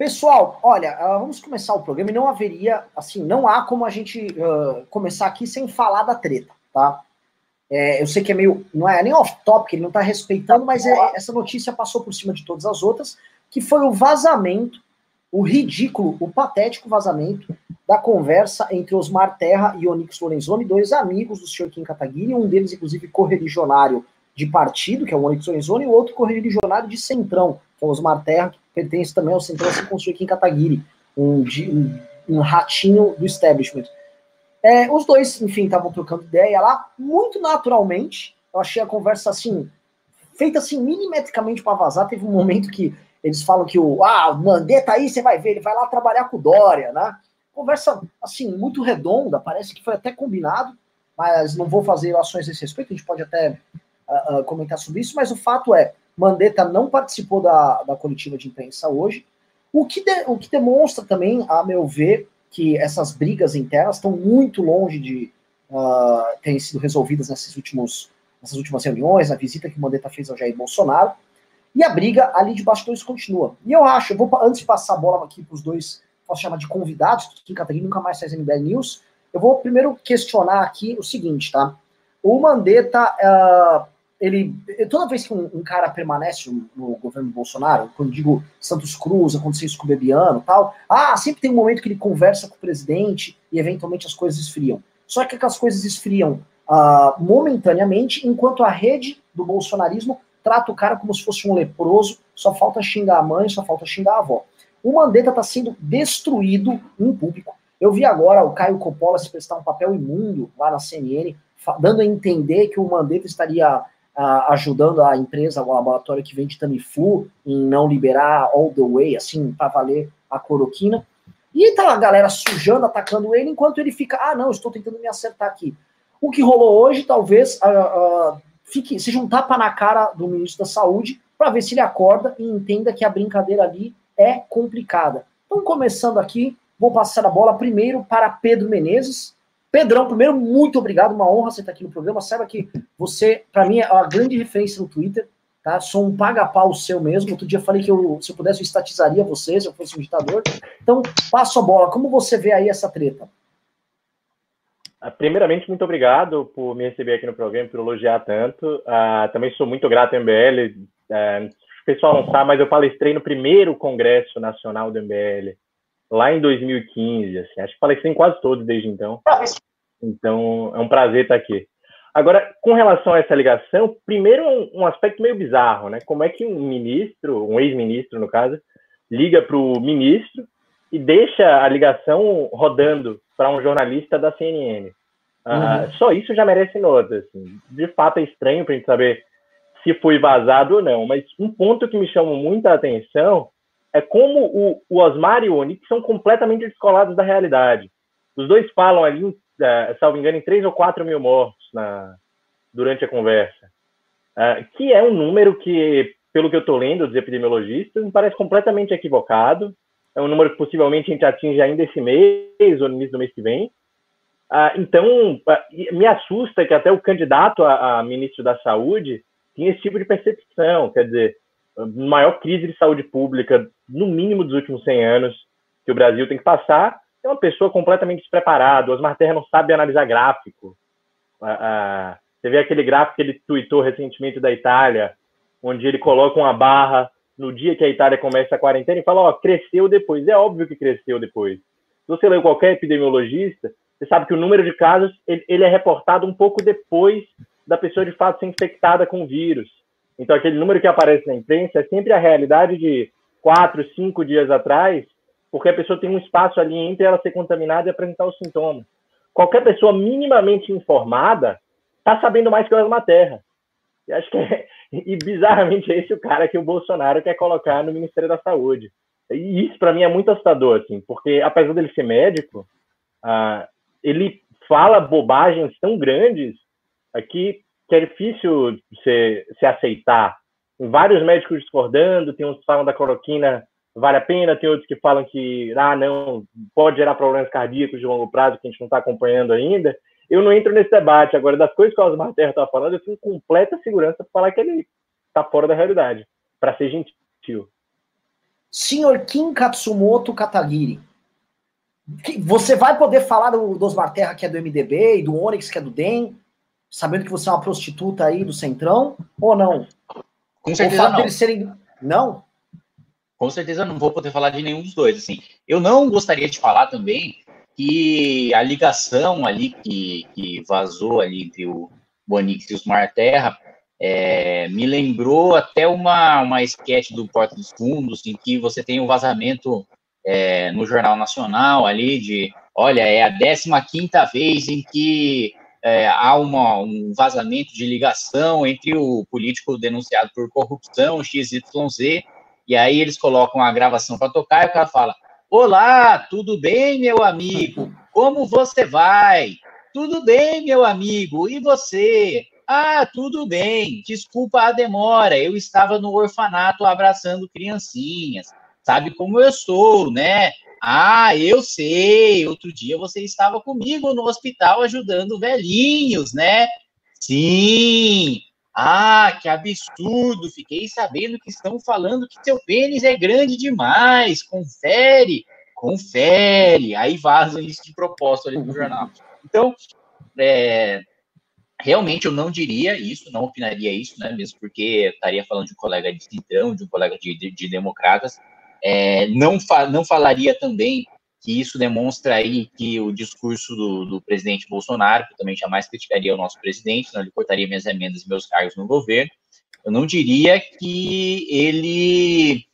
Pessoal, olha, uh, vamos começar o programa e não haveria, assim, não há como a gente uh, começar aqui sem falar da treta, tá? É, eu sei que é meio, não é nem off-topic, ele não tá respeitando, mas é, essa notícia passou por cima de todas as outras, que foi o vazamento, o ridículo, o patético vazamento da conversa entre Osmar Terra e Onyx Lorenzoni, dois amigos do senhor Kim Kataguiri, um deles, inclusive, correligionário de partido, que é o Onyx Lorenzoni, e o outro correligionário de Centrão, que é o Osmar Terra, que pertence também ao Centrão, assim o senhor Kim Kataguiri, um, um, um ratinho do establishment. É, os dois, enfim, estavam trocando ideia lá, muito naturalmente. Eu achei a conversa assim, feita assim, milimetricamente para vazar. Teve um momento que eles falam que o ah, Mandetta aí, você vai ver, ele vai lá trabalhar com o Dória, né? Conversa, assim, muito redonda, parece que foi até combinado, mas não vou fazer ações nesse respeito, a gente pode até uh, uh, comentar sobre isso, mas o fato é, Mandetta não participou da, da coletiva de imprensa hoje, o que, de, o que demonstra também, a meu ver, que essas brigas internas estão muito longe de uh, terem sido resolvidas nesses últimos, nessas últimas reuniões, na visita que o Mandetta fez ao Jair Bolsonaro. E a briga ali de bastidores continua. E eu acho, eu vou, antes de passar a bola aqui para os dois, posso chamar de convidados, que Catarina nunca mais faz MBL News, eu vou primeiro questionar aqui o seguinte, tá? O Mandetta, uh, ele toda vez que um, um, cara permanece no governo Bolsonaro, quando digo Santos Cruz, aconteceu isso com o Bebiano tal, ah, sempre tem um momento que ele conversa com o presidente e eventualmente as coisas esfriam. Só que as coisas esfriam uh, momentaneamente, enquanto a rede do bolsonarismo trata o cara como se fosse um leproso, só falta xingar a mãe, só falta xingar a avó. O Mandetta está sendo destruído em público. Eu vi agora o Caio Coppola se prestar um papel imundo lá na CNN, dando a entender que o Mandetta estaria ajudando a empresa, o laboratório que vende Tamiflu, em não liberar all the way, assim, para valer a cloroquina. E tá a galera sujando, atacando ele, enquanto ele fica, ah, não, estou tentando me acertar aqui. O que rolou hoje, talvez, uh, uh, fique, seja um tapa na cara do ministro da Saúde, para ver se ele acorda e entenda que a brincadeira ali é complicada. Então, começando aqui, vou passar a bola primeiro para Pedro Menezes, Pedrão, primeiro, muito obrigado, uma honra você estar aqui no programa. Saiba que você, para mim, é uma grande referência no Twitter, tá? Sou um paga-pau seu mesmo. Outro dia falei que eu, se eu pudesse, eu estatizaria você, se eu fosse um ditador. Então, passo a bola. Como você vê aí essa treta? Ah, primeiramente, muito obrigado por me receber aqui no programa, por elogiar tanto. Uh, também sou muito grato ao MBL. Uh, ah, o pessoal não sabe, mas eu palestrei no primeiro Congresso Nacional do MBL lá em 2015, assim, acho que falei em quase todos desde então. Então, é um prazer estar aqui. Agora, com relação a essa ligação, primeiro um, aspecto meio bizarro, né? Como é que um ministro, um ex-ministro no caso, liga para o ministro e deixa a ligação rodando para um jornalista da CNN? Ah, uhum. só isso já merece nota. Assim. De fato é estranho para a gente saber se foi vazado ou não, mas um ponto que me chama muita atenção é como o, o Osmar e o Onix são completamente descolados da realidade. Os dois falam ali, uh, salvo engano, em 3 ou 4 mil mortos na, durante a conversa. Uh, que é um número que, pelo que eu estou lendo dos epidemiologistas, me parece completamente equivocado. É um número que possivelmente a gente atinge ainda esse mês ou no início do mês que vem. Uh, então, uh, me assusta que até o candidato a, a, ministro da Saúde tinha esse tipo de percepção. Quer dizer, maior crise de saúde pública, no mínimo dos últimos 100 anos, que o Brasil tem que passar, é uma pessoa completamente despreparada. O Osmar Terra não sabe analisar gráfico. você vê aquele gráfico que ele tweetou recentemente da Itália, onde ele coloca uma barra no dia que a Itália começa a quarentena e fala, ó, cresceu depois. É óbvio que cresceu depois. Se você leu qualquer epidemiologista, você sabe que o número de casos ele é reportado um pouco depois da pessoa de fato ser infectada com o vírus. Então, aquele número que aparece na imprensa é sempre a realidade de quatro, cinco dias atrás, porque a pessoa tem um espaço ali entre ela ser contaminada e apresentar os sintomas. Qualquer pessoa minimamente informada está sabendo mais que o Osma Terra. E acho que é, e bizarramente é esse o cara que o Bolsonaro quer colocar no Ministério da Saúde. E isso para mim é muito assustador, assim, porque apesar dele ser médico, ah, ele fala bobagens tão grandes aqui que é difícil se, se aceitar. Tem vários médicos discordando, tem uns que falam da cloroquina vale a pena, tem outros que falam que, ah, não, pode gerar problemas cardíacos de longo prazo que a gente não está acompanhando ainda. Eu não entro nesse debate. Agora, das coisas que o Osmar Terra está falando, eu tenho completa segurança para falar que ele está fora da realidade, para ser gentil. Senhor Kim Katsumoto Katagiri, você vai poder falar do, do Osmar Terra, que é do MDB, e do Onyx, que é do DEM, sabendo que você é uma prostituta aí do Centrão, ou não? Com certeza não. Serem... Não? Com certeza não vou poder falar de nenhum dos dois, assim. Eu não gostaria de falar também que a ligação ali que, que vazou ali entre o Bonix e o Osmar Terra é, me lembrou até uma, uma sketch do Porta dos Fundos, em que você tem um vazamento é, no Jornal Nacional ali de, olha, é a 15 vez em que é, há uma, um vazamento de ligação entre o político denunciado por corrupção, XYZ, e aí eles colocam a gravação para tocar e o cara fala: Olá, tudo bem, meu amigo? Como você vai? Tudo bem, meu amigo, e você? Ah, tudo bem, desculpa a demora, eu estava no orfanato abraçando criancinhas. Sabe como eu sou, né? Ah, eu sei. Outro dia você estava comigo no hospital ajudando velhinhos, né? Sim. Ah, que absurdo! Fiquei sabendo que estão falando que seu pênis é grande demais. Confere, confere. Aí vazam isso de propósito ali no jornal. Então, é, realmente eu não diria isso, não opinaria isso, né? Mesmo porque estaria falando de um colega de centrão, de um colega de, de, de democratas. É, não, fa não falaria também que isso demonstra aí que o discurso do, do, presidente Bolsonaro, que eu também jamais criticaria o nosso presidente, não lhe cortaria minhas emendas e meus cargos no governo, eu não diria que ele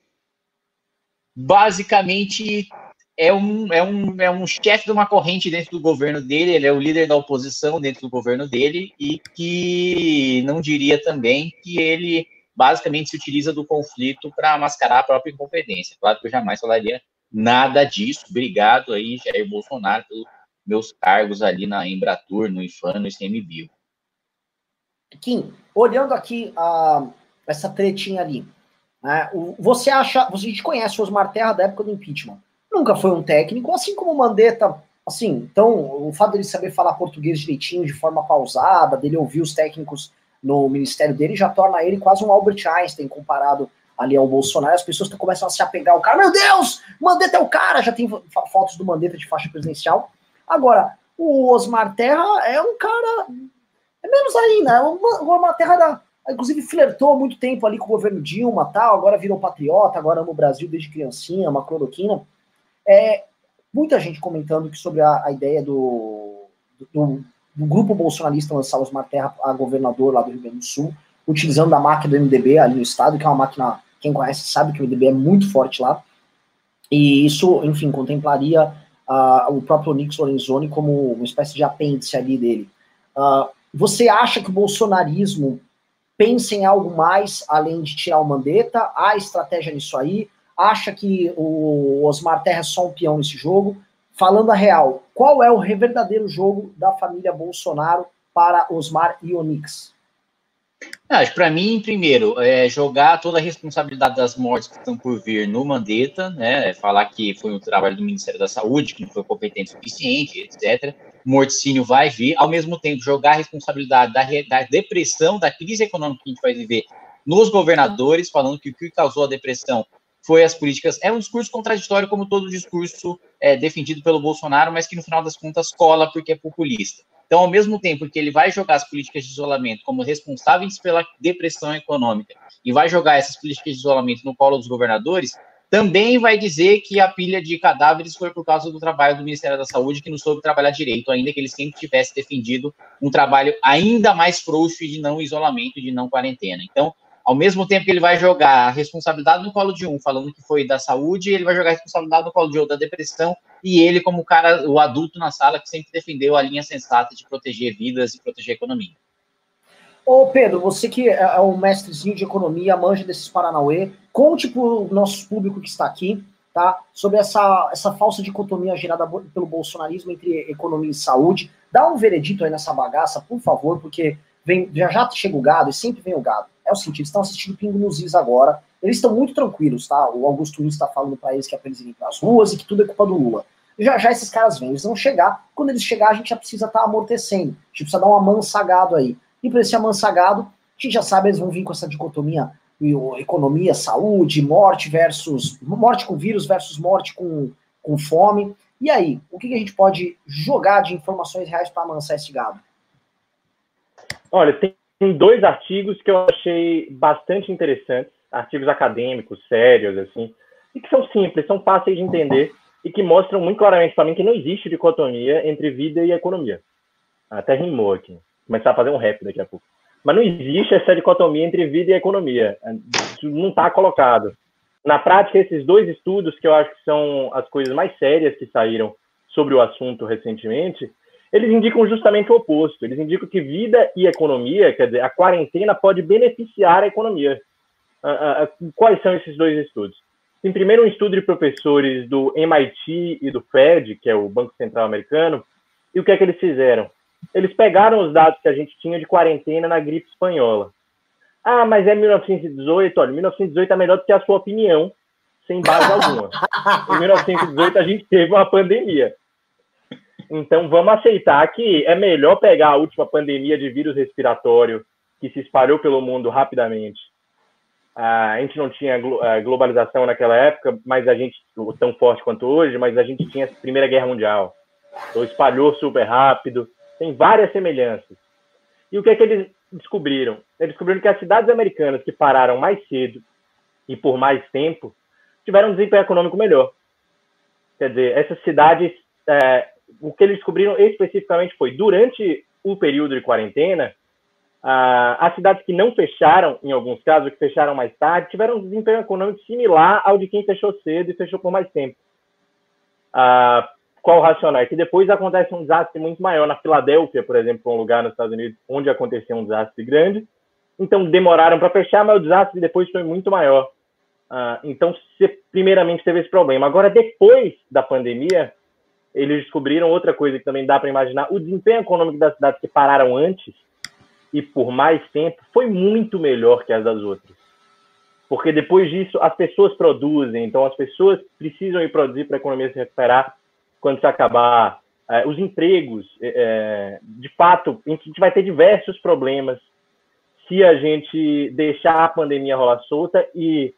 basicamente é um, é um, é um chefe de uma corrente dentro do governo dele, ele é o líder da oposição dentro do governo dele, e que não diria também que ele basicamente se utiliza do conflito para mascarar a própria incompetência. Claro que eu jamais falaria nada disso. Obrigado aí, Jair Bolsonaro, pelos meus cargos ali na Embratur, no IFAN, no ICMBio. Kim, olhando aqui essa tretinha ali, né, você acha, você, a gente conhece o Osmar Terra da época do impeachment, nunca foi um técnico, assim como o Mandetta, assim, então o fato dele saber falar português direitinho, de forma pausada, dele ouvir os técnicos no ministério dele já torna ele quase um Albert Einstein comparado ali ao Bolsonaro. As pessoas começam a se apegar ao cara. Meu Deus, Mandetta é o cara. Já tem fotos do Mandetta de faixa presidencial. Agora, o Osmar Terra é um cara. É menos ainda. O Osmar Terra, era, inclusive, flertou muito tempo ali com o governo Dilma tal. Agora virou patriota. Agora ama o Brasil desde criancinha, uma cloroquina. É, muita gente comentando que sobre a, a ideia do, do grupo bolsonarista lançar Osmar Terra a governador lá do Rio Grande do Sul, utilizando a máquina do MDB ali no estado, que é uma máquina, quem conhece sabe que o MDB é muito forte lá, e isso, enfim, contemplaria uh, o próprio Nix Lorenzoni como uma espécie de apêndice ali dele. Uh, você acha que o bolsonarismo pensa em algo mais além de tirar o Mandetta? Há estratégia nisso aí? Acha que o Osmar Terra é só um peão nesse jogo? falando a real, qual é o verdadeiro jogo da família Bolsonaro para Osmar e Onix? Acho para mim, primeiro, é jogar toda a responsabilidade das mortes que estão por vir no Mandetta, né? Falar que foi um trabalho do Ministério da Saúde, que não foi competente o suficiente, etc. Morticínio vai vir, ao mesmo tempo, jogar a responsabilidade da, da depressão, da crise econômica que a gente vai viver nos governadores, falando que o que causou a depressão foi as políticas. É um discurso contraditório, como todo discurso é, defendido pelo Bolsonaro, mas que no final das contas cola porque é populista. Então, ao mesmo tempo que ele vai jogar as políticas de isolamento como responsáveis pela depressão econômica e vai jogar essas políticas de isolamento no colo dos governadores, também vai dizer que a pilha de cadáveres foi por causa do trabalho do Ministério da Saúde, que não soube trabalhar direito, ainda que ele sempre tivesse defendido um trabalho ainda mais frouxo de não isolamento, de não quarentena. Então, ao mesmo tempo que ele vai jogar a responsabilidade no colo de um, falando que foi da saúde, ele vai jogar a responsabilidade no colo de outro, da depressão, e ele, como o cara, o adulto na sala que sempre defendeu a linha sensata de proteger vidas e proteger a economia. Ô Pedro, você que é um mestrezinho de economia, manja desses Paranauê, conte para o nosso público que está aqui, tá? Sobre essa, essa falsa dicotomia gerada pelo bolsonarismo entre economia e saúde. Dá um veredito aí nessa bagaça, por favor, porque vem, já já chega o gado e sempre vem o gado é o seguinte, eles estão assistindo Pingo nos Is agora, eles estão muito tranquilos, tá? O Augusto Nunes está falando para eles que é para eles irem para as ruas e que tudo é culpa do Lula. Já já esses caras vêm, eles vão chegar, quando eles chegar a gente já precisa estar tá amortecendo, a gente precisa dar um amansagado aí. E para esse amansagado, a gente já sabe, eles vão vir com essa dicotomia economia, saúde, morte versus morte com vírus versus morte com, com fome. E aí, o que, que a gente pode jogar de informações reais para amansar esse gado? Olha, tem dois artigos que eu achei bastante interessantes, artigos acadêmicos, sérios, assim, e que são simples, são fáceis de entender e que mostram muito claramente para mim que não existe dicotomia entre vida e economia. Até rimou aqui. Começar a fazer um rap daqui a pouco. Mas não existe essa dicotomia entre vida e economia. Isso não está colocado. Na prática, esses dois estudos, que eu acho que são as coisas mais sérias que saíram sobre o assunto recentemente, eles indicam justamente o oposto. Eles indicam que vida e economia, quer dizer, a quarentena pode beneficiar a economia. Quais são esses dois estudos? Tem primeiro um estudo de professores do MIT e do Fed, que é o Banco Central Americano, e o que é que eles fizeram? Eles pegaram os dados que a gente tinha de quarentena na gripe espanhola. Ah, mas é 1918. Olha, 1918 é melhor do que a sua opinião, sem base alguma. Em 1918 a gente teve uma pandemia. Então vamos aceitar que é melhor pegar a última pandemia de vírus respiratório que se espalhou pelo mundo rapidamente. a gente não tinha globalização naquela época, mas a gente tão forte quanto hoje, mas a gente tinha a Primeira Guerra Mundial. Então espalhou super rápido, tem várias semelhanças. E o que é que eles descobriram? Eles descobriram que as cidades americanas que pararam mais cedo e por mais tempo tiveram um desempenho econômico melhor. Quer dizer, essas cidades, é, o que eles descobriram especificamente foi, durante o período de quarentena, as cidades que não fecharam, em alguns casos, que fecharam mais tarde, tiveram um desempenho econômico similar ao de quem fechou cedo e fechou por mais tempo. Ah, qual o racional? É que depois acontece um desastre muito maior. Na Filadélfia, por exemplo, um lugar nos Estados Unidos onde aconteceu um desastre grande. Então, demoraram para fechar, mas o desastre depois foi muito maior. Uh, então, se, primeiramente, teve esse problema. Agora, depois da pandemia, eles descobriram outra coisa que também dá para imaginar. O desempenho econômico das cidades que pararam antes e por mais tempo foi muito melhor que as das outras. Porque depois disso, as pessoas produzem, então as pessoas precisam ir produzir para a economia se recuperar quando se acabar é, os empregos, é, de fato, a gente vai ter diversos problemas se a gente deixar a pandemia rolar solta e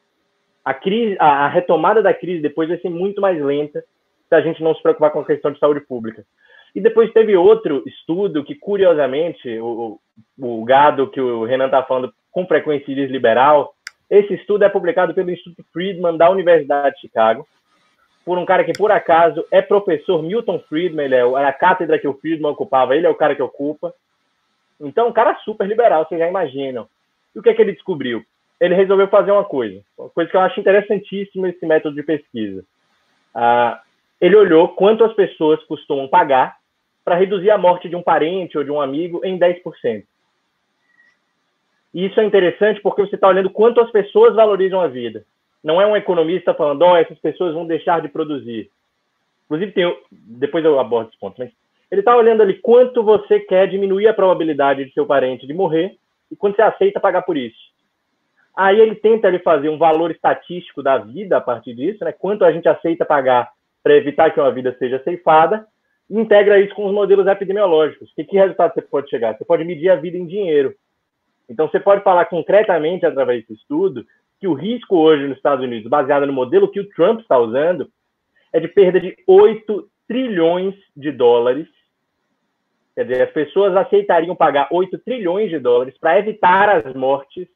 a crise, a, retomada da crise depois vai ser muito mais lenta se a gente não se preocupar com a questão de saúde pública. E depois teve outro estudo que, curiosamente, o, o gado que o Renan está falando com frequência diz liberal, esse estudo é publicado pelo Instituto Friedman da Universidade de Chicago, por um cara que, por acaso, é professor Milton Friedman, ele é, a cátedra que o Friedman ocupava, ele é o cara que ocupa. Então, um cara super liberal, vocês já imaginam. E o que é que ele descobriu? Ele resolveu fazer uma coisa, uma coisa que eu acho interessantíssima esse método de pesquisa. Ah, ele olhou quanto as pessoas costumam pagar para reduzir a morte de um parente ou de um amigo em 10%. E isso é interessante porque você está olhando quanto as pessoas valorizam a vida. Não é um economista falando, ó, oh, essas pessoas vão deixar de produzir. Inclusive, tem, depois eu abordo esse ponto, mas ele está olhando ali quanto você quer diminuir a probabilidade de seu parente de morrer e quanto você aceita pagar por isso. Aí ele tenta ali fazer um valor estatístico da vida a partir disso, né? Quanto a gente aceita pagar para evitar que uma vida seja ceifada, e integra isso com os modelos epidemiológicos. Que, que resultado você pode chegar? Você pode medir a vida em dinheiro. Então, você pode falar concretamente, através desse estudo, que o risco hoje nos Estados Unidos, baseado no modelo que o Trump está usando, é de perda de 8 trilhões de dólares. Quer dizer, as pessoas aceitariam pagar 8 trilhões de dólares para evitar as mortes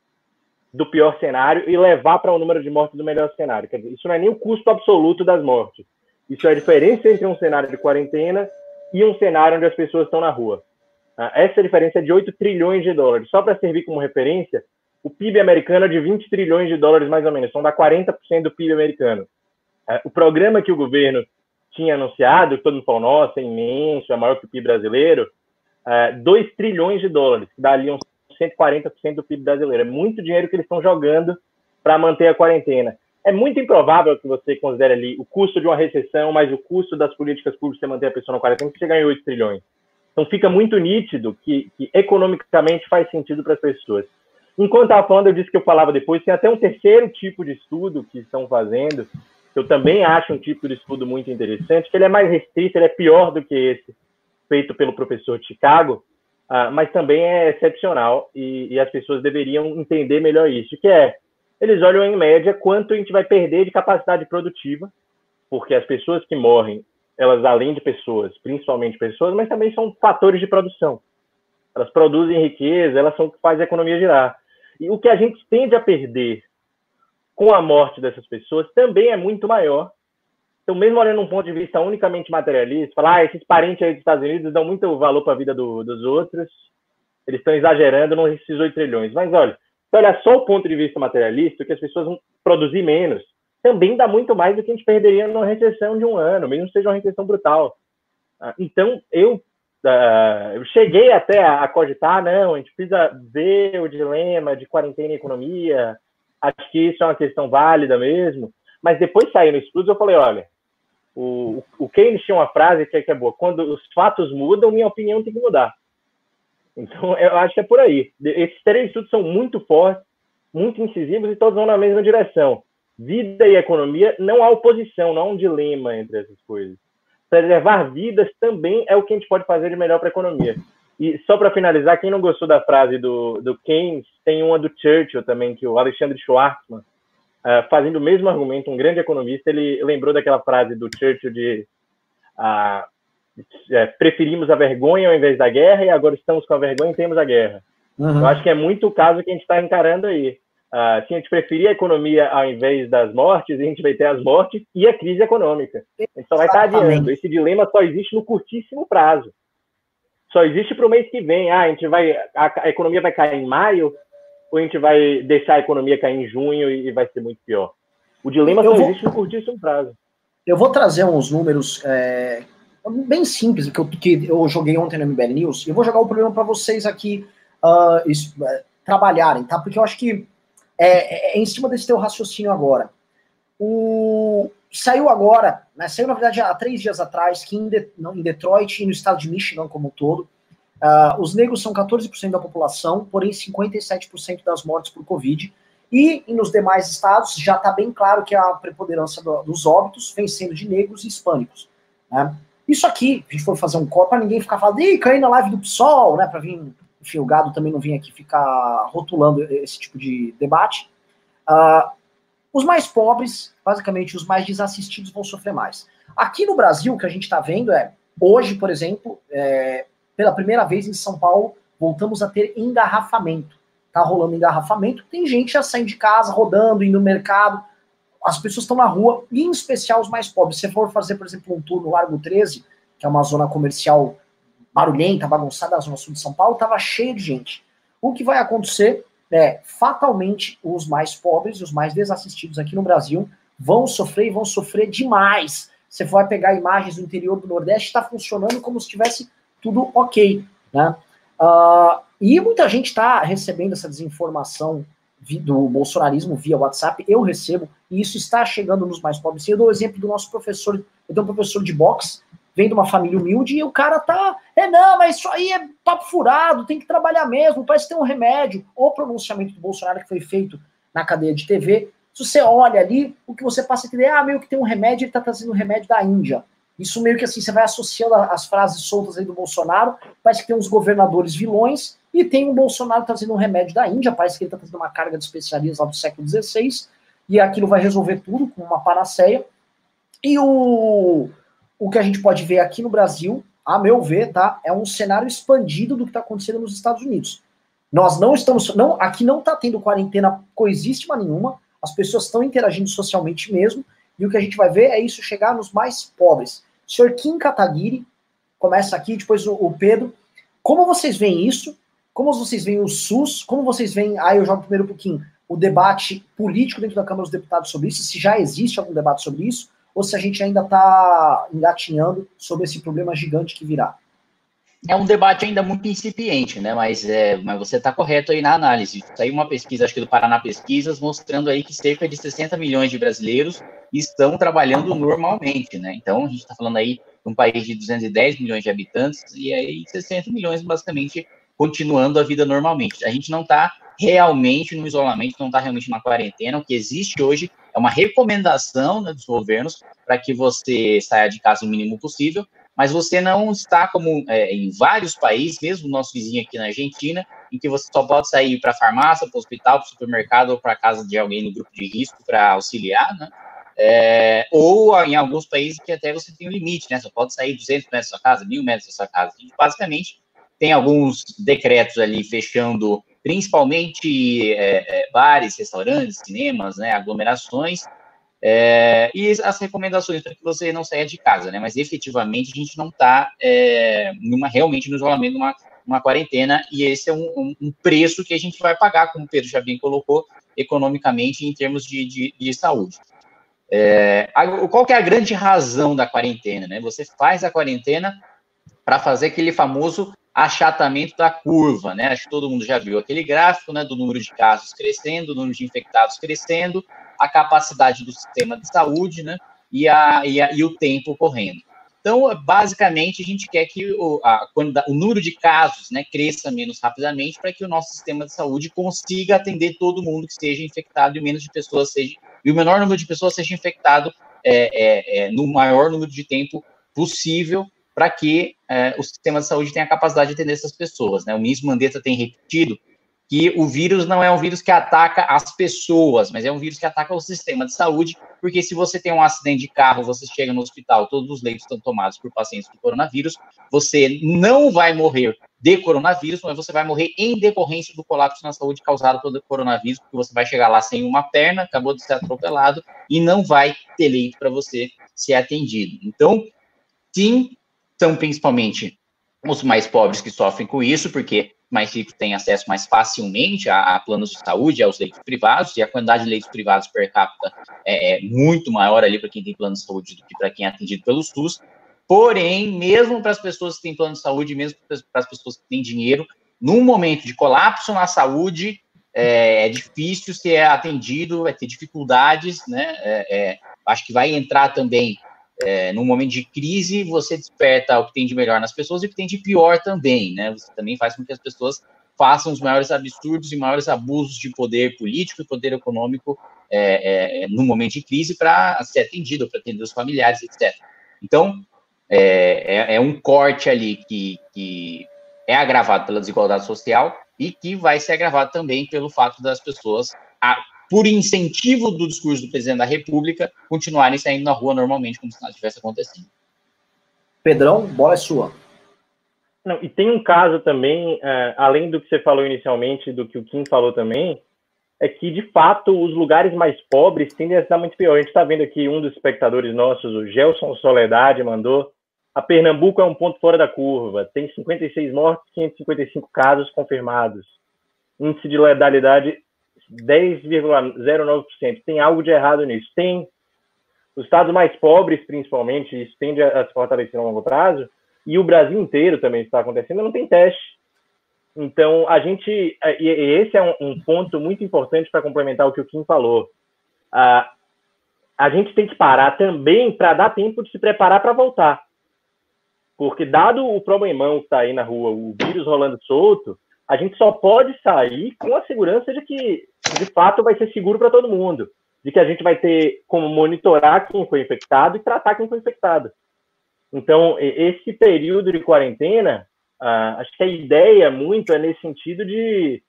do pior cenário e levar para o número de mortes do melhor cenário. Quer dizer, isso não é nem o custo absoluto das mortes. Isso é a diferença entre um cenário de quarentena e um cenário onde as pessoas estão na rua. Ah, essa diferença é de 8 trilhões de dólares. Só para servir como referência, o PIB americano é de 20 trilhões de dólares, mais ou menos, então dá 40% do PIB americano. É, o programa que o governo tinha anunciado, todo mundo falou, nossa, é imenso, é maior que o PIB brasileiro, é 2 trilhões de dólares, que dá ali uns 140% do PIB brasileiro. É muito dinheiro que eles estão jogando para manter a quarentena. É muito improvável que você considere ali o custo de uma recessão, mais o custo das políticas públicas para manter a pessoa na quarentena, que chega em 8 trilhões. Então fica muito nítido que, que economicamente faz sentido para as pessoas. Enquanto estava falando, eu disse que eu falava depois, tem até um terceiro tipo de estudo que estão fazendo, que eu também acho um tipo de estudo muito interessante, que ele é mais restrito, ele é pior do que esse feito pelo professor de Chicago, uh, mas também é excepcional e, e, as pessoas deveriam entender melhor isso, que é eles olham em média quanto a gente vai perder de capacidade produtiva, porque as pessoas que morrem, elas além de pessoas, principalmente pessoas, mas também são fatores de produção. Elas produzem riqueza, elas são o que faz a economia girar. E o que a gente tende a perder com a morte dessas pessoas também é muito maior. Então, mesmo olhando um ponto de vista unicamente materialista, falar, ah, esses parentes aí dos Estados Unidos dão muito valor para a vida do, dos outros, eles estão exagerando nesses 8 trilhões. Mas olha, se olhar só o ponto de vista materialista, que as pessoas vão produzir menos, também dá muito mais do que a gente perderia numa recessão de um ano, mesmo que seja uma recessão brutal. Ah, então, eu, uh, eu cheguei até a, cogitar, não, a gente precisa ver o dilema de quarentena e economia, acho que isso é uma questão válida mesmo, mas depois saindo estudos, eu falei, olha, o, o Keynes tinha uma frase que é, que é boa, quando os fatos mudam, minha opinião tem que mudar. Então, eu acho que é por aí. Esses três estudos são muito fortes, muito incisivos e todos vão na mesma direção. Vida e economia, não há oposição, não há um dilema entre essas coisas. Preservar vidas também é o que a gente pode fazer de melhor para a economia. E só para finalizar, quem não gostou da frase do, do Keynes, tem uma do Churchill também, que o Alexandre Schwartzman, uh, fazendo o mesmo argumento, um grande economista, ele lembrou daquela frase do Churchill de uh, é, preferimos a vergonha ao invés da guerra e agora estamos com a vergonha e temos a guerra. Uhum. Eu acho que é muito o caso que a gente está encarando aí. Uh, se a gente preferir a economia ao invés das mortes, a gente vai ter as mortes e a crise econômica. A gente só vai estar tá adiando. Esse dilema só existe no curtíssimo prazo. Só existe para o mês que vem. Ah, a gente vai, a, a, economia vai cair em maio ou a gente vai deixar a economia cair em junho e, e vai ser muito pior. O dilema eu só vou, existe no curtíssimo prazo. Eu vou trazer uns números é, bem simples, que eu, que eu joguei ontem no MBL News, e eu vou jogar o problema para vocês aqui uh, isso, uh, trabalharem, tá? Porque eu acho que é, é, em cima desse teu raciocínio agora. O, saiu agora, né, saiu na verdade há três dias atrás, que em, de, não, em Detroit e no estado de Michigan como um todo, uh, os negros são 14% da população, porém 57% das mortes por Covid, e nos demais estados já está bem claro que a preponderância do, dos óbitos vem sendo de negros e hispânicos. Né? Isso aqui, a gente for fazer um copo, para ninguém ficar falando, ih, caí na live do PSOL, né? Para vir, enfim, o gado também não vir aqui ficar rotulando esse tipo de debate. Uh, os mais pobres, basicamente os mais desassistidos, vão sofrer mais. Aqui no Brasil, o que a gente está vendo é, hoje, por exemplo, é, pela primeira vez em São Paulo, voltamos a ter engarrafamento. Tá rolando engarrafamento, tem gente já saindo de casa, rodando, indo no mercado as pessoas estão na rua, em especial os mais pobres. Se você for fazer, por exemplo, um tour no Largo 13, que é uma zona comercial barulhenta, bagunçada, a zona sul de São Paulo, estava cheio de gente. O que vai acontecer é, fatalmente, os mais pobres e os mais desassistidos aqui no Brasil vão sofrer e vão sofrer demais. Você vai pegar imagens do interior do Nordeste, está funcionando como se tivesse tudo ok, né? Uh, e muita gente está recebendo essa desinformação do bolsonarismo via WhatsApp, eu recebo, e isso está chegando nos mais pobres. Eu dou o exemplo do nosso professor, eu tenho um professor de boxe, vem de uma família humilde, e o cara tá, é não, mas isso aí é papo furado, tem que trabalhar mesmo, parece ter um remédio. O pronunciamento do Bolsonaro que foi feito na cadeia de TV, se você olha ali, o que você passa a entender, ah, meio que tem um remédio, ele tá trazendo um remédio da Índia. Isso meio que assim, você vai associando as frases soltas aí do Bolsonaro, parece que tem uns governadores vilões, e tem o Bolsonaro trazendo um remédio da Índia, parece que ele está trazendo uma carga de especiarias lá do século XVI, e aquilo vai resolver tudo com uma panaceia. E o, o que a gente pode ver aqui no Brasil, a meu ver, tá, é um cenário expandido do que está acontecendo nos Estados Unidos. Nós não estamos, não, aqui não está tendo quarentena coexístima nenhuma, as pessoas estão interagindo socialmente mesmo, e o que a gente vai ver é isso chegar nos mais pobres. Senhor Kim Kataguiri, começa aqui, depois o, o Pedro. Como vocês veem isso? Como vocês veem o SUS? Como vocês veem, aí eu jogo primeiro um pouquinho, o debate político dentro da Câmara dos Deputados sobre isso, se já existe algum debate sobre isso, ou se a gente ainda está engatinhando sobre esse problema gigante que virá? É um debate ainda muito incipiente, né? Mas, é, mas você está correto aí na análise. Saiu uma pesquisa, acho que do Paraná Pesquisas, mostrando aí que cerca de 60 milhões de brasileiros estão trabalhando normalmente, né? Então, a gente está falando aí de um país de 210 milhões de habitantes e aí 60 milhões basicamente continuando a vida normalmente. A gente não está realmente no isolamento, não está realmente na quarentena. O que existe hoje é uma recomendação né, dos governos para que você saia de casa o mínimo possível, mas você não está como é, em vários países, mesmo nosso vizinho aqui na Argentina, em que você só pode sair para a farmácia, para o hospital, para o supermercado ou para casa de alguém no grupo de risco para auxiliar, né? É, ou em alguns países que até você tem um limite, né? Só pode sair 200 metros da sua casa, 1.000 metros da sua casa. Basicamente, tem alguns decretos ali fechando principalmente é, é, bares, restaurantes, cinemas, né, aglomerações, é, e as recomendações para que você não saia de casa, né? Mas efetivamente a gente não está é, realmente no isolamento, numa uma quarentena, e esse é um, um, preço que a gente vai pagar, como o Pedro já bem colocou, economicamente em termos de, de, de saúde. É, qual que é a grande razão da quarentena? Né? Você faz a quarentena para fazer aquele famoso achatamento da curva, né? Acho que todo mundo já viu aquele gráfico, né? Do número de casos crescendo, do número de infectados crescendo, a capacidade do sistema de saúde, né? E, a, e, a, e o tempo correndo. Então, basicamente, a gente quer que o, a, o número de casos né, cresça menos rapidamente para que o nosso sistema de saúde consiga atender todo mundo que esteja infectado e o menos de pessoas seja e o menor número de pessoas seja infectado é, é, é, no maior número de tempo possível para que é, o sistema de saúde tenha a capacidade de atender essas pessoas. Né? O ministro Mandetta tem repetido que o vírus não é um vírus que ataca as pessoas, mas é um vírus que ataca o sistema de saúde, porque se você tem um acidente de carro, você chega no hospital, todos os leitos estão tomados por pacientes com coronavírus, você não vai morrer de coronavírus, mas você vai morrer em decorrência do colapso na saúde causado pelo coronavírus, porque você vai chegar lá sem uma perna, acabou de ser atropelado, e não vai ter leito para você ser atendido. Então, sim, são principalmente os mais pobres que sofrem com isso, porque mais ricos têm acesso mais facilmente a, a, planos de saúde, aos leitos privados, e a quantidade de leitos privados per capita é, é muito maior ali para quem tem plano de saúde do que para quem é atendido pelo SUS. Porém, mesmo para as pessoas que têm plano de saúde, mesmo para as pessoas que têm dinheiro, num momento de colapso na saúde, é, é difícil ser atendido, vai ter dificuldades, né? É, é acho que vai entrar também é, num momento de crise, você desperta o que tem de melhor nas pessoas e o que tem de pior também, né? Você também faz com que as pessoas façam os maiores absurdos e maiores abusos de poder político e poder econômico é, é, no momento de crise para ser atendido, para atender os familiares, etc. Então, é, é, é, um corte ali que, que é agravado pela desigualdade social e que vai ser agravado também pelo fato das pessoas por incentivo do discurso do presidente da República, continuarem saindo na rua normalmente, como se nada tivesse acontecido. Pedrão, bola é sua. Não, e tem um caso também, uh, além do que você falou inicialmente, do que o Kim falou também, é que, de fato, os lugares mais pobres tendem a estar muito pior. A gente está vendo aqui um dos espectadores nossos, o Gelson Soledade, mandou. A Pernambuco é um ponto fora da curva. Tem 56 mortes, 555 casos confirmados. Índice de letalidade 10,09%. Tem algo de errado nisso? Tem. Os estados mais pobres, principalmente, isso tende a se fortalecer a longo prazo, e o Brasil inteiro também está acontecendo, não tem teste. Então, a gente. E esse é um, ponto muito importante para complementar o que o Kim falou. A, a gente tem que parar também para dar tempo de se preparar para voltar. Porque, dado o problemão que está aí na rua, o vírus rolando solto, a gente só pode sair com a segurança de que, de fato, vai ser seguro para todo mundo. De que a gente vai ter como monitorar quem foi infectado e tratar quem foi infectado. Então, esse período de quarentena, acho que a ideia muito é nesse sentido de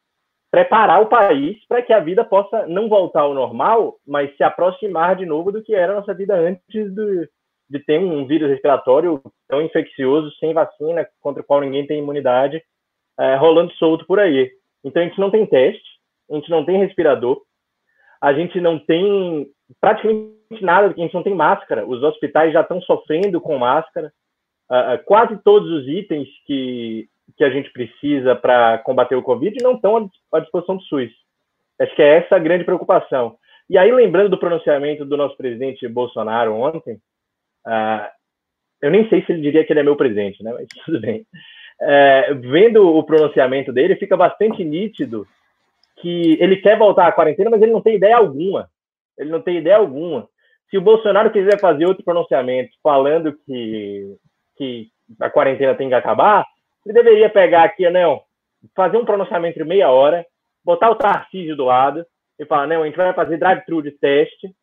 preparar o país para que a vida possa não voltar ao normal, mas se aproximar de novo do que era a nossa vida antes do, de ter um vírus respiratório tão infeccioso, sem vacina, contra o qual ninguém tem imunidade, é, rolando solto por aí. Então a gente não tem teste, a gente não tem respirador, a gente não tem praticamente nada, a gente não tem máscara. Os hospitais já estão sofrendo com máscara. Uh, quase todos os itens que, que a gente precisa para combater o Covid não estão à disposição do SUS. Acho que é essa a grande preocupação. E aí, lembrando do pronunciamento do nosso presidente Bolsonaro ontem, uh, eu nem sei se ele diria que ele é meu presidente, né? Mas tudo bem é, vendo o pronunciamento dele, fica bastante nítido que ele quer voltar à quarentena, mas ele não tem ideia alguma. Ele não tem ideia alguma. Se o Bolsonaro quiser fazer outro pronunciamento falando que, que a quarentena tem que acabar, ele deveria pegar aqui, não, fazer um pronunciamento de meia hora, botar o Tarcísio do lado e falar, não, a gente vai fazer drive-thru de teste,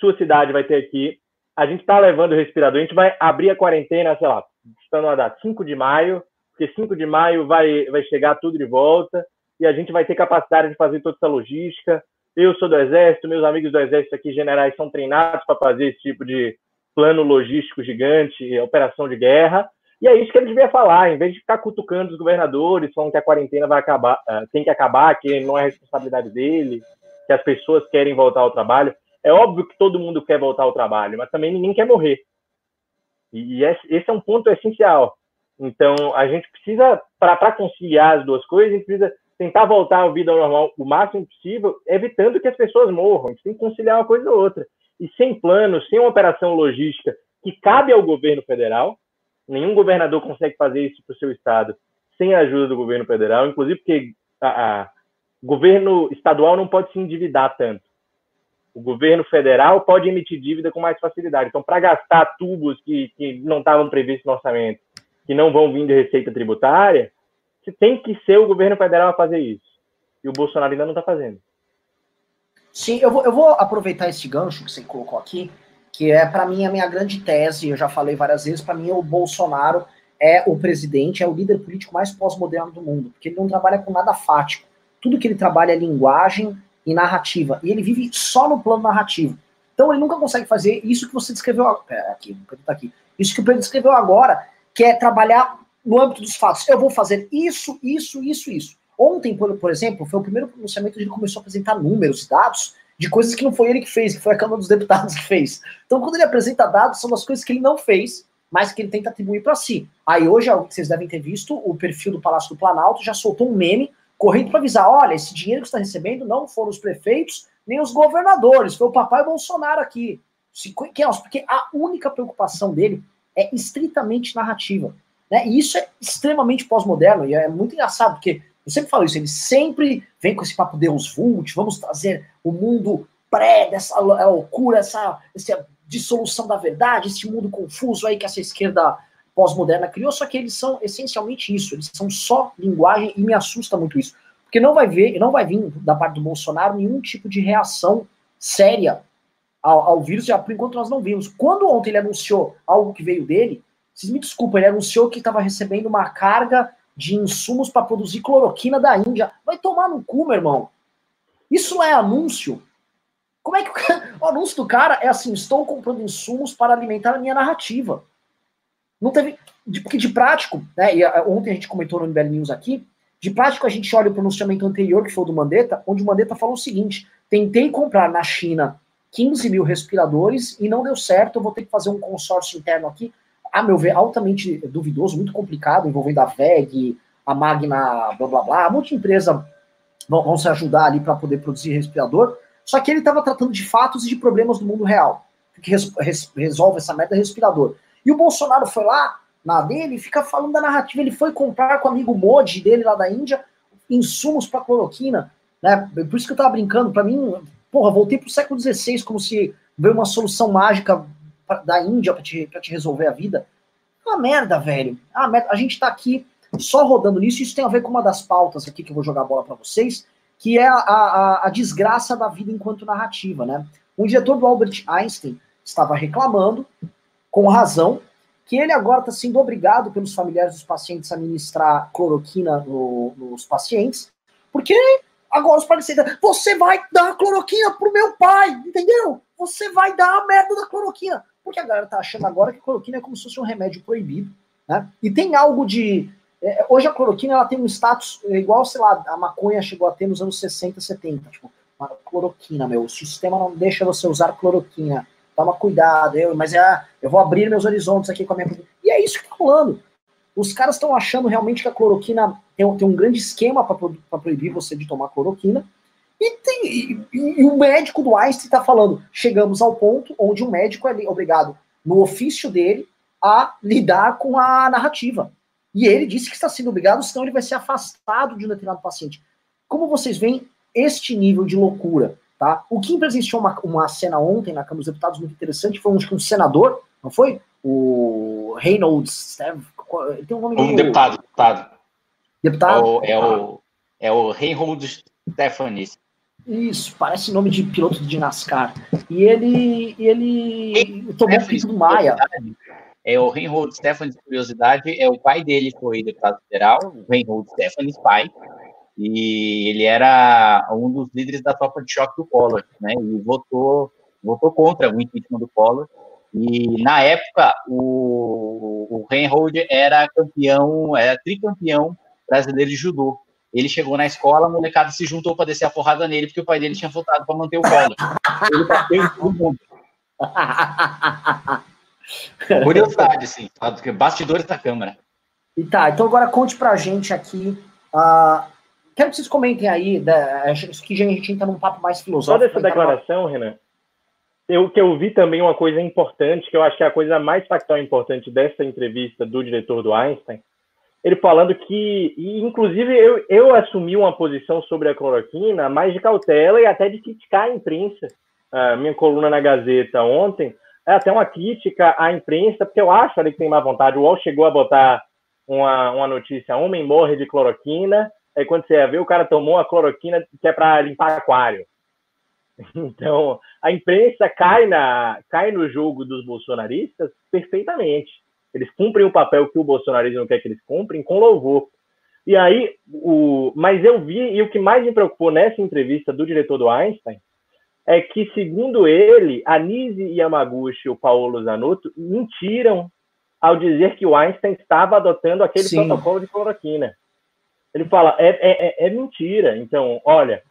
sua cidade vai ter aqui, a gente está levando o respirador, a gente vai abrir a quarentena, sei lá, estando a data 5 de maio, porque 5 de maio vai, vai chegar tudo de volta e a gente vai ter capacidade de fazer toda essa logística. Eu sou do Exército, meus amigos do Exército aqui, generais, são treinados para fazer esse tipo de plano logístico gigante, operação de guerra. E é isso que ele devia falar, em vez de ficar cutucando os governadores, falando que a quarentena vai acabar, uh, tem que acabar, que não é responsabilidade dele, que as pessoas querem voltar ao trabalho. É óbvio que todo mundo quer voltar ao trabalho, mas também ninguém quer morrer. E esse é um ponto essencial. Então, a gente precisa, para conciliar as duas coisas, a gente precisa tentar voltar à vida normal o máximo possível, evitando que as pessoas morram. A gente tem que conciliar uma coisa ou outra. E sem plano, sem uma operação logística que cabe ao governo federal, nenhum governador consegue fazer isso para o seu estado sem a ajuda do governo federal, inclusive porque o governo estadual não pode se endividar tanto. O governo federal pode emitir dívida com mais facilidade. Então, para gastar tubos que, que não estavam previstos no orçamento, que não vão vir de receita tributária, tem que ser o governo federal a fazer isso. E o Bolsonaro ainda não está fazendo. Sim, eu vou, eu vou aproveitar esse gancho que você colocou aqui, que é, para mim, a minha grande tese, eu já falei várias vezes, para mim, o Bolsonaro é o presidente, é o líder político mais pós-moderno do mundo, porque ele não trabalha com nada fático. Tudo que ele trabalha é linguagem e narrativa, e ele vive só no plano narrativo. Então ele nunca consegue fazer isso que você descreveu aqui, tá aqui. Isso que o Pedro descreveu agora, que é trabalhar no âmbito dos fatos. Eu vou fazer isso, isso, isso, isso. Ontem, por, por exemplo, foi o primeiro pronunciamento que ele começou a apresentar números, dados, de coisas que não foi ele que fez, que foi a Câmara dos Deputados que fez. Então, quando ele apresenta dados, são das coisas que ele não fez, mas que ele tenta atribuir para si. Aí hoje, vocês devem ter visto, o perfil do Palácio do Planalto já soltou um meme correndo para avisar: olha, esse dinheiro que está recebendo não foram os prefeitos nem os governadores, foi o papai Bolsonaro aqui. Porque a única preocupação dele é estritamente narrativa. Né? E isso é extremamente pós-moderno, e é muito engraçado, porque eu sempre falo isso, ele sempre vem com esse papo Deus Vult, vamos trazer o mundo pré dessa loucura, essa, essa dissolução da verdade, esse mundo confuso aí que essa esquerda pós-moderna criou, só que eles são essencialmente isso, eles são só linguagem e me assusta muito isso. Porque não vai ver, não vai vir da parte do Bolsonaro nenhum tipo de reação séria ao, ao vírus, já por enquanto nós não vimos. Quando ontem ele anunciou algo que veio dele, vocês me desculpem, ele anunciou que estava recebendo uma carga de insumos para produzir cloroquina da Índia. Vai tomar no cu, meu irmão. Isso é anúncio. Como é que o, o anúncio do cara é assim: estou comprando insumos para alimentar a minha narrativa. Não teve. Porque de prático, né? E ontem a gente comentou no MBL News aqui. De prático, a gente olha o pronunciamento anterior, que foi o do Mandetta, onde o Mandetta falou o seguinte: tentei comprar na China 15 mil respiradores e não deu certo, eu vou ter que fazer um consórcio interno aqui a meu ver, altamente duvidoso, muito complicado, envolvendo a VEG, a Magna, blá blá blá, um monte de empresa vão, vão se ajudar ali para poder produzir respirador. Só que ele estava tratando de fatos e de problemas do mundo real. Que res, res, resolve essa merda respirador. E o Bolsonaro foi lá, na dele, fica falando da narrativa. Ele foi comprar com o amigo Modi dele lá da Índia insumos para cloroquina. Né? Por isso que eu tava brincando. Para mim, porra, voltei pro século XVI como se veio uma solução mágica da Índia para te, pra te resolver a vida. É uma merda, velho. É uma merda. A gente tá aqui só rodando nisso. Isso tem a ver com uma das pautas aqui que eu vou jogar a bola para vocês, que é a, a, a, desgraça da vida enquanto narrativa, né? O diretor do Albert Einstein estava reclamando, com razão, que ele agora está sendo obrigado pelos familiares dos pacientes a ministrar cloroquina no, nos pacientes, porque agora os pacientes, você vai dar cloroquina pro meu pai, entendeu? Você vai dar a merda da cloroquina. Porque a galera tá achando agora que cloroquina é como se fosse um remédio proibido, né? E tem algo de. É, hoje a cloroquina ela tem um status igual, sei lá, a maconha chegou a ter nos anos 60, 70. Tipo, cloroquina, meu, o sistema não deixa você usar cloroquina. Toma cuidado, eu, mas é, eu vou abrir meus horizontes aqui com a minha. E é isso que tá rolando. Os caras estão achando realmente que a cloroquina tem, tem um grande esquema para proibir você de tomar cloroquina. E, tem, e, e, o médico do Einstein está falando: chegamos ao ponto onde o médico é obrigado, no ofício dele, a lidar com a narrativa. E ele disse que está sendo obrigado, senão ele vai ser afastado de um determinado paciente. Como vocês veem este nível de loucura? Tá? O Kim presenciou uma, uma cena ontem na Câmara dos Deputados muito interessante, foi um, um senador, não foi? O Reynolds, ele tem um nome Um do... deputado, deputado. Deputado? É o, é o, é o. Isso, parece nome de piloto de NASCAR. E ele, ele tomou o pico do Maia. É o Reinhold Stephens, curiosidade, é o pai dele foi deputado federal, o Reinhold Stephens, pai. e ele era um dos líderes da tropa de choque do Collor, né? E votou, votou contra o impeachment do Collor. E na época o, o Reinhold era campeão, era tricampeão brasileiro de judô. Ele chegou na escola, a molecada se juntou para descer a porrada nele, porque o pai dele tinha votado para manter o Collor. Ele bateu em todo mundo. Curiosidade, assim, bastidores da Câmara. E tá, então agora conte pra gente aqui. Uh, quero que vocês comentem aí, da, acho que a gente entra num papo mais filosófico. Só dessa declaração, numa... Renan, eu que eu vi também uma coisa importante, que eu acho que é a coisa mais factual importante dessa entrevista do diretor do Einstein, ele falando que, inclusive, eu, eu assumi uma posição sobre a cloroquina mais de cautela e até de criticar a imprensa. A minha coluna na Gazeta ontem é até uma crítica à imprensa, porque eu acho ali que tem má vontade. O UOL chegou a botar uma, uma notícia: homem morre de cloroquina. Aí quando você vê, o cara tomou a cloroquina que é para limpar aquário. Então, a imprensa cai, na, cai no jogo dos bolsonaristas perfeitamente. Eles cumprem o papel que o bolsonarismo quer que eles cumprem com louvor. E aí, o, mas eu vi, e o que mais me preocupou nessa entrevista do diretor do Einstein, é que, segundo ele, a Nise Yamaguchi e o Paulo Zanotto mentiram ao dizer que o Einstein estava adotando aquele Sim. protocolo de cloroquina. Ele fala, é, é, é, é mentira. Então, olha,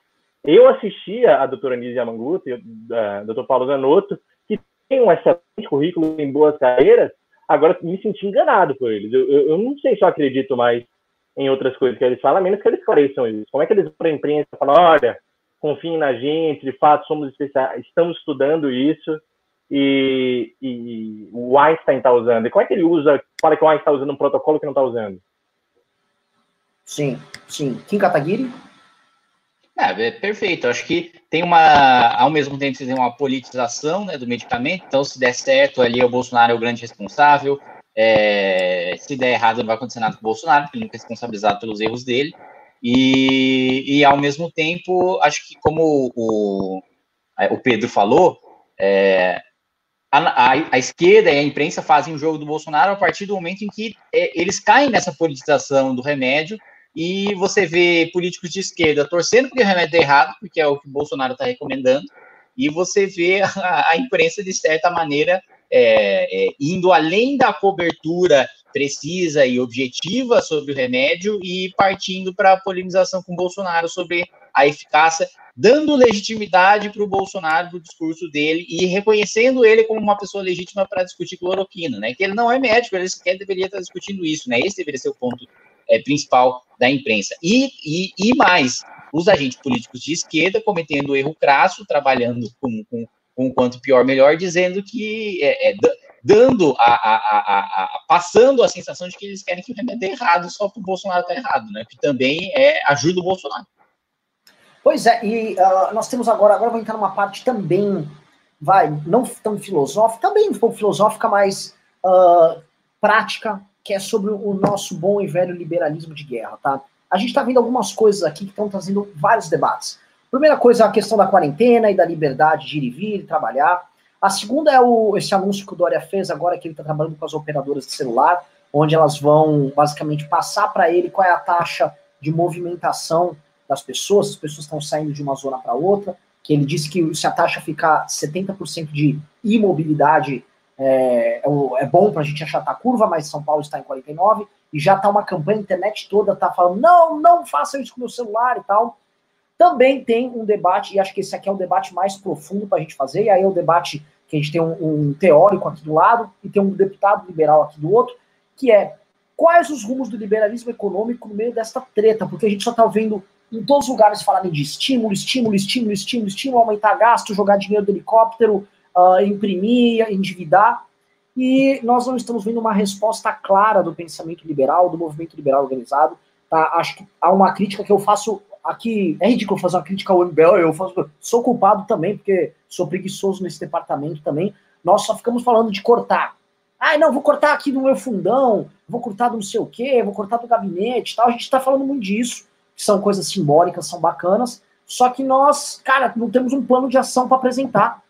eu assistia a doutora Nise Yamaguchi, o doutor Paulo Zanotto, que tem um excelente currículo em boas carreiras, agora me senti enganado por eles. Eu, eu, eu não sei se eu acredito mais em outras coisas que eles falam, a menos que eles esclareçam isso. Como é que eles para a imprensa falam, olha, confiem na gente, de fato somos especiais, estamos estudando isso e, e o Einstein está usando. E como é que ele usa, fala que o Einstein está usando um protocolo que não está usando? Sim, sim. Kim Kataguiri? É, é, perfeito. Acho que tem uma, ao mesmo tempo, você tem uma politização né, do medicamento. Então, se der certo, ali o Bolsonaro é o grande responsável. É, se der errado, não vai acontecer nada com o Bolsonaro, porque ele nunca é responsabilizado pelos erros dele. E, e ao mesmo tempo, acho que como o, o Pedro falou, é, a, a, a, esquerda e a imprensa fazem o jogo do Bolsonaro a partir do momento em que é, eles caem nessa politização do remédio e você vê políticos de esquerda torcendo porque o remédio é errado, porque é o que o Bolsonaro está recomendando, e você vê a, a imprensa, de certa maneira, é, é, indo além da cobertura precisa e objetiva sobre o remédio e partindo para a polemização com o Bolsonaro sobre a eficácia, dando legitimidade para o Bolsonaro do discurso dele e reconhecendo ele como uma pessoa legítima para discutir cloroquina, né? Que ele não é médico, ele sequer deveria estar discutindo isso, né? Esse deveria ser o ponto é, principal da imprensa. E, e, e mais, os agentes políticos de esquerda cometendo erro crasso, trabalhando com, com, com quanto pior melhor, dizendo que é, é, dando a, a, a, passando a sensação de que eles querem que o remédio é errado só para o Bolsonaro estar tá errado, né? Que também é ajuda o Bolsonaro. Pois é, e uh, nós temos agora, agora vou entrar numa parte também, vai, não tão filosófica, também um pouco filosófica, mas uh, prática, que é sobre o nosso bom e velho liberalismo de guerra, tá? A gente está vendo algumas coisas aqui que estão trazendo vários debates. Primeira coisa, a questão da quarentena e da liberdade de ir e vir, trabalhar. A segunda é o, esse anúncio que o Dória fez agora, que ele está trabalhando com as operadoras de celular, onde elas vão basicamente passar para ele qual é a taxa de movimentação das pessoas, as pessoas estão saindo de uma zona para outra, que ele disse que se a taxa ficar 70% de imobilidade, é, é, é bom para a gente achatar a curva, mas São Paulo está em 49, e já está uma campanha, a internet toda está falando, não, não faça isso com o meu celular e tal. Também tem um debate, e acho que esse aqui é o debate mais profundo para a gente fazer, e aí é o debate que a gente tem um, um, teórico aqui do lado e tem um deputado liberal aqui do outro, que é quais os rumos do liberalismo econômico no meio desta treta, porque a gente só está vendo em todos os lugares falarem de estímulo, estímulo, estímulo, estímulo, estímulo, aumentar gasto, jogar dinheiro do helicóptero, uh, imprimir, endividar, e nós não estamos vendo uma resposta clara do pensamento liberal, do movimento liberal organizado. Tá? Acho que há uma crítica que eu faço aqui é ridículo fazer uma crítica ao MBL, eu faço, sou culpado também, porque sou preguiçoso nesse departamento também. Nós só ficamos falando de cortar. Ah, não, vou cortar aqui do meu fundão, vou cortar do não sei o quê, vou cortar do gabinete tal. A gente está falando muito disso, que são coisas simbólicas, são bacanas, só que nós, cara, não temos um plano de ação para apresentar.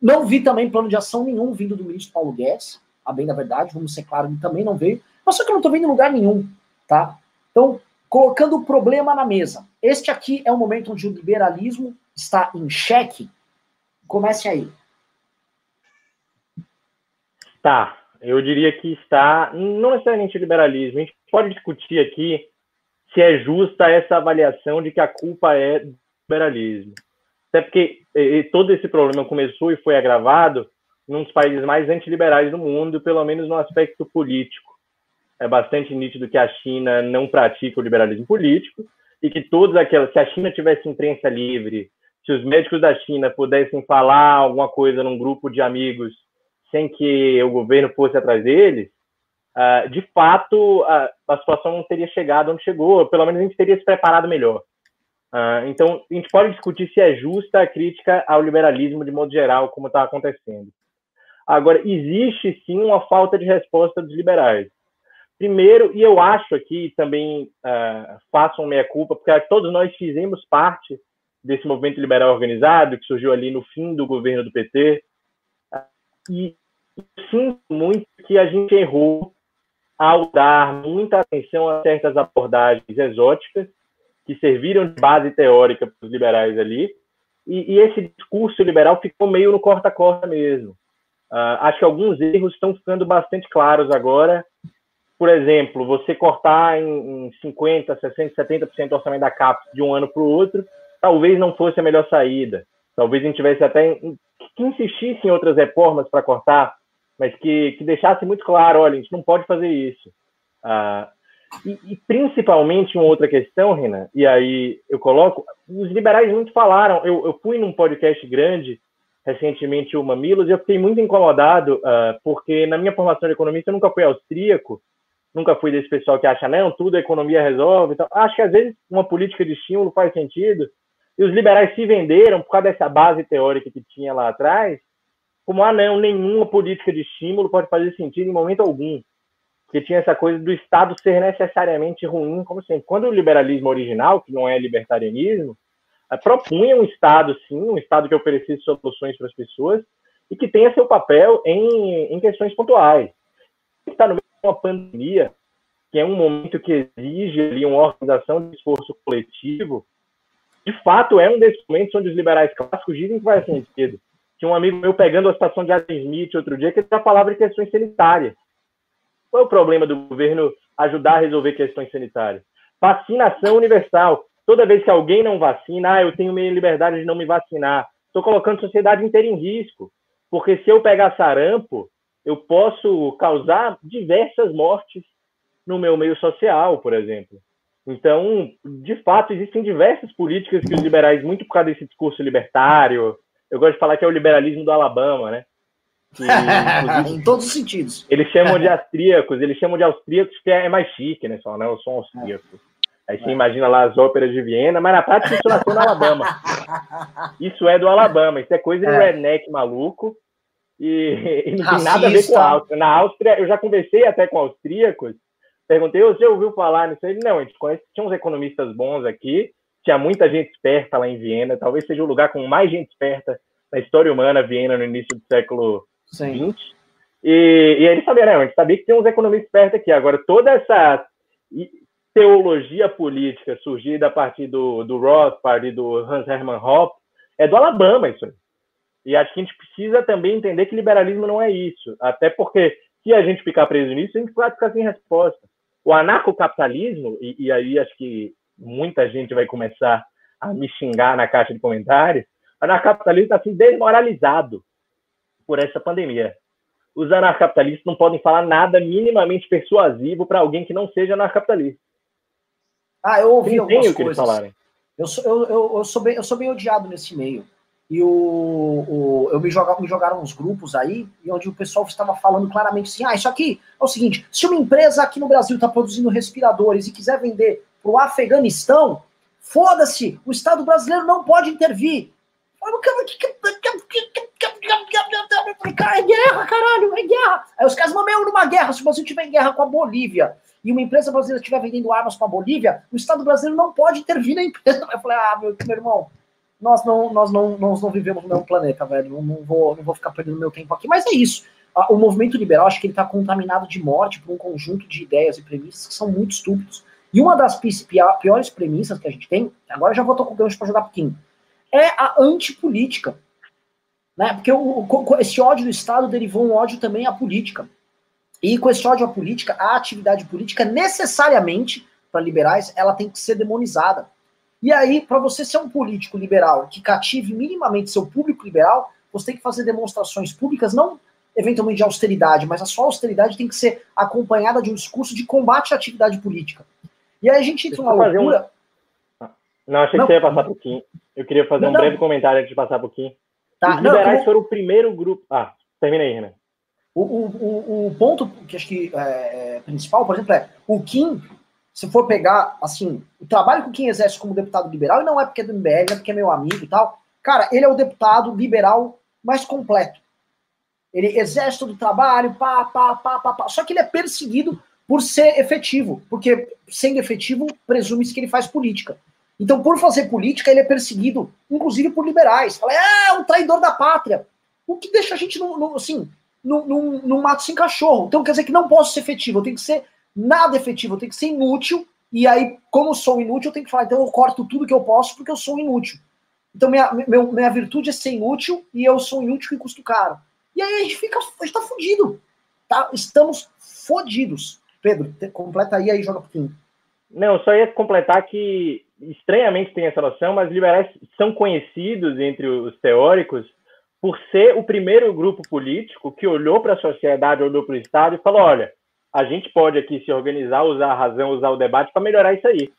Não vi também plano de ação nenhum vindo do ministro Paulo Guedes, a bem da verdade, vamos ser claros, ele também não veio. Mas só que eu não estou vendo em lugar nenhum, tá? Então, colocando o problema na mesa. Este aqui é o momento onde o liberalismo está em xeque. Comece aí. Tá, eu diria que está, não necessariamente o liberalismo, a gente pode discutir aqui se é justa essa avaliação de que a culpa é do liberalismo. Até porque e, todo esse problema começou e foi agravado num dos países mais antiliberais do mundo, pelo menos no aspecto político. É bastante nítido que a China não pratica o liberalismo político e que todas aquelas, se a China tivesse imprensa livre, se os médicos da China pudessem falar alguma coisa num grupo de amigos sem que o governo fosse atrás deles, uh, de fato a, situação não teria chegado onde chegou, pelo menos a gente teria se preparado melhor. Uh, então, a gente pode discutir se é justa a crítica ao liberalismo de modo geral, como está acontecendo. Agora, existe sim uma falta de resposta dos liberais. Primeiro, e eu acho aqui também uh, faço uma meia-culpa, porque todos nós fizemos parte desse movimento liberal organizado, que surgiu ali no fim do governo do PT, e sinto muito que a gente errou ao dar muita atenção a certas abordagens exóticas que serviram de base teórica para os liberais ali, e, e esse discurso liberal ficou meio no corta-corta mesmo. Uh, acho que alguns erros estão ficando bastante claros agora. Por exemplo, você cortar em, em 50%, 60%, 70% do orçamento da CAPES de um ano para o outro, talvez não fosse a melhor saída. Talvez a gente tivesse até que insistisse em outras reformas para cortar, mas que, que deixasse muito claro, olha, a gente não pode fazer isso. Ah, e, e, principalmente uma outra questão, Renan, e aí eu coloco, os liberais muito falaram, eu, eu fui num podcast grande recentemente, o Mamilos, e eu fiquei muito incomodado, uh, porque na minha formação de economista eu nunca fui austríaco, nunca fui desse pessoal que acha, não, tudo a economia resolve. Então, acho que às vezes uma política de estímulo faz sentido, e os liberais se venderam por causa dessa base teórica que tinha lá atrás, como, ah, não, nenhuma política de estímulo pode fazer sentido em momento algum. Porque tinha essa coisa do Estado ser necessariamente ruim, como sempre. Quando o liberalismo original, que não é libertarianismo, eh, propunha um Estado, sim, um Estado que oferecesse soluções para as pessoas e que tenha seu papel em, em questões pontuais. Está no meio de uma pandemia, que é um momento que exige ali uma organização de esforço coletivo, de fato, é um desses momentos onde os liberais clássicos dizem que vai sentido. Tinha um amigo meu pegando a situação de Adam Smith outro dia que já falava de questões sanitárias. Qual é o problema do governo ajudar a resolver questões sanitárias? Vacinação universal. Toda vez que alguém não vacina, ah, eu tenho minha liberdade de não me vacinar. Estou colocando a sociedade inteira em risco. Porque se eu pegar sarampo, eu posso causar diversas mortes no meu meio social, por exemplo. Então, de fato, existem diversas políticas que os liberais, muito por causa desse discurso libertário, eu gosto de falar que é o liberalismo do Alabama, né? Que, em todos os sentidos. Eles chamam de austríacos, eles chamam de austríacos que é mais chique, né? Só, não, eu sou um austríaco. Aí você é. imagina lá as óperas de Viena, mas na prática isso nasceu no Alabama. Isso é do Alabama, isso é coisa de é. redneck maluco e, e não Racista. tem nada a ver com a Áustria. Na Áustria, eu já conversei até com austríacos Perguntei, você ouviu falar nisso? Ele, não, a gente conhece, tinha uns economistas bons aqui, tinha muita gente esperta lá em Viena, talvez seja o lugar com mais gente esperta na história humana, Viena, no início do século XX. E, e ele sabia, não, a gente sabia que tinha uns economistas espertos aqui. Agora, toda essa teologia política surgida a partir do, do Rothbard e do Hans Hermann Hoppe é do Alabama isso aí. E acho que a gente precisa também entender que liberalismo não é isso. Até porque, se a gente ficar preso nisso, a gente vai ficar sem resposta o anarcocapitalismo, e, e aí acho que muita gente vai começar a me xingar na caixa de comentários, o anarcocapitalismo está assim, desmoralizado por essa pandemia. Os anarcapitalistas não podem falar nada minimamente persuasivo para alguém que não seja anarcapitalista. Ah, eu ouvi algumas o que coisas. Eles falarem. Eu sou, eu, eu, eu, sou bem, eu sou bem odiado nesse meio. E o, o, eu me, joga, me jogaram uns grupos aí, onde o pessoal estava falando claramente assim: ah, isso aqui é o seguinte: se uma empresa aqui no Brasil está produzindo respiradores e quiser vender para o Afeganistão, foda-se, o Estado brasileiro não pode intervir. É guerra, caralho, é guerra. Aí os caras, não, numa guerra, se você tiver em guerra com a Bolívia e uma empresa brasileira estiver vendendo armas para a Bolívia, o Estado brasileiro não pode intervir na empresa. Eu falei, ah, meu, meu irmão, nós não, nós não, nós não vivemos no mesmo planeta, velho. Não, não, vou, não vou ficar perdendo meu tempo aqui. Mas é isso. O movimento liberal, acho que ele está contaminado de morte por um conjunto de ideias e premissas que são muito estúpidos E uma das piores premissas que a gente tem, agora já vou tocar o gancho para jogar pouquinho, é a antipolítica. Né? Porque o, esse ódio do Estado derivou um ódio também à política. E com esse ódio à política, a atividade política, necessariamente, para liberais, ela tem que ser demonizada. E aí, para você ser um político liberal que cative minimamente seu público liberal, você tem que fazer demonstrações públicas, não eventualmente de austeridade, mas a sua austeridade tem que ser acompanhada de um discurso de combate à atividade política. E aí a gente entra numa loucura. Um... Não, achei não, que você ia passar por Kim. Eu queria fazer não, um breve comentário antes de passar por Kim. Tá, Os liberais não, foram o primeiro grupo. Ah, termina aí, Renan. O, o, o, ponto que acho que é, é, principal, por exemplo, é o Kim, se for pegar, assim, o trabalho que o Kim exerce como deputado liberal, e não é porque é do MBL, é porque é meu amigo e tal, cara, ele é o deputado liberal mais completo. Ele exerce todo o trabalho, pá, pá, pá, pá, pá. Só que ele é perseguido por ser efetivo, porque sendo efetivo, presume-se que ele faz política. Então, por fazer política, ele é perseguido, inclusive por liberais. Fala, é um traidor da pátria. O que deixa a gente, no, no, assim, no mato sem cachorro. Então, quer dizer que não posso ser efetivo, eu tenho que ser nada efetivo, eu tenho que ser inútil. E aí, como sou inútil, eu tenho que falar, então eu corto tudo que eu posso porque eu sou inútil. Então, minha, meu, minha virtude é ser inútil e eu sou inútil e custo caro. E aí a gente fica, a gente tá fudido. Tá? Estamos fodidos. Pedro, completa aí, aí joga um pouquinho. Não, só ia completar que estranhamente tem essa noção, mas liberais são conhecidos entre os teóricos por ser o primeiro grupo político que olhou para a sociedade, olhou para o Estado e falou: olha, a gente pode aqui se organizar, usar a razão, usar o debate para melhorar isso aí.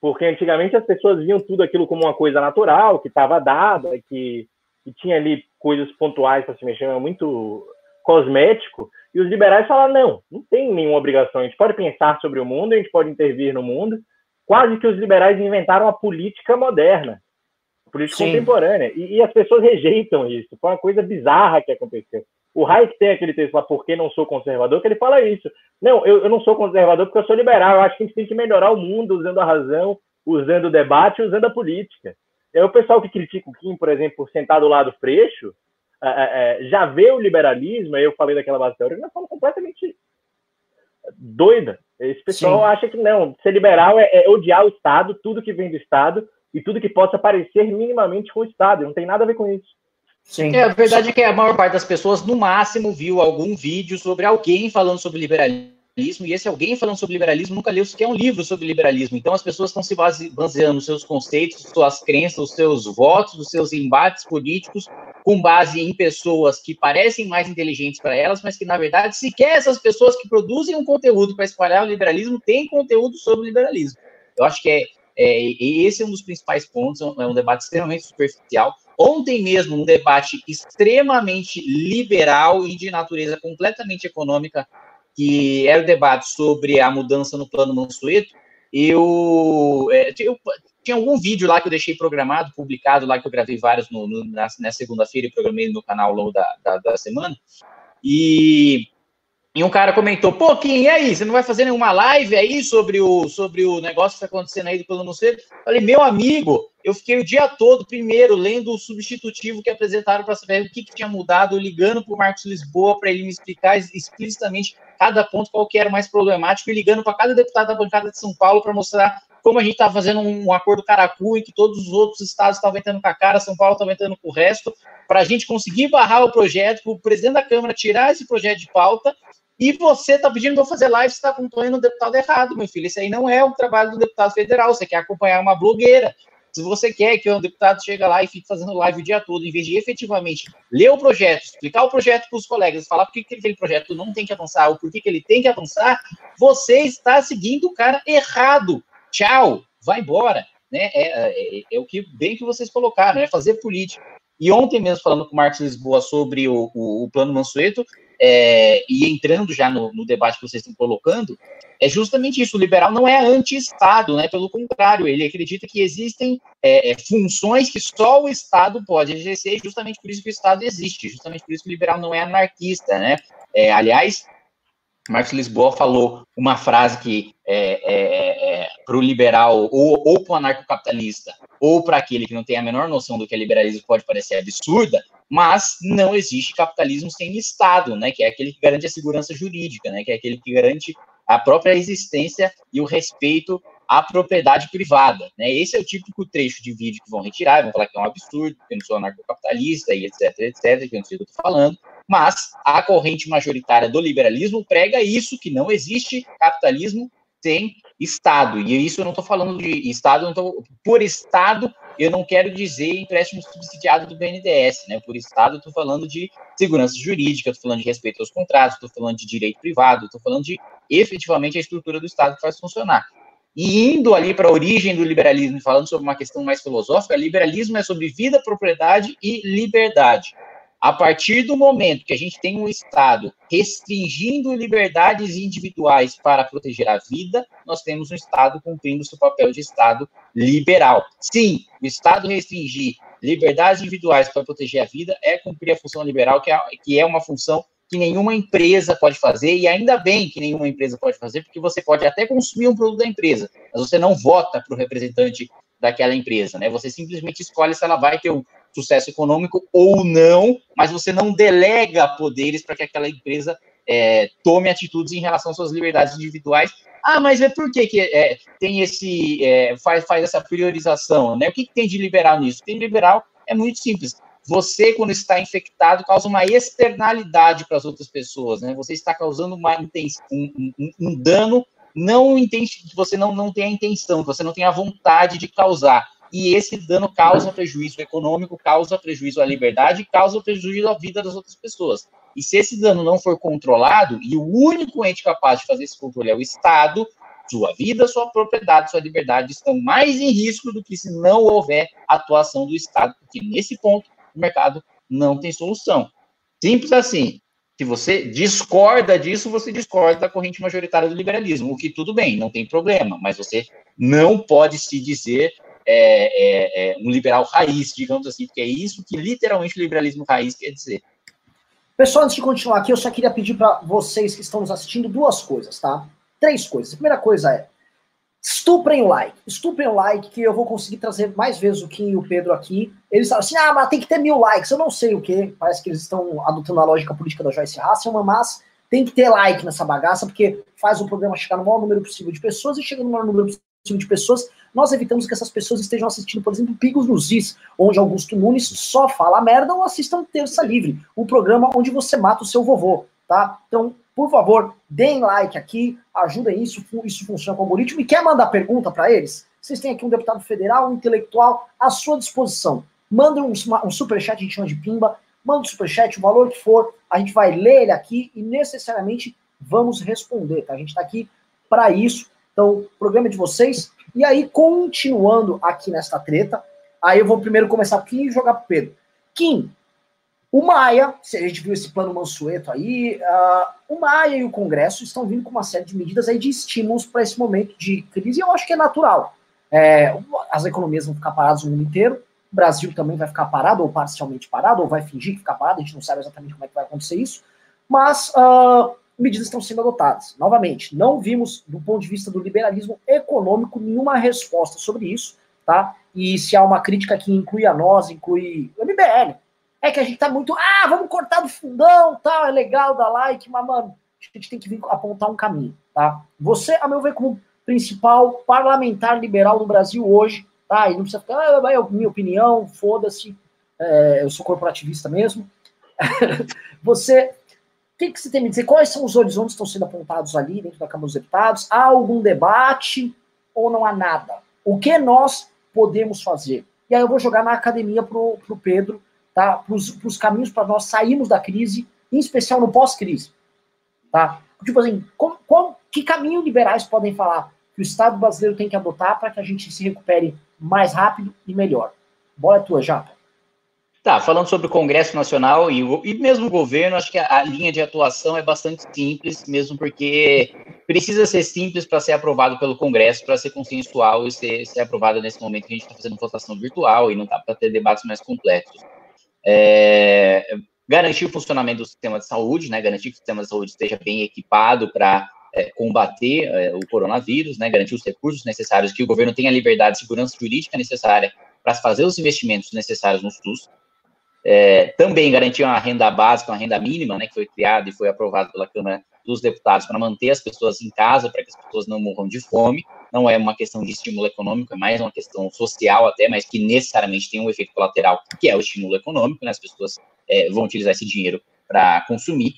Porque antigamente as pessoas viam tudo aquilo como uma coisa natural, que estava dada, que, que tinha ali coisas pontuais para se mexer, é muito cosmético. E os liberais falaram: não, não tem nenhuma obrigação. A gente pode pensar sobre o mundo, a gente pode intervir no mundo. Quase que os liberais inventaram a política moderna, a política Sim. contemporânea. E, e, as pessoas rejeitam isso. Foi uma coisa bizarra que aconteceu. O Hayek tem aquele texto lá, Por que não sou conservador? que ele fala isso. Não, eu, eu não sou conservador porque eu sou liberal. Eu acho que a gente tem que melhorar o mundo usando a razão, usando o debate, usando a política. É o pessoal que critica o Kim, por exemplo, por sentar do lado freixo, é, é, é, já vê o liberalismo, aí eu falei daquela base teórica, de uma forma completamente doida. Esse pessoal Sim. acha que não, ser liberal é, é, odiar o Estado, tudo que vem do Estado e tudo que possa parecer minimamente com o Estado. Não tem nada a ver com isso. Sim. É, a verdade é que a maior parte das pessoas, no máximo, viu algum vídeo sobre alguém falando sobre liberalismo liberalismo, e esse alguém falando sobre liberalismo nunca leu sequer um livro sobre liberalismo. Então as pessoas estão se baseando nos seus conceitos, suas crenças, os seus votos, os seus embates políticos, com base em pessoas que parecem mais inteligentes para elas, mas que na verdade sequer essas pessoas que produzem um conteúdo para espalhar o liberalismo têm conteúdo sobre liberalismo. Eu acho que é, é, esse é um dos principais pontos, é um debate extremamente superficial. Ontem mesmo, um debate extremamente liberal e de natureza completamente econômica que era o debate sobre a mudança no plano Mansueto, eu, é, eu, tinha algum vídeo lá que eu deixei programado, publicado lá, que eu gravei vários no, no, na, na segunda-feira e programei no canal ao longo da, da, da semana, e e um cara comentou, pô, Kim, e aí, você não vai fazer nenhuma live aí sobre o, sobre o negócio que está acontecendo aí do plano Monteiro? Falei, meu amigo, eu fiquei o dia todo, primeiro, lendo o substitutivo que apresentaram para saber o que, que tinha mudado, ligando para o Marcos Lisboa para ele me explicar explicitamente cada ponto, qual que era mais problemático, e ligando para cada deputado da bancada de São Paulo para mostrar como a gente estava fazendo um acordo caracu e que todos os outros estados estavam entrando com a cara, São Paulo estava entrando com o resto, para a gente conseguir barrar o projeto, para o presidente da Câmara tirar esse projeto de pauta e você está pedindo para fazer live, você está acompanhando o deputado errado, meu filho. Isso aí não é o trabalho do deputado federal. Você quer acompanhar uma blogueira. Se você quer que o deputado chegue lá e fique fazendo live o dia todo, em vez de efetivamente ler o projeto, explicar o projeto para os colegas, falar por que, que aquele projeto não tem que avançar, ou por que, ele tem que avançar, você está seguindo o cara errado. Tchau, vai embora. Né? É, é, é o que bem que vocês colocaram, é fazer política. E ontem mesmo, falando com o Marcos Lisboa sobre o, o, o Plano Mansueto, é, e entrando já no, no, debate que vocês estão colocando, é justamente isso. O liberal não é anti-Estado, né? Pelo contrário, ele acredita que existem é, é, funções que só o Estado pode exercer, justamente por isso que o Estado existe, justamente por isso que o liberal não é anarquista, né? É, aliás, Marcos Lisboa falou uma frase que é, é, é para o liberal ou, ou para o anarcocapitalista ou para aquele que não tem a menor noção do que é liberalismo pode parecer absurda, mas não existe capitalismo sem Estado, né? Que é aquele que garante a segurança jurídica, né? Que é aquele que garante a própria existência e o respeito à propriedade privada. Né? Esse é o típico trecho de vídeo que vão retirar, vão falar que é um absurdo, que eu não sou anarcocapitalista e etc, etc, que eu não sei o que eu estou falando, mas a corrente majoritária do liberalismo prega isso, que não existe capitalismo sem Estado. E isso eu não estou falando de Estado, tô, por Estado eu não quero dizer empréstimo subsidiado do BNDES, né? Por Estado eu estou falando de segurança jurídica, estou falando de respeito aos contratos, estou falando de direito privado, estou falando de efetivamente a estrutura do Estado que faz funcionar. E indo ali para a origem do liberalismo, falando sobre uma questão mais filosófica, liberalismo é sobre vida, propriedade e liberdade. A partir do momento que a gente tem um Estado restringindo liberdades individuais para proteger a vida, nós temos um Estado cumprindo seu papel de Estado liberal. Sim, o Estado restringir liberdades individuais para proteger a vida é cumprir a função liberal, que é, que é uma função que nenhuma empresa pode fazer, e ainda bem que nenhuma empresa pode fazer, porque você pode até consumir um produto da empresa, mas você não vota para o representante daquela empresa, né? Você simplesmente escolhe se ela vai ter um sucesso econômico ou não, mas você não delega poderes para que aquela empresa é, tome atitudes em relação às suas liberdades individuais. Ah, mas é por que, que é, tem esse é, faz, faz essa priorização, né? O que, que tem de liberal nisso? Tem liberal é muito simples. Você, quando está infectado, causa uma externalidade para as outras pessoas, né? Você está causando uma, um, um, um dano não entende, você não, não tem a intenção, você não tem a vontade de causar. E esse dano causa prejuízo econômico, causa prejuízo à liberdade, causa prejuízo à vida das outras pessoas. E se esse dano não for controlado, e o único ente capaz de fazer esse controle é o Estado, sua vida, sua propriedade, sua liberdade estão mais em risco do que se não houver atuação do Estado, porque nesse ponto o mercado não tem solução. Simples assim. Se você discorda disso, você discorda da corrente majoritária do liberalismo, o que tudo bem, não tem problema, mas você não pode se dizer é, é, é um liberal raiz, digamos assim, porque é isso que literalmente o liberalismo raiz quer dizer. Pessoal, antes de continuar aqui, eu só queria pedir para vocês que estão nos assistindo duas coisas, tá? Três coisas. A primeira coisa é, Estuprem o like. Estuprem o like, que eu vou conseguir trazer mais vezes o Kim e o Pedro aqui. Eles falam assim: ah, mas tem que ter mil likes. Eu não sei o que. Parece que eles estão adotando a lógica política da Joyce Hasselman, mas tem que ter like nessa bagaça, porque faz o programa chegar no maior número possível de pessoas e chega no maior número possível de pessoas, nós evitamos que essas pessoas estejam assistindo, por exemplo, Pigos nos Is, onde Augusto Nunes só fala merda, ou assistam Terça Livre, o programa onde você mata o seu vovô, tá? Então, por favor, deem like aqui, ajudem isso, isso funciona com o algoritmo. E quer mandar pergunta para eles? Vocês têm aqui um deputado federal, um intelectual à sua disposição. Manda um, um superchat, a gente chama de pimba, manda um superchat, o valor que for, a gente vai ler ele aqui e necessariamente vamos responder, tá? A gente está aqui para isso. Então, programa de vocês. E aí, continuando aqui nesta treta, aí eu vou primeiro começar aqui e jogar pro Pedro. Kim, o Maia, a gente viu esse plano Mansueto aí, uh, o Maia e o Congresso estão vindo com uma série de medidas aí de estímulos para esse momento de crise, e eu acho que é natural. É, as economias vão ficar paradas no mundo inteiro, o Brasil também vai ficar parado, ou parcialmente parado, ou vai fingir que ficar parado, a gente não sabe exatamente como é que vai acontecer isso, mas uh, medidas estão sendo adotadas. Novamente, não vimos, do ponto de vista do liberalismo econômico, nenhuma resposta sobre isso, tá? E se há uma crítica que inclui a nós, inclui o MBL, é que a gente tá muito, ah, vamos cortar do fundão, tal, é legal dar like, mas, mano, a gente tem que vir apontar um caminho, tá? Você, a meu ver, como principal parlamentar liberal do Brasil hoje, tá? E não precisa ficar, ah, é minha opinião, foda-se, é, eu sou corporativista mesmo. você, o que, que você tem me dizer? Quais são os horizontes que estão sendo apontados ali dentro da Câmara dos Deputados? Há algum debate ou não há nada? O que nós podemos fazer? E aí eu vou jogar na academia pro, pro Pedro, tá? para os caminhos para nós sairmos da crise, em especial no pós-crise. Tá? Tipo assim, como, como, que caminho liberais podem falar que o Estado brasileiro tem que adotar para que a gente se recupere mais rápido e melhor? Bola é tua, Japa. Tá, falando sobre o Congresso Nacional e, o, e mesmo o governo, acho que a, a, linha de atuação é bastante simples, mesmo porque precisa ser simples para ser aprovado pelo Congresso, para ser consensual e ser, ser aprovado nesse momento que a gente está fazendo votação virtual e não dá para ter debates mais completos é, garantir o funcionamento do sistema de saúde, né, garantir que o sistema de saúde esteja bem equipado para é, combater é, o coronavírus, né, garantir os recursos necessários, que o governo tenha a liberdade e segurança jurídica necessária para fazer os investimentos necessários no SUS. É, também garantir uma renda básica, uma renda mínima, né, que foi criada e foi aprovada pela Câmara dos deputados para manter as pessoas em casa, para que as pessoas não morram de fome. Não é uma questão de estímulo econômico, é mais uma questão social até, mas que necessariamente tem um efeito colateral, que é o estímulo econômico, né? As pessoas é, vão utilizar esse dinheiro para consumir.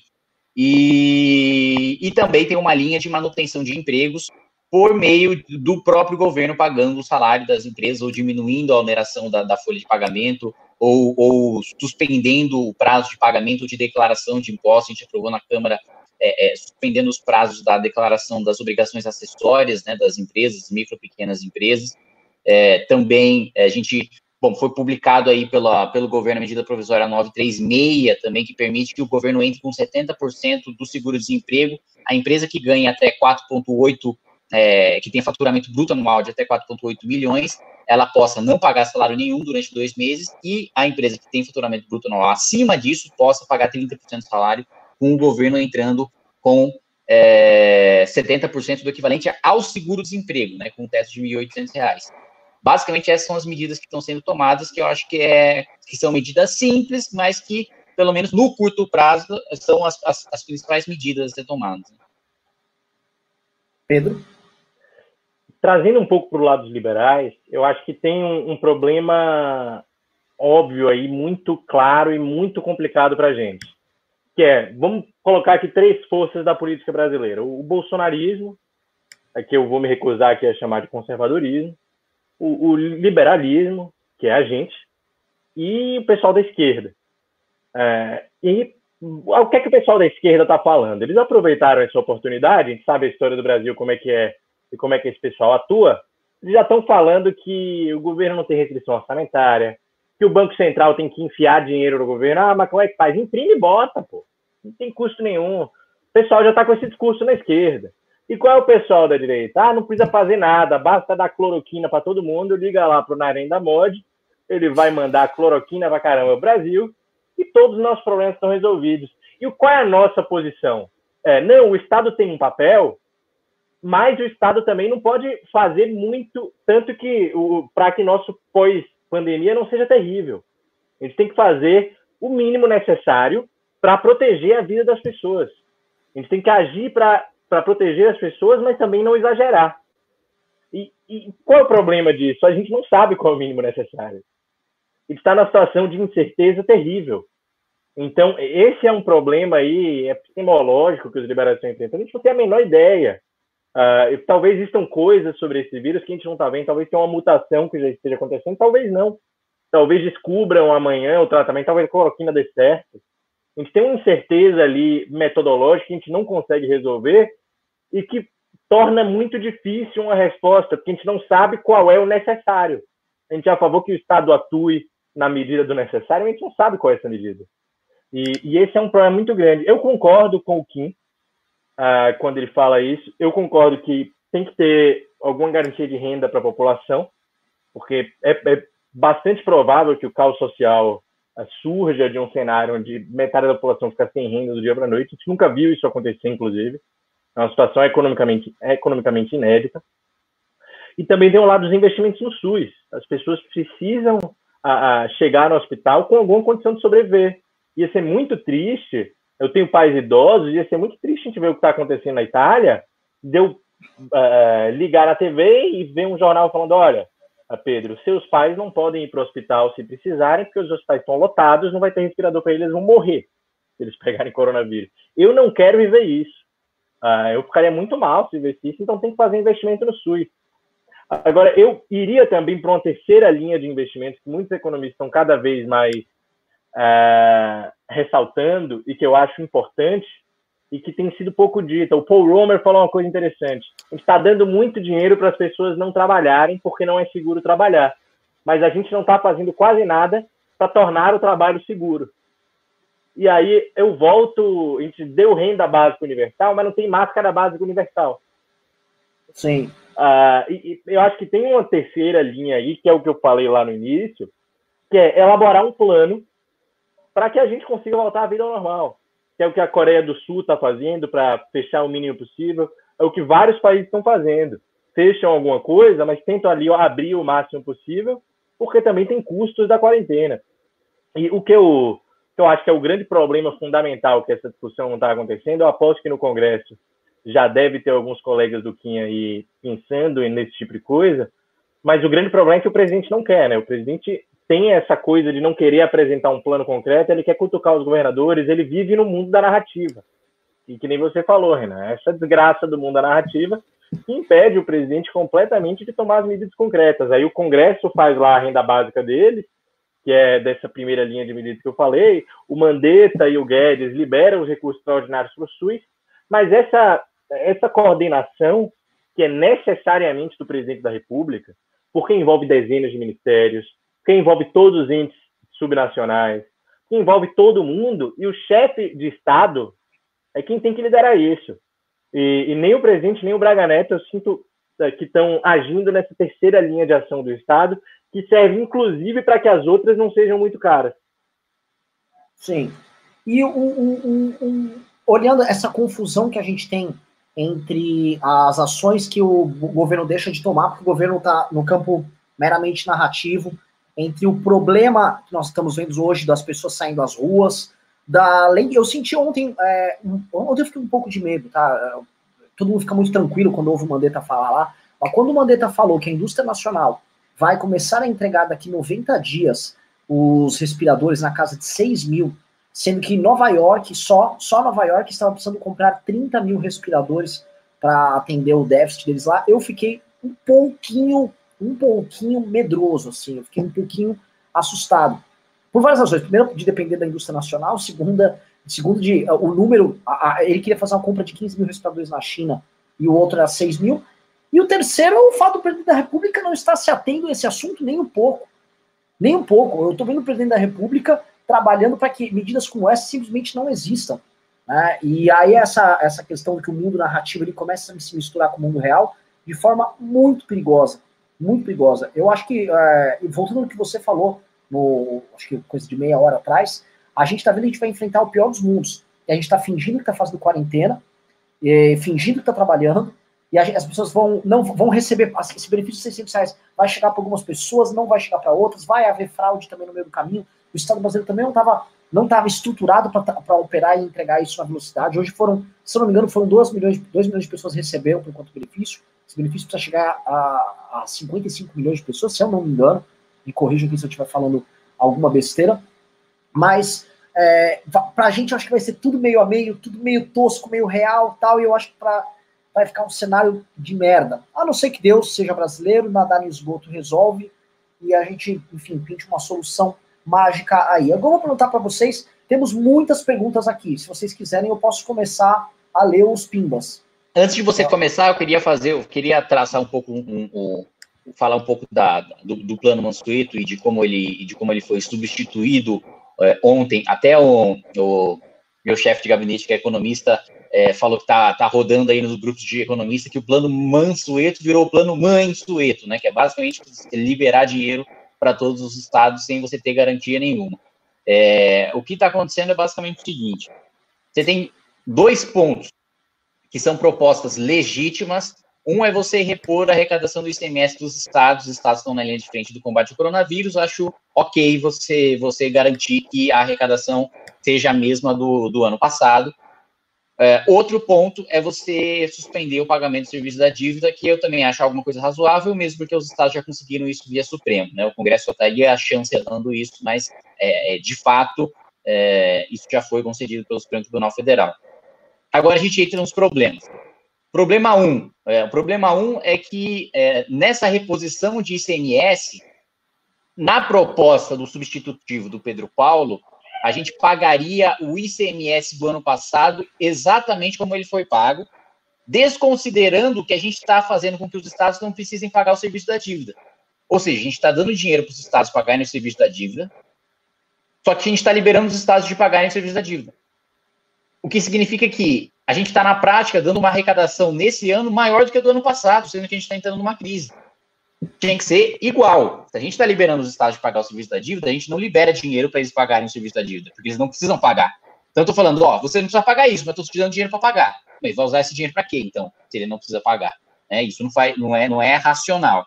E, e também tem uma linha de manutenção de empregos por meio do próprio governo pagando o salário das empresas ou diminuindo a oneração da, da folha de pagamento ou, ou, suspendendo o prazo de pagamento de declaração de impostos. A gente aprovou na Câmara é, é, suspendendo os prazos da declaração das obrigações acessórias né, das empresas, micro pequenas empresas. É, também é, a gente Bom, foi publicado aí pela, pelo governo a medida provisória 936 também, que permite que o governo entre com 70% do seguro-desemprego. A empresa que ganha até 4,8, é, que tem faturamento bruto anual de até 4,8 milhões, ela possa não pagar salário nenhum durante dois meses e a empresa que tem faturamento bruto anual acima disso possa pagar 30% do salário, com o governo entrando com é, 70% do equivalente ao seguro-desemprego, né, com um teto de R$ 1.800. Basicamente, essas são as medidas que estão sendo tomadas, que eu acho que, é, que são medidas simples, mas que, pelo menos no curto prazo, são as, as, as principais medidas a ser tomadas. Pedro? Trazendo um pouco para o lado dos liberais, eu acho que tem um, um problema óbvio aí, muito claro e muito complicado para a gente. Que é, vamos colocar aqui três forças da política brasileira. O, bolsonarismo, aqui eu vou me recusar aqui a chamar de conservadorismo, o, o liberalismo, que é a gente, e o pessoal da esquerda. É, e o que é que o pessoal da esquerda está falando? Eles aproveitaram essa oportunidade, a gente sabe a história do Brasil, como é que é e como é que esse pessoal atua. Eles já estão falando que o governo não tem restrição orçamentária, que o Banco Central tem que enfiar dinheiro no governo. Ah, mas como é que faz? Imprime e bota, pô. Não tem custo nenhum. O pessoal já está com esse discurso na esquerda. E qual é o pessoal da direita? Ah, não precisa fazer nada, basta dar cloroquina para todo mundo, liga lá para o Narem da Mod, ele vai mandar cloroquina para caramba o Brasil e todos os nossos problemas estão resolvidos. E qual é a nossa posição? É, não, o Estado tem um papel, mas o Estado também não pode fazer muito, tanto que para que nosso pós-pandemia não seja terrível. A gente tem que fazer o mínimo necessário para proteger a vida das pessoas. A gente tem que agir para proteger as pessoas, mas também não exagerar. E, e, qual é o problema disso? A gente não sabe qual é o mínimo necessário. Ele está na situação de incerteza terrível. Então, esse é um problema aí epistemológico que os liberais estão enfrentando. A gente não tem a menor ideia. Uh, talvez existam coisas sobre esse vírus que a gente não está vendo. Talvez tenha uma mutação que já esteja acontecendo. Talvez não. Talvez descubram amanhã o tratamento. Talvez a cloroquina dê certo. A gente tem uma incerteza ali metodológica que a gente não consegue resolver e que torna muito difícil uma resposta, porque a gente não sabe qual é o necessário. A gente é a favor que o Estado atue na medida do necessário, a gente não sabe qual é essa medida. E, e esse é um problema muito grande. Eu concordo com o Kim uh, quando ele fala isso. Eu concordo que tem que ter alguma garantia de renda para a população, porque é, é, bastante provável que o caos social uh, surja de um cenário onde metade da população fica sem renda do dia para a noite. A gente nunca viu isso acontecer, inclusive. É uma situação economicamente, economicamente inédita. E também tem o lado dos investimentos no SUS. As pessoas precisam a, a chegar no hospital com alguma condição de sobreviver. Ia ser muito triste. Eu tenho pais idosos, ia ser muito triste a gente ver o que está acontecendo na Itália. Deu uh, ligar na TV e ver um jornal falando: olha, Pedro, seus pais não podem ir para o hospital se precisarem, porque os hospitais estão lotados, não vai ter respirador para eles, vão morrer se eles pegarem coronavírus. Eu não quero viver isso. Uh, eu ficaria muito mal se investisse, então tem que fazer investimento no SUS. Agora, eu iria também para uma terceira linha de investimentos que muitos economistas estão cada vez mais uh, ressaltando e que eu acho importante e que tem sido pouco dita. O Paul Romer falou uma coisa interessante. A gente está dando muito dinheiro para as pessoas não trabalharem porque não é seguro trabalhar. Mas a gente não está fazendo quase nada para tornar o trabalho seguro e aí eu volto, a gente deu renda básica universal, mas não tem máscara básica universal. Sim. Uh, e, e, eu acho que tem uma terceira linha aí, que é o que eu falei lá no início, que é elaborar um plano para que a gente consiga voltar à vida normal. Que é o que a Coreia do Sul está fazendo para fechar o mínimo possível, é o que vários países estão fazendo. Fecham alguma coisa, mas tentam ali abrir o máximo possível, porque também tem custos da quarentena. E o que eu Então, acho que é o grande problema fundamental que essa discussão não está acontecendo. Eu aposto que no Congresso já deve ter alguns colegas do Kim aí pensando nesse tipo de coisa, mas o grande problema é que o presidente não quer, né? O presidente tem essa coisa de não querer apresentar um plano concreto, ele quer cutucar os governadores, ele vive no mundo da narrativa. E que nem você falou, Renan, essa desgraça do mundo da narrativa impede o presidente completamente de tomar as medidas concretas. Aí o Congresso faz lá a renda básica dele, que é dessa primeira linha de medidas que eu falei, o Mandetta e o Guedes liberam os recursos extraordinários para o SUS, mas essa, essa coordenação, que é necessariamente do presidente da República, porque envolve dezenas de ministérios, que envolve todos os entes subnacionais, que envolve todo mundo, e o chefe de Estado é quem tem que liderar isso. E, e nem o presidente, nem o Braga Neto, eu sinto é, que estão agindo nessa terceira linha de ação do Estado, que serve inclusive para que as outras não sejam muito caras. Sim. E um, um, um, olhando essa confusão que a gente tem entre as ações que o governo deixa de tomar, porque o governo está no campo meramente narrativo, entre o problema que nós estamos vendo hoje das pessoas saindo às ruas, da lei. Eu senti ontem, é, ontem eu fiquei um pouco de medo, tá? Todo mundo fica muito tranquilo quando ouve o Mandetta falar lá, mas quando o Mandetta falou que a indústria nacional vai começar a entregar daqui 90 dias os respiradores na casa de 6 mil, sendo que Nova York, só, só Nova York estava precisando comprar 30 mil respiradores para atender o déficit deles lá, eu fiquei um pouquinho, um pouquinho medroso, assim, eu fiquei um pouquinho assustado. Por várias razões. Primeiro, de depender da indústria nacional. Segunda, segundo, de uh, o número. A, a, ele queria fazer uma compra de 15 mil respiradores na China e o outro era 6 mil. E o terceiro é o fato do presidente da República não estar se atendo a esse assunto nem um pouco. Nem um pouco. Eu estou vendo o presidente da República trabalhando para que medidas como essa simplesmente não existam. Né? E aí essa, essa questão de que o mundo narrativo ele começa a se misturar com o mundo real de forma muito perigosa. Muito perigosa. Eu acho que, é, voltando ao que você falou, no, acho que coisa de meia hora atrás, a gente está vendo que a gente vai enfrentar o pior dos mundos. E a gente está fingindo que está fazendo quarentena, fingindo que está trabalhando, e a, as pessoas vão, não, vão receber esse benefício de 600 reais. Vai chegar para algumas pessoas, não vai chegar para outras, vai haver fraude também no meio do caminho. O Estado brasileiro também não estava não estava estruturado para operar e entregar isso na velocidade. Hoje foram, se não me engano, foram 2 milhões, 2 milhões de pessoas receberam por enquanto benefício. Benefício precisa chegar a, a 55 milhões de pessoas, se eu não me engano me corrijam aqui se eu estiver falando alguma besteira, mas é, para a gente eu acho que vai ser tudo meio a meio, tudo meio tosco, meio real tal, e eu acho que pra, vai ficar um cenário de merda. A não ser que Deus seja brasileiro, nadar no esgoto resolve, e a gente, enfim, pinte uma solução mágica aí. Agora eu vou perguntar para vocês, temos muitas perguntas aqui, se vocês quiserem eu posso começar a ler os pimbas. Antes de você começar, eu queria fazer, eu queria traçar um pouco um, um, falar um pouco da, do, do, plano Mansueto e de como ele, de como ele foi substituído é, ontem. Até o, o meu chefe de gabinete, que é economista, é, falou que está tá rodando aí nos grupos de economista que o plano Mansueto virou o plano Mansueto, né? Que é basicamente liberar dinheiro para todos os estados sem você ter garantia nenhuma. É, o que está acontecendo é basicamente o seguinte: você tem dois pontos que são propostas legítimas um é você repor a arrecadação do ICMS dos estados, os estados estão na linha de frente do combate ao coronavírus, acho ok você, você garantir que a arrecadação seja a mesma do, do ano passado. É, outro ponto é você suspender o pagamento do serviço da dívida, que eu também acho alguma coisa razoável, mesmo porque os estados já conseguiram isso via Supremo. Né? O Congresso só estaria chancelando isso, mas, é, é, de fato, é, isso já foi concedido pelo Supremo Tribunal Federal. Agora a gente entra nos problemas. Problema 1. Um, é, o problema 1 um é que é, nessa reposição de ICMS, na proposta do substitutivo do Pedro Paulo, a gente pagaria o ICMS do ano passado exatamente como ele foi pago, desconsiderando que a gente está fazendo com que os estados não precisem pagar o serviço da dívida. Ou seja, a gente está dando dinheiro para os estados pagarem o serviço da dívida, só que a gente está liberando os estados de pagarem o serviço da dívida. O que significa que a gente está na prática dando uma arrecadação nesse ano maior do que a do ano passado, sendo que a gente está entrando numa crise. Tem que ser igual. Se a gente está liberando os estados de pagar o serviço da dívida, a gente não libera dinheiro para eles pagarem o serviço da dívida, porque eles não precisam pagar. Então, eu estou falando, ó, você não precisa pagar isso, mas estou te dando dinheiro para pagar. Mas vai usar esse dinheiro para quê, então, se ele não precisa pagar? É, isso não, faz, não, é, não é racional.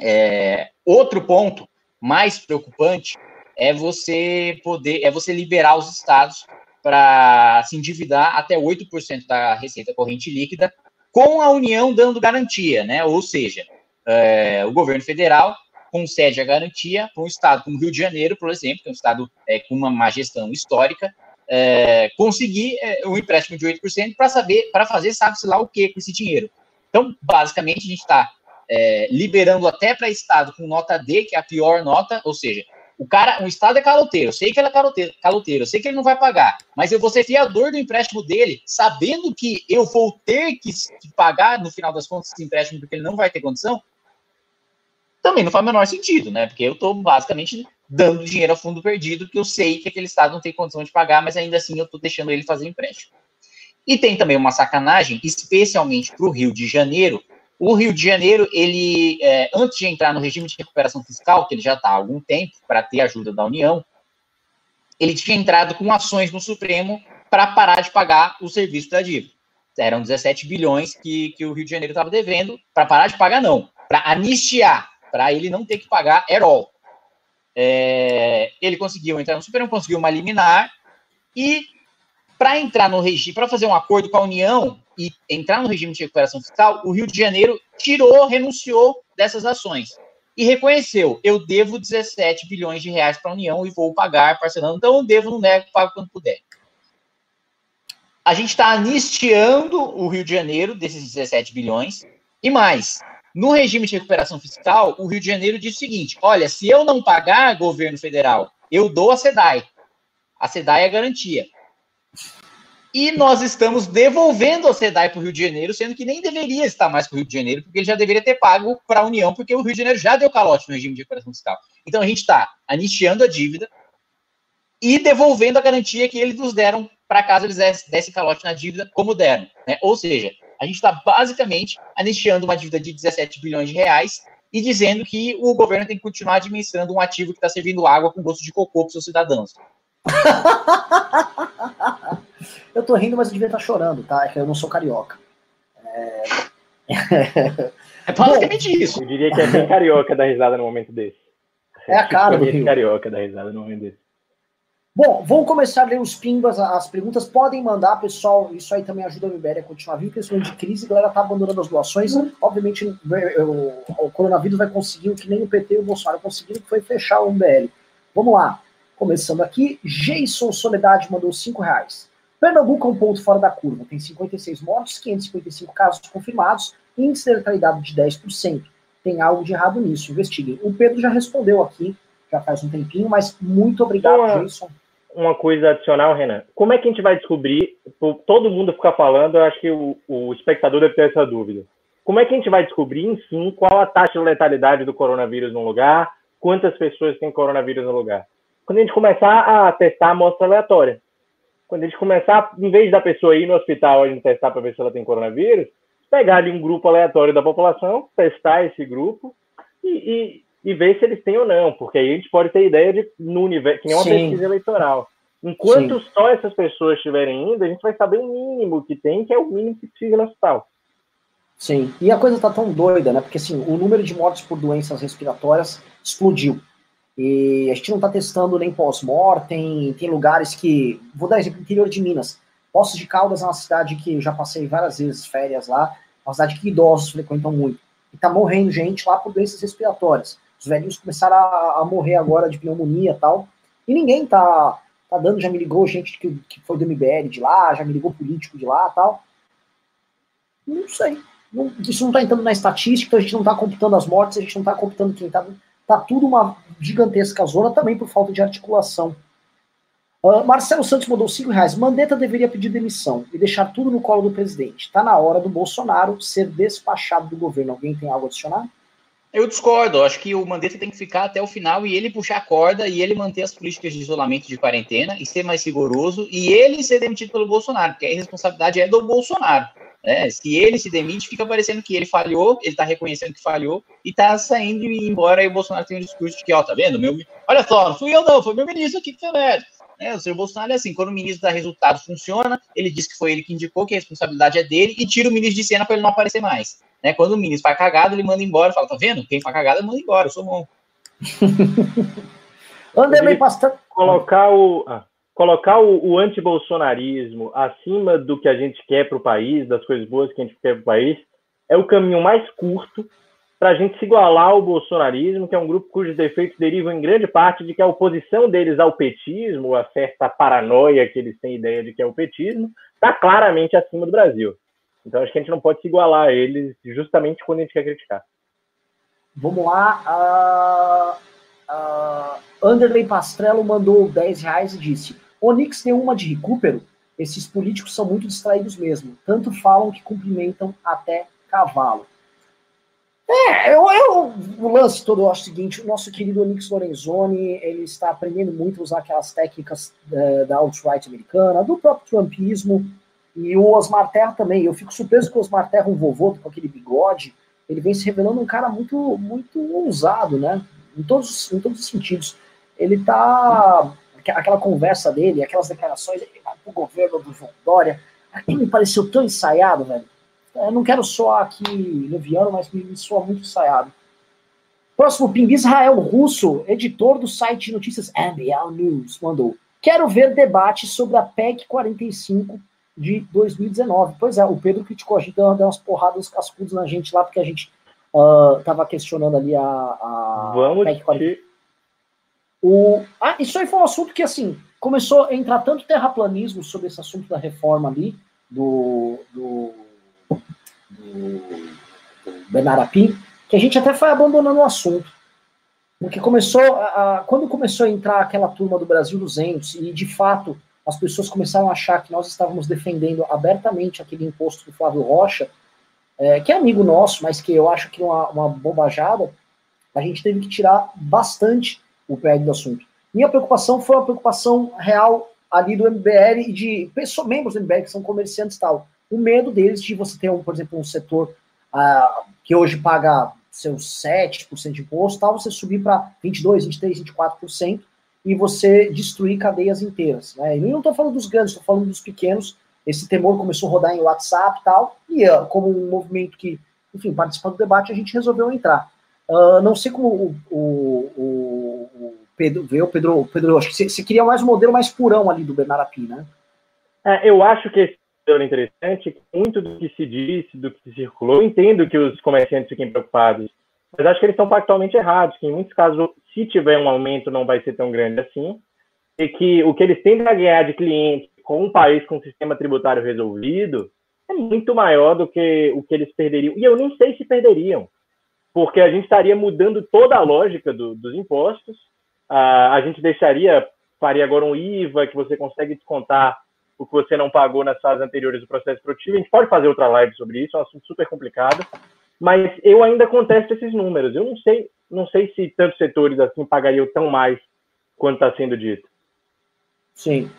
É, outro ponto mais preocupante é você poder, é você liberar os estados para se endividar até 8% da receita corrente líquida, com a União dando garantia, né? Ou seja, é, o governo federal concede a garantia para um estado como o Rio de Janeiro, por exemplo, que é um estado é, com uma má gestão histórica, é, conseguir é, um empréstimo de 8% para saber, para fazer sabe-se lá o que com esse dinheiro. Então, basicamente, a gente está é, liberando até para estado com nota D, que é a pior nota, ou seja, o cara, um estado é caloteiro, eu sei que ele é caloteiro, caloteiro, eu sei que ele não vai pagar, mas eu vou ser fiador do empréstimo dele, sabendo que eu vou ter que, que pagar no final das contas esse empréstimo porque ele não vai ter condição, também não faz o menor sentido, né? Porque eu estou basicamente dando dinheiro a fundo perdido, que eu sei que aquele estado não tem condição de pagar, mas ainda assim eu estou deixando ele fazer empréstimo. E tem também uma sacanagem, especialmente para o Rio de Janeiro, o Rio de Janeiro, ele, é, antes de entrar no regime de recuperação fiscal, que ele já está há algum tempo, para ter ajuda da União, ele tinha entrado com ações no Supremo para parar de pagar o serviço da dívida. Eram 17 bilhões que, que o Rio de Janeiro estava devendo, para parar de pagar, não, para anistiar, para ele não ter que pagar all. É, ele conseguiu entrar no Supremo, conseguiu uma liminar, e para entrar no regime, para fazer um acordo com a União e entrar no regime de recuperação fiscal, o Rio de Janeiro tirou, renunciou dessas ações e reconheceu: eu devo 17 bilhões de reais para a União e vou pagar parcelando, então eu devo, não nego, pago quando puder. A gente está anistiando o Rio de Janeiro desses 17 bilhões e mais. No regime de recuperação fiscal, o Rio de Janeiro diz o seguinte: olha, se eu não pagar governo federal, eu dou a SEDAI. A SEDAI é a garantia. E nós estamos devolvendo a SEDAI para o Rio de Janeiro, sendo que nem deveria estar mais para o Rio de Janeiro, porque ele já deveria ter pago para a União, porque o Rio de Janeiro já deu calote no regime de recuperação fiscal. Então a gente está anistiando a dívida e devolvendo a garantia que eles nos deram para caso eles dessem calote na dívida, como deram. Né? Ou seja, a gente está basicamente anistiando uma dívida de 17 bilhões de reais e dizendo que o governo tem que continuar administrando um ativo que está servindo água com gosto de cocô para os seus cidadãos. eu tô rindo, mas eu devia estar chorando, tá? É que eu não sou carioca. É, é basicamente Bom, isso. Eu diria que é bem carioca da risada no momento desse. É a cara do Rio. carioca da risada no momento desse. Bom, vamos começar a ler os pimbas, as perguntas. Podem mandar, pessoal. Isso aí também ajuda a MBL a continuar vivo. Questão de crise, a galera tá abandonando as doações. Uhum. Obviamente, o, o, coronavírus vai conseguir o que nem o PT e o Bolsonaro conseguiram, que foi fechar o MBL. Vamos lá. Começando aqui, Jason Soledade mandou 5 reais. Pernambuco é um ponto fora da curva. Tem 56 mortos, 555 casos confirmados, índice de letalidade de 10%. Tem algo de errado nisso, investiguem. O Pedro já respondeu aqui, já faz um tempinho, mas muito obrigado, uma, Jason. Uma coisa adicional, Renan. Como é que a gente vai descobrir? Todo mundo fica falando, eu acho que o, o espectador deve ter essa dúvida. Como é que a gente vai descobrir, enfim, qual a taxa de letalidade do coronavírus no lugar? Quantas pessoas têm coronavírus no lugar? quando a gente começar a testar a amostra aleatória. Quando a gente começar, em vez da pessoa ir no hospital a gente testar para ver se ela tem coronavírus, pegar ali um grupo aleatório da população, testar esse grupo e, e, e ver se eles têm ou não, porque aí a gente pode ter ideia de no universo, que nem uma Sim. pesquisa eleitoral. Enquanto Sim. só essas pessoas estiverem indo, a gente vai saber o mínimo que tem, que é o mínimo que precisa no hospital. Sim, e a coisa tá tão doida, né? Porque assim, o número de mortes por doenças respiratórias explodiu. E a gente não está testando nem pós-mortem, tem lugares que. Vou dar exemplo, interior de Minas. Poços de Caldas é uma cidade que eu já passei várias vezes férias lá, uma cidade que idosos frequentam muito. E tá morrendo gente lá por doenças respiratórias. Os velhinhos começaram a, a morrer agora de pneumonia e tal. E ninguém tá, tá dando, já me ligou gente que, que foi do MBL de lá, já me ligou político de lá tal. Não sei. Não, isso não está entrando na estatística, então a gente não está computando as mortes, a gente não está computando quem está Tá tudo uma gigantesca zona também por falta de articulação. Uh, Marcelo Santos mandou 5 reais. Mandetta deveria pedir demissão e deixar tudo no colo do presidente. Tá na hora do Bolsonaro ser despachado do governo. Alguém tem algo a adicionar? Eu discordo. Acho que o Mandetta tem que ficar até o final e ele puxar a corda e ele manter as políticas de isolamento de quarentena e ser mais rigoroso e ele ser demitido pelo Bolsonaro, porque a responsabilidade é do Bolsonaro. Né? Se ele se demite, fica parecendo que ele falhou, ele está reconhecendo que falhou e está saindo e embora. E o Bolsonaro tem um discurso de que, ó, tá vendo? Meu, olha só, não fui eu não, foi meu ministro aqui que fez merda. É, o senhor Bolsonaro é assim, quando o ministro dá resultado, funciona, ele diz que foi ele que indicou, que a responsabilidade é dele, e tira o ministro de cena para ele não aparecer mais. Né? Quando o ministro faz cagado, ele manda embora, fala, tá vendo? Quem faz cagada, manda embora, eu sou bom. Anderley Pastor. Colocar o. Ah, colocar o, o antibolsonarismo acima do que a gente quer para o país, das coisas boas que a gente quer para o país, é o caminho mais curto para a gente se igualar ao bolsonarismo, que é um grupo cujos defeitos derivam em grande parte de que a oposição deles ao petismo, a certa paranoia que eles têm ideia de que é o petismo, está claramente acima do Brasil. Então acho que a gente não pode se igualar a eles justamente quando a gente quer criticar. Vamos lá. Uh, uh, Anderley Pastrello mandou 10 reais e disse: Onix tem uma de recupero. Esses políticos são muito distraídos mesmo. Tanto falam que cumprimentam até cavalo. É, eu, eu, o lance todo eu acho o seguinte: o nosso querido Onix Lorenzoni ele está aprendendo muito a usar aquelas técnicas é, da alt-right americana, do próprio Trumpismo, e o Osmar Terra também. Eu fico surpreso que o Osmar Terra, um vovô com aquele bigode, ele vem se revelando um cara muito, muito ousado, né? Em todos, em todos os sentidos. Ele tá. Aquela conversa dele, aquelas declarações, pro governo do João Dória, aquilo me pareceu tão ensaiado, velho eu não quero soar aqui leviano, mas me, soa muito ensaiado. Próximo, Ping Israel Russo, editor do site de notícias MBL News, mandou. Quero ver debate sobre a PEC 45 de 2019. Pois é, o Pedro criticou a gente, deu umas porradas cascudas na gente lá, porque a gente estava uh, questionando ali a, a Vamos PEC 45. O, ah, isso aí foi um assunto que, assim, começou a entrar tanto terraplanismo sobre esse assunto da reforma ali, do, do do, do Benarapim, que a gente até foi abandonando o assunto. Porque começou, a, a, quando começou a entrar aquela turma do Brasil 200, e de fato as pessoas começaram a achar que nós estávamos defendendo abertamente aquele imposto do Flávio Rocha, é, que é amigo nosso, mas que eu acho que é uma, uma bobajada, a gente teve que tirar bastante o pé do assunto. Minha preocupação foi uma preocupação real ali do MBL e de pessoas, membros do MBL que são comerciantes e tal o medo deles de você ter, um, por exemplo, um setor uh, que hoje paga seus 7% de imposto, tal, você subir para 22%, 23%, 24% e você destruir cadeias inteiras. Né? E não estou falando dos grandes, estou falando dos pequenos. Esse temor começou a rodar em WhatsApp e tal, e uh, como um movimento que, enfim, participando do debate, a gente resolveu entrar. Uh, não sei como o, o Pedro vê, o Pedro, Pedro, acho que você queria mais um modelo mais purão ali do Bernard Api, né? É, eu acho que esse interessante, muito do que se disse, do que se circulou, eu entendo que os comerciantes fiquem preocupados, mas acho que eles estão factualmente errados, que em muitos casos, se tiver um aumento, não vai ser tão grande assim, e que o que eles tendem a ganhar de clientes com um país com um sistema tributário resolvido é muito maior do que o que eles perderiam. E eu nem sei se perderiam, porque a gente estaria mudando toda a lógica do, dos impostos, a, a gente deixaria, faria agora um IVA que você consegue descontar o que você não pagou nas fases anteriores do processo produtivo. A gente pode fazer outra live sobre isso, é um assunto super complicado, mas eu ainda contesto esses números. Eu não sei, não sei se tantos setores assim pagariam tão mais quanto está sendo dito. Sim.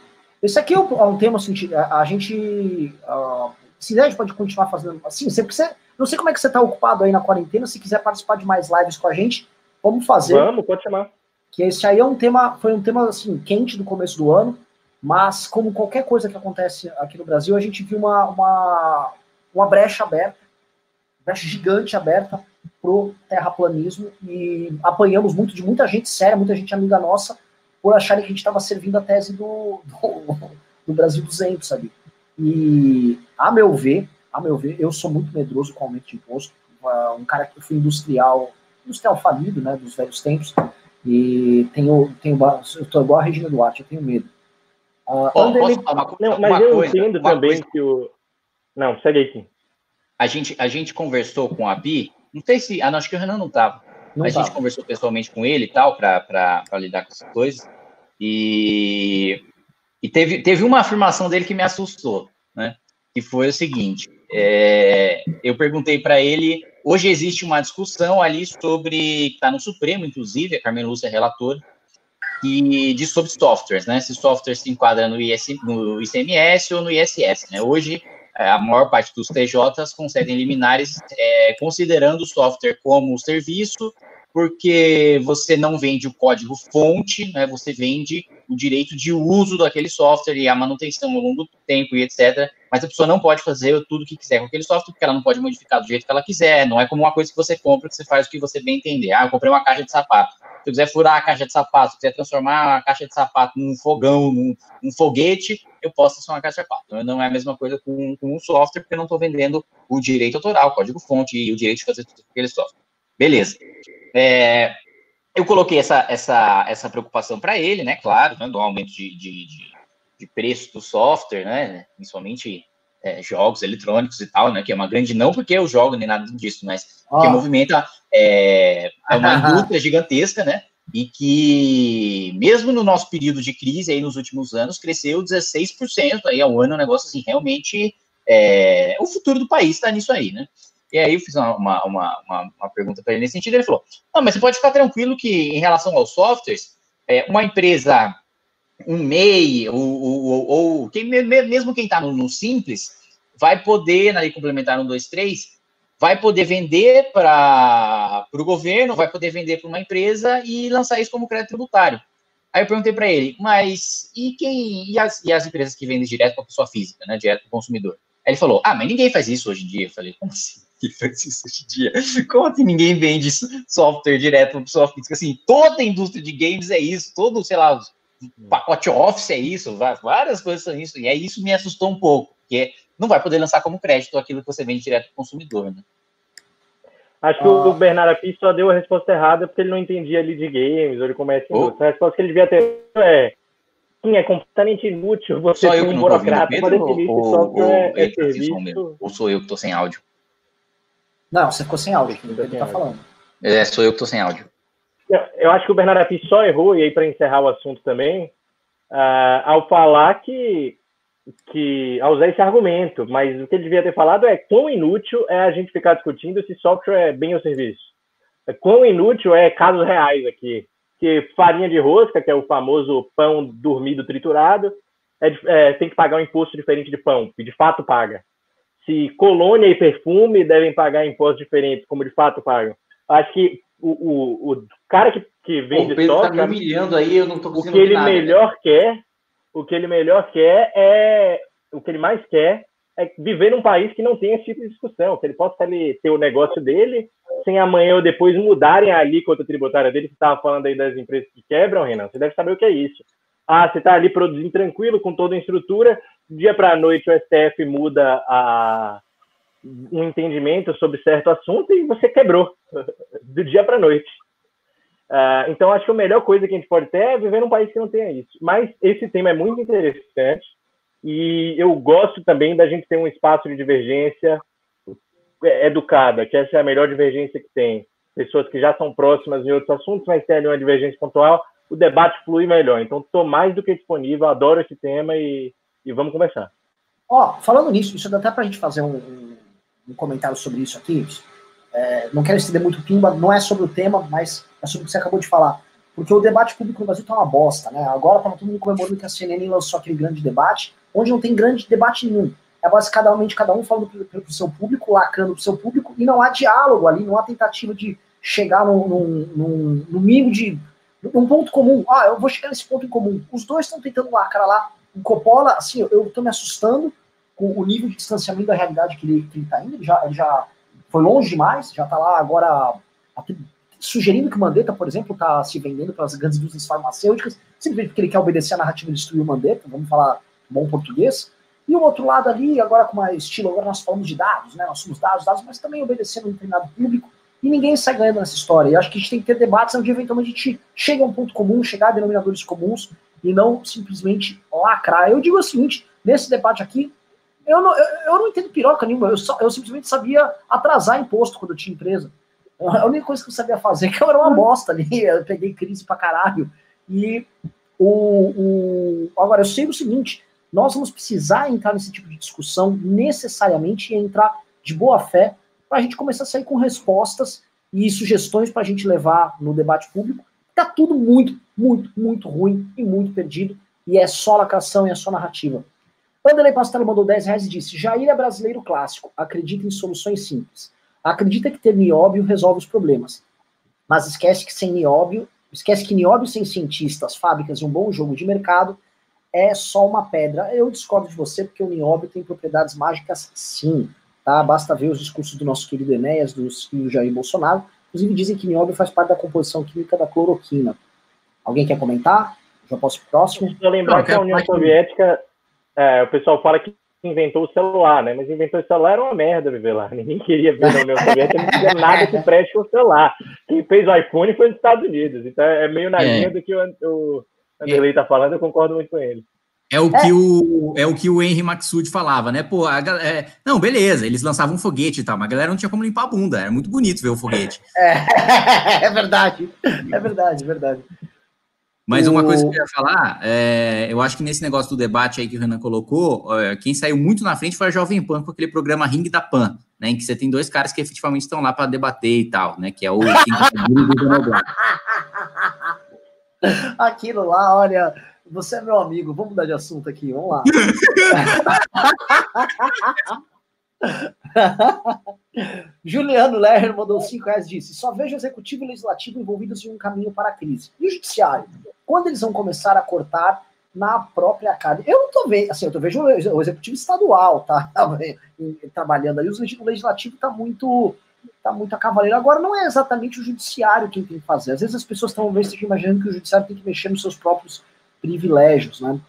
Esse aqui é um, é tema assim, a, gente, uh, se a gente pode continuar fazendo assim, sempre você, não sei como é que você está ocupado aí na quarentena, se quiser participar de mais lives com a gente, vamos fazer. Vamos, pode chamar. Que esse aí é um tema, foi um tema assim, quente do começo do ano, mas, como qualquer coisa que acontece aqui no Brasil, a gente viu uma, uma, uma brecha aberta, brecha gigante aberta pro terraplanismo e apanhamos muito de muita gente séria, muita gente amiga nossa, por acharem que a gente estava servindo a tese do, do, do, Brasil 200 ali. E, a meu ver, a meu ver, eu sou muito medroso com aumento de imposto. Um cara que foi industrial, industrial falido, né, dos velhos tempos, e tenho, tenho eu tô igual a Regina Duarte, eu tenho medo. Uh, oh, ele... uma, não, mas eu coisa, entendo também coisa... que o. Não, segue aqui. A gente, a gente conversou com a Bi, não sei se. Ah, não, acho que o Renan não estava. A gente conversou pessoalmente com ele e tal, para lidar com essas coisas. E, e teve, teve uma afirmação dele que me assustou, né? Que foi o seguinte: é, eu perguntei para ele. Hoje existe uma discussão ali sobre. Está no Supremo, inclusive, a Carmen Lúcia é relatora, que diz sobre softwares, né? Se software se enquadra no, IS, no ICMS ou no ISS, né? Hoje, é, a maior parte dos TJs concedem liminares é, considerando o software como serviço, porque você não vende o código fonte, né? Você vende o direito de uso daquele software e a manutenção ao longo do tempo e etc. Mas a pessoa não pode fazer tudo o que quiser com aquele software, porque ela não pode modificar do jeito que ela quiser. Não é como uma coisa que você compra, que você faz o que você bem entender. Ah, eu comprei uma caixa de sapato eu quiser furar a caixa de sapato, quiser transformar a caixa de sapato num fogão, num, num foguete, eu posso transformar a caixa de sapato. Então, não é a mesma coisa com, com um software, porque eu não estou vendendo o direito autoral, código-fonte e o direito de fazer tudo aquele software. Beleza. É, eu coloquei essa, essa, essa preocupação para ele, né? Claro, né, do aumento de, de, de, de preço do software, né? Principalmente é, jogos eletrônicos e tal, né? Que é uma grande, não porque eu jogo nem nada disso, mas oh. que movimenta é, é uma indústria gigantesca, né? E que, mesmo no nosso período de crise aí nos últimos anos, cresceu 16% aí ao ano, um negócio assim, realmente é, o futuro do país está nisso aí, né? E aí eu fiz uma, uma, uma, uma pergunta para ele nesse sentido, ele falou, não, mas você pode ficar tranquilo que em relação aos softwares, é, uma empresa um MEI, ou, ou, ou quem, mesmo quem está no, no, Simples, vai poder, na lei complementar 123, vai poder vender para o governo, vai poder vender para uma empresa e lançar isso como crédito tributário. Aí eu perguntei para ele, mas e quem e as, e as empresas que vendem direto para a pessoa física, né, direto para o consumidor? Aí ele falou, ah, mas ninguém faz isso hoje em dia. Eu falei, como assim? Ninguém faz isso hoje em dia? Como assim ninguém vende software direto para pessoa física? Assim, toda a indústria de games é isso, todo, sei lá, pacote Office é isso, várias coisas são isso. E aí isso me assustou um pouco, porque não vai poder lançar como crédito aquilo que você vende direto para o consumidor, né? Acho que ah. o Bernardo aqui só deu a resposta errada porque ele não entendia ali de games ou de comércio. Oh. A resposta que ele devia ter é sim, é completamente inútil você ser um burocrata para definir se software ou, é, é serviço. Ou sou eu que estou sem áudio? Não, você ficou sem áudio, que ele está falando. É, sou eu que estou sem áudio. Eu acho que o Bernardo Api só errou, e aí para encerrar o assunto também, uh, ao falar que, que, ao usar esse argumento, mas o que ele devia ter falado é quão inútil é a gente ficar discutindo se software é bem ou serviço. É, quão inútil é casos reais aqui. Que farinha de rosca, que é o famoso pão dormido triturado, é, é, tem que pagar um imposto diferente de pão, e de fato paga. Se colônia e perfume devem pagar impostos diferentes, como de fato pagam. Acho que o, o, o cara que, que vende Pedro software, tá me humilhando aí, eu não tô O que ele nada, melhor né? quer, o que ele melhor quer é o que ele mais quer é viver num país que não tem esse tipo de discussão, que ele possa ali, ter o negócio dele, sem amanhã ou depois mudarem a alíquota tributária dele, que estava falando aí das empresas que quebram, Renan, você deve saber o que é isso. Ah, você está ali produzindo tranquilo, com toda a estrutura, dia para noite o STF muda a, entendimento sobre certo assunto e você quebrou do dia para noite. Uh, então, acho que a melhor coisa que a gente pode ter é viver num país que não tenha isso. Mas esse tema é muito interessante e eu gosto também da gente ter um espaço de divergência educada, que essa é a melhor divergência que tem. Pessoas que já são próximas em outros assuntos, mas tem ali uma divergência pontual, o debate flui melhor. Então, estou mais do que disponível, adoro esse tema e, e vamos conversar. Ó, oh, falando nisso, isso dá até para a gente fazer um, um um comentário sobre isso aqui. É, não quero estender muito pimba, não é sobre o tema, mas é sobre o que você acabou de falar. Porque o debate público no Brasil tá uma bosta, né? Agora tá todo mundo comemorando que a CNN lançou aquele grande debate, onde não tem grande debate nenhum. É basicamente cada um falando pro, pro seu público, lacrando pro seu público, e não há diálogo ali, não há tentativa de chegar num, num, num, num mínimo de. num ponto comum. Ah, eu vou chegar nesse ponto em comum. Os dois estão tentando lacrar lá. O Coppola, assim, eu tô me assustando com o nível de distanciamento da realidade que ele, que ele tá indo, ele já, ele já foi longe demais, já está lá agora sugerindo que o Mandetta, por exemplo, está se vendendo para as grandes indústrias farmacêuticas, simplesmente porque ele quer obedecer a narrativa de destruir o Mandetta, vamos falar bom português. E o outro lado ali, agora com mais estilo, agora nós falamos de dados, né? Nós somos dados, dados, mas também obedecendo um determinado público, e ninguém sai ganhando nessa história. E acho que a gente tem que ter debates onde eventualmente a gente chega a um ponto comum, chegar a denominadores comuns, e não simplesmente lacrar. Eu digo o seguinte, nesse debate aqui, eu não, eu, eu não entendo piroca nenhuma, eu, só, eu simplesmente sabia atrasar imposto quando eu tinha empresa. A única coisa que eu sabia fazer é que eu era uma bosta ali, eu peguei crise pra caralho. E o, o, agora, eu sei o seguinte: nós vamos precisar entrar nesse tipo de discussão necessariamente e entrar de boa fé para a gente começar a sair com respostas e sugestões para a gente levar no debate público. Tá tudo muito, muito, muito ruim e muito perdido, e é só lacração e é só narrativa. Vanderlei Pastelo mandou 10 reais e disse: Jair é brasileiro clássico, acredita em soluções simples. Acredita que ter nióbio resolve os problemas. Mas esquece que sem nióbio, esquece que nióbio sem cientistas, fábricas e um bom jogo de mercado é só uma pedra. Eu discordo de você, porque o nióbio tem propriedades mágicas sim. Tá? Basta ver os discursos do nosso querido Enéas, do, do Jair Bolsonaro, Inclusive dizem que nióbio faz parte da composição química da cloroquina. Alguém quer comentar? Já posso pro próximo? Eu lembrar que a União Soviética, é, o pessoal fala que inventou o celular, né? Mas inventou o celular era uma merda viver lá. Ninguém queria ver na União Soviética, não tinha nada que preste com o celular. Quem fez o iPhone foi os Estados Unidos. Então é meio na é. linha do que o, o Anderlei está falando, eu concordo muito com ele. É o, é. Que o, é o que o Henry Maxud falava, né? Pô, a, é, não, beleza, eles lançavam um foguete e tal, mas a galera não tinha como limpar a bunda. Era muito bonito ver o foguete. É, é verdade. É verdade, é verdade. Mas uma coisa que eu ia falar, é, eu acho que nesse negócio do debate aí que o Renan colocou, quem saiu muito na frente foi a Jovem Pan com aquele programa Ring da Pan, né? Em que você tem dois caras que efetivamente estão lá para debater e tal, né? Que é o Aquilo lá, olha, você é meu amigo, vamos mudar de assunto aqui, vamos lá. Juliano Lerner mandou 5 reais e disse: só vejo o executivo e o legislativo envolvidos em um caminho para a crise. E o judiciário? Quando eles vão começar a cortar na própria carne? Eu não tô vendo, assim, eu tô vendo o executivo estadual, tá? Trabalhando ali, o legislativo tá muito. Tá muito a cavaleiro. Agora, não é exatamente o judiciário quem tem que fazer. Às vezes as pessoas estão imaginando que o judiciário tem que mexer nos seus próprios privilégios, né?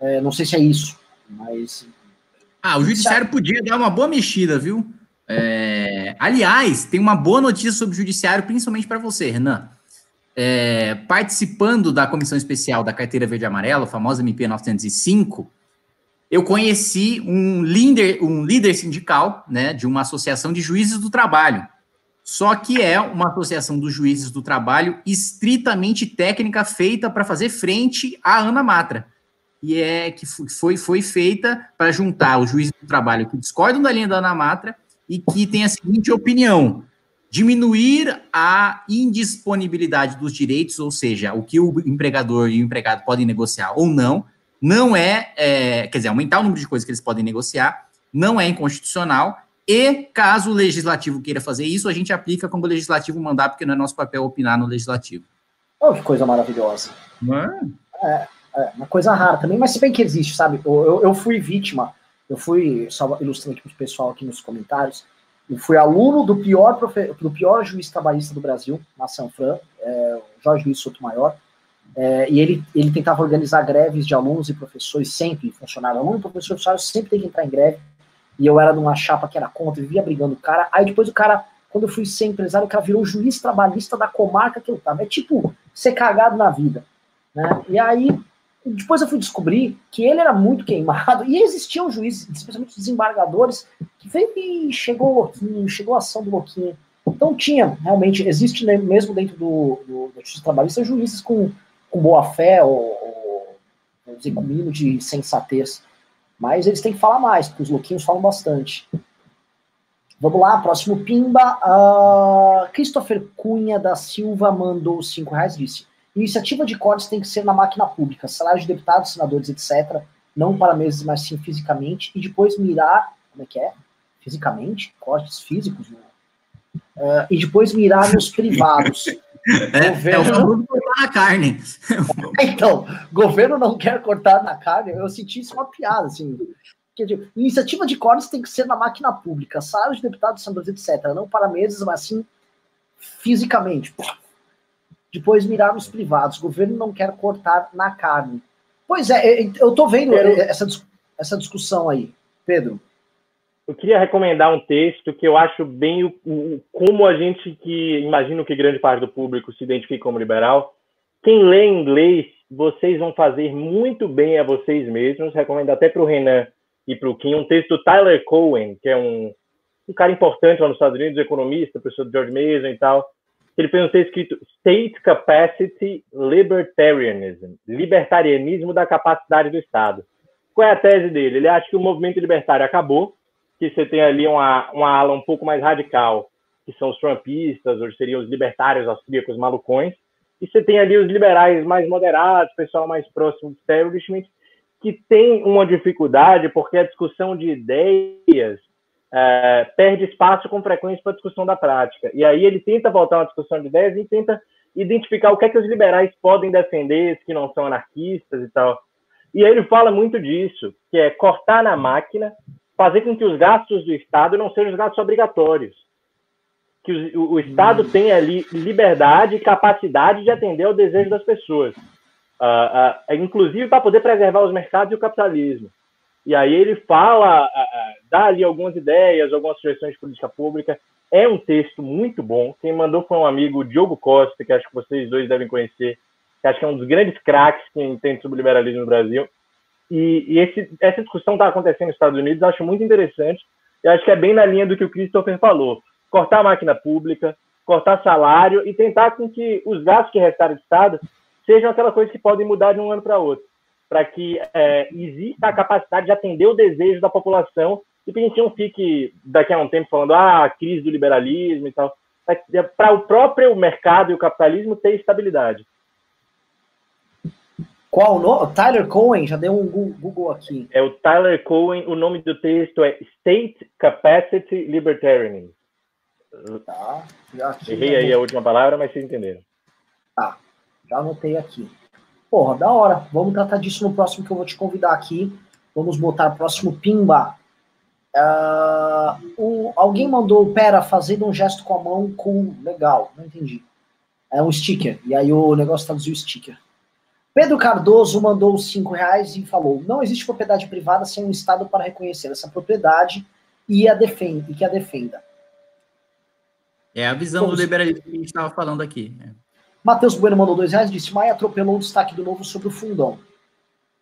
É, não sei se é isso, mas. Ah, o judiciário podia dar uma boa mexida, viu? É, aliás, tem uma boa notícia sobre o judiciário, principalmente para você, Renan. É, participando da comissão especial da carteira verde e amarela, a famosa MP 905, eu conheci um líder, um líder sindical, né, de uma associação de juízes do trabalho. Só que é uma associação dos juízes do trabalho estritamente técnica feita para fazer frente à Ana Matra. E é que foi, foi feita para juntar os juízes do trabalho que discordam da linha da Ana Matra e que tem a seguinte opinião: diminuir a indisponibilidade dos direitos, ou seja, o que o empregador e o empregado podem negociar ou não, não é, é quer dizer, aumentar o número de coisas que eles podem negociar, não é inconstitucional e caso o legislativo queira fazer isso, a gente aplica como o legislativo mandar, porque não é nosso papel opinar no legislativo. Oh, que coisa maravilhosa. É, é, uma coisa rara também, mas se bem que existe, sabe? Eu, eu fui vítima, eu fui, só ilustrando aqui para o pessoal aqui nos comentários, eu fui aluno do pior, profe, do pior juiz trabalhista do Brasil, na Sanfran, é, Jorge Luiz Sotomayor, é, e ele, ele tentava organizar greves de alunos e professores sempre, funcionário, aluno e professor funcionário sempre tem que entrar em greve, e eu era de uma chapa que era contra, vivia brigando o cara. Aí depois o cara, quando eu fui ser empresário, o cara virou juiz trabalhista da comarca que eu tava. É tipo ser cagado na vida. Né? E aí, depois eu fui descobrir que ele era muito queimado, e existiam juízes, especialmente desembargadores, que veio e chegou louquinho, chegou a ação do louquinho. Então tinha, realmente, existe mesmo dentro do, do, da justiça trabalhista juízes com, com boa fé ou, ou vamos dizer, com mínimo de sensatez. Mas eles têm que falar mais, porque os louquinhos falam bastante. Vamos lá, próximo Pimba. Uh, Christopher Cunha da Silva mandou 5 reais disse: Iniciativa de cortes tem que ser na máquina pública, salário de deputados, senadores, etc. Não para meses, mas sim fisicamente. E depois mirar. Como é que é? Fisicamente? Cortes físicos? Né? Uh, e depois mirar nos privados. É, governo... é o famoso cortar na carne. então, governo não quer cortar na carne, eu senti isso uma piada, assim. Quer dizer, iniciativa de cortes tem que ser na máquina pública, salários de deputados, senadores, etc. Não para meses, mas sim fisicamente. Depois mirar nos privados. O governo não quer cortar na carne. Pois é, eu tô vendo essa, essa discussão aí, Pedro eu queria recomendar um texto que eu acho bem o, o, como a gente que imagino que grande parte do público se identifica como liberal. Quem lê inglês, vocês vão fazer muito bem a vocês mesmos. Recomendo até para o Renan e para o Kim um texto do Tyler Cohen, que é um, um cara importante lá nos Estados Unidos, economista, professor de George Mason e tal. Ele um texto escrito State Capacity Libertarianism, libertarianismo da capacidade do Estado. Qual é a tese dele? Ele acha que o movimento libertário acabou, que você tem ali uma, uma ala um pouco mais radical, que são os trumpistas, ou seriam os libertários austríacos malucões, e você tem ali os liberais mais moderados, pessoal mais próximo do establishment, que tem uma dificuldade porque a discussão de ideias é, perde espaço com frequência para a discussão da prática. E aí ele tenta voltar uma discussão de ideias e tenta identificar o que é que os liberais podem defender, que não são anarquistas e tal. E aí ele fala muito disso, que é cortar na máquina fazer com que os gastos do Estado não sejam os gastos obrigatórios. que o, o Estado hum. tem ali liberdade e capacidade de atender ao desejo das pessoas, uh, uh, inclusive para poder preservar os mercados e o capitalismo. E aí ele fala, dá ali algumas ideias, algumas sugestões de política pública. É um texto muito bom. Quem mandou foi um amigo, Diogo Costa, que acho que vocês dois devem conhecer, que acho que é um dos grandes craques que entende sobre liberalismo no Brasil. E, e esse, essa discussão está acontecendo nos Estados Unidos, acho muito interessante. E acho que é bem na linha do que o Christopher falou cortar a máquina pública, cortar salário e tentar com que os gastos que restarem do Estado sejam aquela coisa que podem mudar de um ano para outro, para que é, exista a capacidade de atender o desejo da população e que a gente não fique daqui a um tempo falando ah, crise do liberalismo e tal, para o próprio mercado e o capitalismo ter estabilidade. Qual o nome? Tyler Cohen, já deu um Google aqui. É o Tyler Cohen, o nome do texto é State Capacity Libertarianism. Tá. Já Errei aí a última palavra, mas vocês entenderam. Tá. Já anotei aqui. Porra, da hora. Vamos tratar disso no próximo que eu vou te convidar aqui. Vamos botar o próximo Pimba. Uh, o, alguém mandou, pera, fazendo um gesto com a mão com. Legal, não entendi. É um sticker. E aí o negócio traduziu o sticker. Pedro Cardoso mandou cinco reais e falou: não existe propriedade privada sem um Estado para reconhecer essa propriedade e, a defenda, e que a defenda. É a visão do liberalismo que a gente estava falando aqui. Né? Matheus Bueno mandou dois reais e disse: Maia atropelou o destaque do novo sobre o fundão.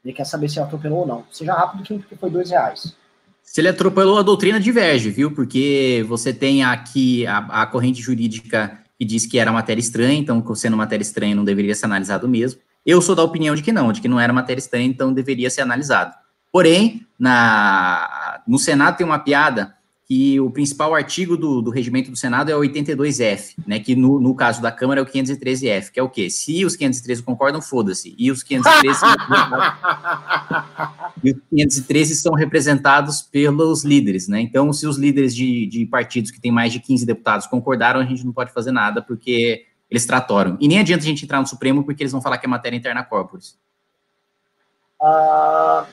Ele quer saber se atropelou ou não. Seja rápido, porque foi dois reais. Se ele atropelou, a doutrina diverge, viu? Porque você tem aqui a, a corrente jurídica que diz que era matéria estranha, então, sendo matéria estranha, não deveria ser analisado mesmo. Eu sou da opinião de que não, de que não era matéria estranha, então deveria ser analisado. Porém, na, no Senado tem uma piada que o principal artigo do, do regimento do Senado é o 82F, né, que no, no caso da Câmara é o 513F, que é o quê? Se os 513 concordam, foda-se. E os 513 são e os 513 são representados pelos líderes, né? Então, se os líderes de, de partidos que têm mais de 15 deputados concordaram, a gente não pode fazer nada, porque eles tratoram. E nem adianta a gente entrar no Supremo, porque eles vão falar que é matéria interna corporis. Uh,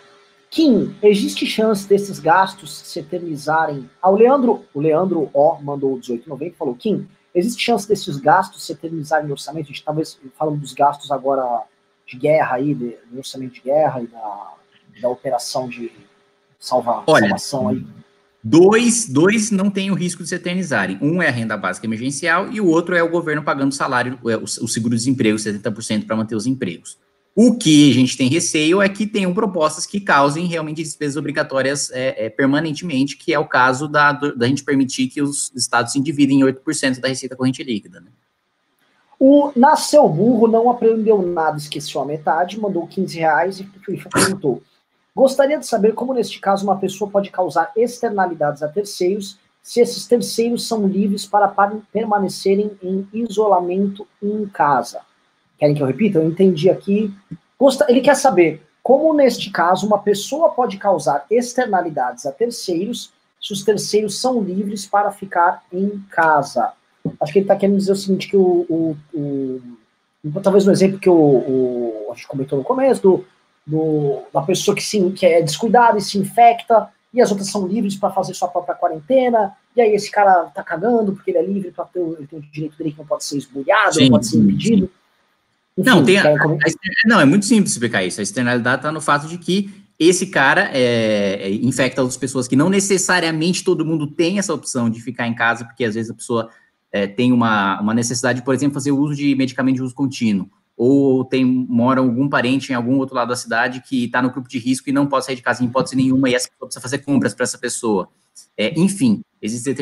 Kim, existe chance desses gastos se eternizarem? Ah, o Leandro, o Leandro O mandou 1890 e falou: Kim, existe chance desses gastos se eternizarem no orçamento? A gente talvez falando dos gastos agora de guerra aí, de, do orçamento de guerra e da, da operação de salva, Olha, salvação aí. Dois, dois não tem o risco de se eternizarem. Um é a renda básica emergencial e o outro é o governo pagando salário, o, o seguro-desemprego, 70% para manter os empregos. O que a gente tem receio é que tenham propostas que causem realmente despesas obrigatórias é, é, permanentemente, que é o caso da, da gente permitir que os estados se dividem em 8% da receita corrente líquida. Né? O Nasceu Burro não aprendeu nada, esqueceu a metade, mandou 15 reais e perguntou: Gostaria de saber como, neste caso, uma pessoa pode causar externalidades a terceiros se esses terceiros são livres para permanecerem em isolamento em casa. Querem que eu repita? Eu entendi aqui. Ele quer saber como, neste caso, uma pessoa pode causar externalidades a terceiros se os terceiros são livres para ficar em casa. Acho que ele está querendo dizer o seguinte, que o, o, o talvez no exemplo que o, o, a gente comentou no começo, do, do, da pessoa que, se, que é descuidada e se infecta, e as outras são livres para fazer sua própria quarentena, e aí esse cara tá cagando porque ele é livre ter, ele tem o direito dele que não pode ser esbulhado, não pode ser impedido. Enfim, não, tem a, a, não, é muito simples explicar isso. A externalidade está no fato de que esse cara é, é, infecta outras pessoas que não necessariamente todo mundo tem essa opção de ficar em casa, porque às vezes a pessoa é, tem uma, uma necessidade, por exemplo, fazer uso de medicamento de uso contínuo, ou tem mora algum parente em algum outro lado da cidade que está no grupo de risco e não pode sair de casa em hipótese nenhuma, e essa pessoa precisa fazer compras para essa pessoa. É, enfim, existem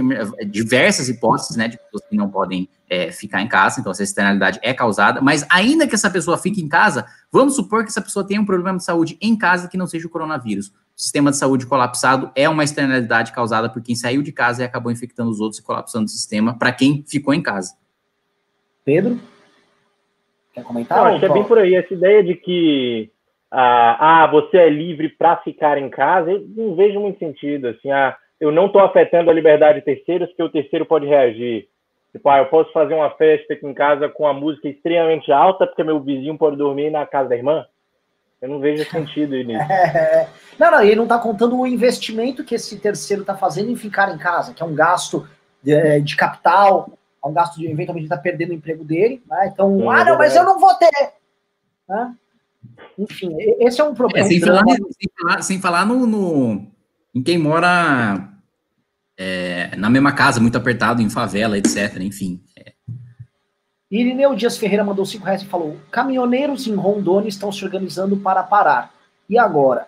diversas hipóteses né, de pessoas que não podem é, ficar em casa, então essa externalidade é causada, mas ainda que essa pessoa fique em casa, vamos supor que essa pessoa tenha um problema de saúde em casa que não seja o coronavírus. O sistema de saúde colapsado é uma externalidade causada por quem saiu de casa e acabou infectando os outros e colapsando o sistema para quem ficou em casa. Pedro? Quer comentar? Não, acho que é bem por aí. Essa ideia de que ah, ah você é livre para ficar em casa, eu não vejo muito sentido. Assim, ah, eu não estou afetando a liberdade de terceiros, que o terceiro pode reagir. Tipo, ah, eu posso fazer uma festa aqui em casa com a música extremamente alta, porque meu vizinho pode dormir na casa da irmã? Eu não vejo sentido nisso. É... Não, não, ele não está contando o investimento que esse terceiro está fazendo em ficar em casa, que é um gasto de, é, de capital, é um gasto de eventualmente está perdendo o emprego dele, né? Então, Sim, ah, não, mas eu não vou ter. Né? Enfim, esse é um problema. É, sem, falar, sem, falar, sem, falar, no, no em quem mora é, na mesma casa, muito apertado, em favela, etc. Enfim. É. Irineu Dias Ferreira mandou cinco reais e falou: caminhoneiros em Rondônia estão se organizando para parar. E agora?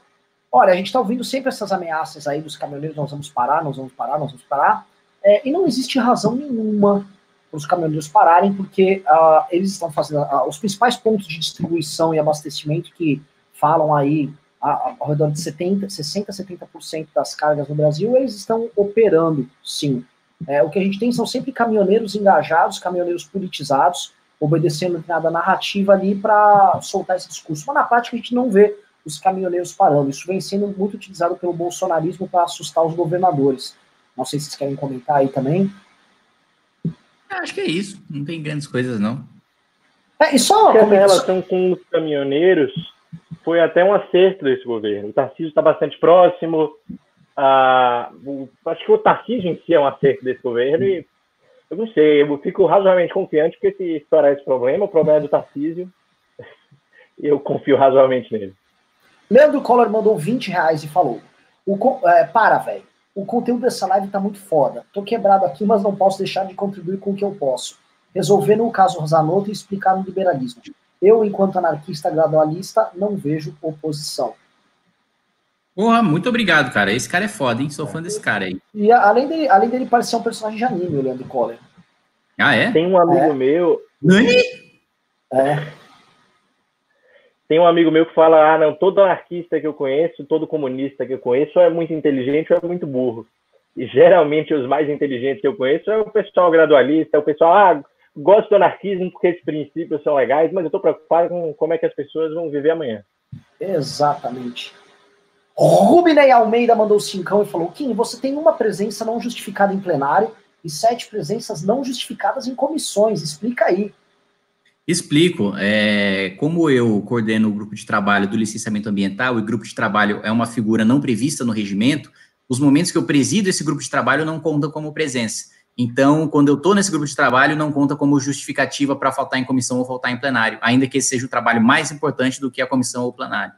Olha, a gente está ouvindo sempre essas ameaças aí dos caminhoneiros: nós vamos parar, nós vamos parar, nós vamos parar. É, e não existe razão nenhuma para os caminhoneiros pararem, porque uh, eles estão fazendo uh, os principais pontos de distribuição e abastecimento que falam aí ao redor de 70, 60, 70% das cargas no Brasil, eles estão operando, sim. É, o que a gente tem são sempre caminhoneiros engajados, caminhoneiros politizados, obedecendo determinada narrativa ali para soltar esse discurso. Mas na prática a gente não vê os caminhoneiros parando. Isso vem sendo muito utilizado pelo bolsonarismo para assustar os governadores. Não sei se vocês querem comentar aí também. Acho que é isso. Não tem grandes coisas, não. É, e só a relação com os caminhoneiros foi até um acerto desse governo. O Tarcísio está bastante próximo. Ah, o, acho que o Tarcísio em si é um acerto desse governo e eu não sei, eu fico razoavelmente confiante que se estourar esse problema, o problema é do Tarcísio, eu confio razoavelmente nele. Leandro Collor mandou 20 reais e falou: o, é, Para, velho. O conteúdo dessa live tá muito foda. Tô quebrado aqui, mas não posso deixar de contribuir com o que eu posso. Resolver no caso Rosanoto e explicar no liberalismo. Eu, enquanto anarquista gradualista, não vejo oposição. Porra, muito obrigado, cara. Esse cara é foda, hein? Sou fã desse cara aí. E além dele, além dele parecer um personagem de anime, o Leandro Coller. Ah, é? Tem um amigo é. meu. Nani? É. Tem um amigo meu que fala: ah, não, todo anarquista que eu conheço, todo comunista que eu conheço, é muito inteligente ou é muito burro. E geralmente os mais inteligentes que eu conheço é o pessoal gradualista, é o pessoal, ah, gosto do anarquismo porque esses princípios são legais, mas eu estou preocupado com como é que as pessoas vão viver amanhã. Exatamente. Rubinei Almeida mandou cincão e falou: Kim, você tem uma presença não justificada em plenário e sete presenças não justificadas em comissões. Explica aí. Explico. É, como eu coordeno o grupo de trabalho do licenciamento ambiental e o grupo de trabalho é uma figura não prevista no regimento, os momentos que eu presido esse grupo de trabalho não contam como presença. Então, quando eu estou nesse grupo de trabalho, não conta como justificativa para faltar em comissão ou faltar em plenário, ainda que esse seja o trabalho mais importante do que a comissão ou plenário.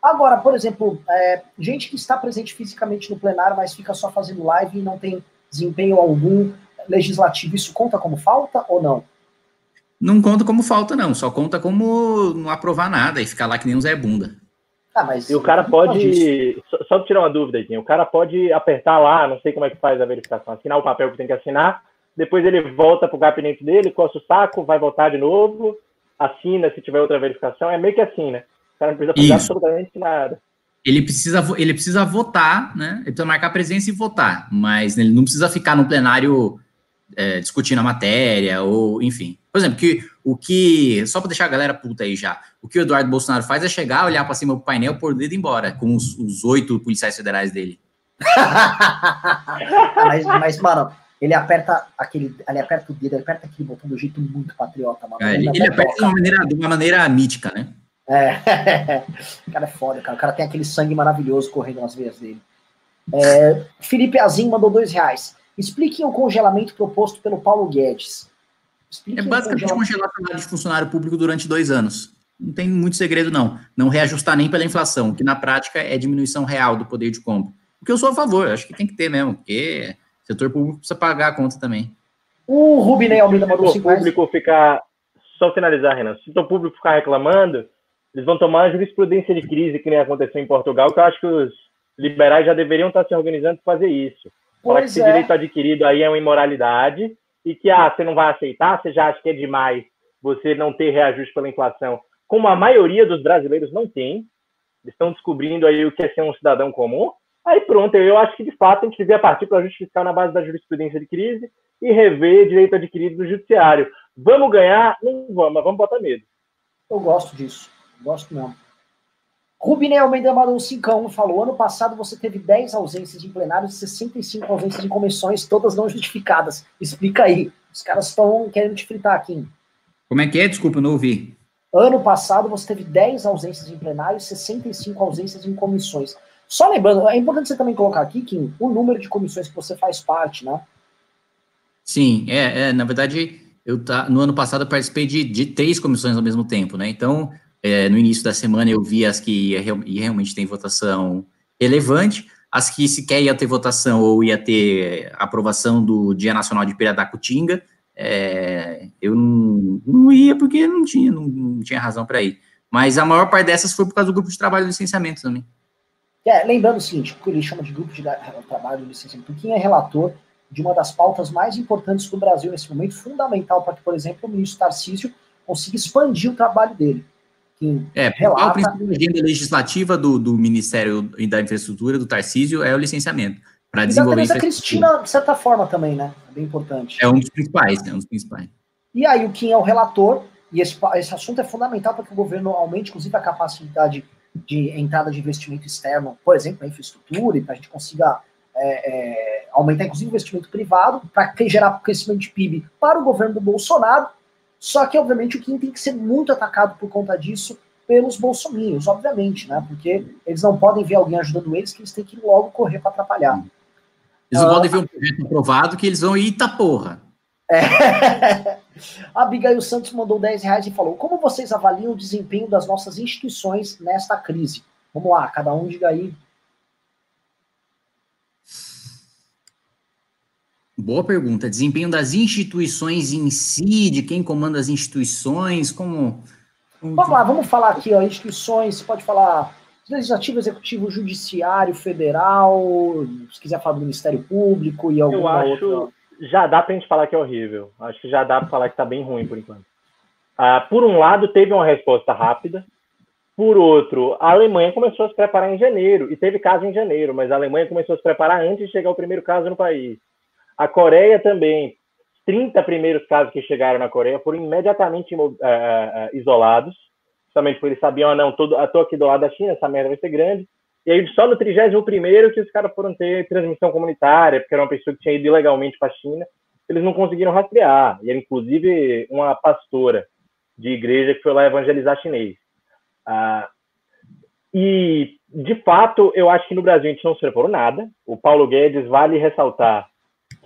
Agora, por exemplo, é, gente que está presente fisicamente no plenário, mas fica só fazendo live e não tem desempenho algum legislativo, isso conta como falta ou não? Não conta como falta, não. Só conta como não aprovar nada e ficar lá que nem um Zé Bunda. Ah, mas e o cara pode. Só, só tirar uma dúvida aqui. O cara pode apertar lá, não sei como é que faz a verificação, assinar o papel que tem que assinar, depois ele volta para o gabinete dele, coça o saco, vai votar de novo, assina se tiver outra verificação. É meio que assim, né? O cara não precisa fazer Isso. absolutamente nada. Ele precisa, ele precisa votar, né? Ele precisa marcar presença e votar, mas ele não precisa ficar no plenário é, discutindo a matéria, ou enfim. Por exemplo, que, o que. Só para deixar a galera puta aí já. O que o Eduardo Bolsonaro faz é chegar, olhar para cima do painel, pôr o dedo embora, com os oito policiais federais dele. mas, mas, mano, ele aperta aquele. Ele aperta o dedo, ele aperta aquele botão do jeito muito patriota, mano. É, ele, ele aperta de uma, maneira, de uma maneira mítica, né? É, o cara é foda, cara. O cara tem aquele sangue maravilhoso correndo nas veias dele. É, Felipe Azim mandou dois reais. Expliquem o congelamento proposto pelo Paulo Guedes é basicamente congelar salário de funcionário público durante dois anos. Não tem muito segredo, não. Não reajustar nem pela inflação, que na prática é diminuição real do poder de compra. O que eu sou a favor, acho que tem que ter mesmo, porque o setor público precisa pagar a conta também. O Rubinei Almeida mandou Se o público ficar. Só finalizar, Renan. Se o setor público ficar reclamando, eles vão tomar a jurisprudência de crise que nem aconteceu em Portugal, que eu acho que os liberais já deveriam estar se organizando para fazer isso. Falar que esse é. direito adquirido aí é uma imoralidade e que ah, você não vai aceitar, você já acha que é demais você não ter reajuste pela inflação, como a maioria dos brasileiros não tem, estão descobrindo aí o que é ser um cidadão comum, aí pronto, eu acho que de fato a gente devia partir para ajuste fiscal na base da jurisprudência de crise e rever direito adquirido do judiciário. Vamos ganhar? Não vamos, mas vamos botar medo. Eu gosto disso, gosto mesmo. Rubinei Almeida mandou um 5 falou: ano passado você teve 10 ausências em plenário e 65 ausências em comissões, todas não justificadas. Explica aí. Os caras estão querendo te fritar aqui. Como é que é? Desculpa, eu não ouvi. Ano passado você teve 10 ausências em plenário e 65 ausências em comissões. Só lembrando, é importante você também colocar aqui, Kim, o número de comissões que você faz parte, né? Sim, é, é na verdade, eu tá, no ano passado eu participei de, de três comissões ao mesmo tempo, né? Então, é, no início da semana eu vi as que ia, ia realmente tem votação relevante, as que sequer ia ter votação ou ia ter aprovação do Dia Nacional de Piradacutinga, é, eu não, não, ia porque não tinha, não, não tinha razão para ir. Mas a maior parte dessas foi por causa do grupo de trabalho de licenciamento também. É, lembrando o seguinte, o que ele chama de grupo de trabalho de licenciamento, quem é relator de uma das pautas mais importantes do Brasil nesse momento, fundamental para que, por exemplo, o ministro Tarcísio consiga expandir o trabalho dele. É, relata... o princípio da agenda legislativa do, do Ministério da Infraestrutura, do Tarcísio, é o licenciamento. Para desenvolver da Cristina, de certa forma, também, né? É bem importante. É um dos principais, é um dos principais. E aí, o Kim é o relator, e esse, esse assunto é fundamental para que o governo aumente, inclusive, a capacidade de entrada de investimento externo, por exemplo, na infraestrutura, e para a gente consiga é, é, aumentar, inclusive, o investimento privado, para gerar crescimento de PIB para o governo do Bolsonaro. Só que, obviamente, o Kim tem que ser muito atacado por conta disso pelos bolsominions, obviamente, né? Porque eles não podem ver alguém ajudando eles, que eles têm que logo correr para atrapalhar. Eles não uh, podem ver um projeto aprovado que eles vão ir porra. É. A Abigail Santos mandou 10 reais e falou: Como vocês avaliam o desempenho das nossas instituições nesta crise? Vamos lá, cada um diga aí. Boa pergunta. Desempenho das instituições em si, de quem comanda as instituições, como. Vamos lá, vamos falar aqui, ó, instituições, pode falar legislativo, executivo, judiciário, federal, se quiser falar do Ministério Público e alguma Eu acho, outra... já dá pra gente falar que é horrível. Acho que já dá para falar que tá bem ruim por enquanto. Ah, por um lado, teve uma resposta rápida. Por outro, a Alemanha começou a se preparar em janeiro, e teve caso em janeiro, mas a Alemanha começou a se preparar antes de chegar o primeiro caso no país. A Coreia também. 30 primeiros casos que chegaram na Coreia foram imediatamente uh, isolados justamente porque eles sabiam, ah, não, todo, eu tô aqui do lado da China, essa merda vai ser grande. E aí, só no 31 que os caras foram ter transmissão comunitária, porque era uma pessoa que tinha ido ilegalmente para a China, eles não conseguiram rastrear. E era, inclusive, uma pastora de igreja que foi lá evangelizar chinês. Ah, e, de fato, eu acho que no Brasil a gente não se preparou nada. O Paulo Guedes, vale ressaltar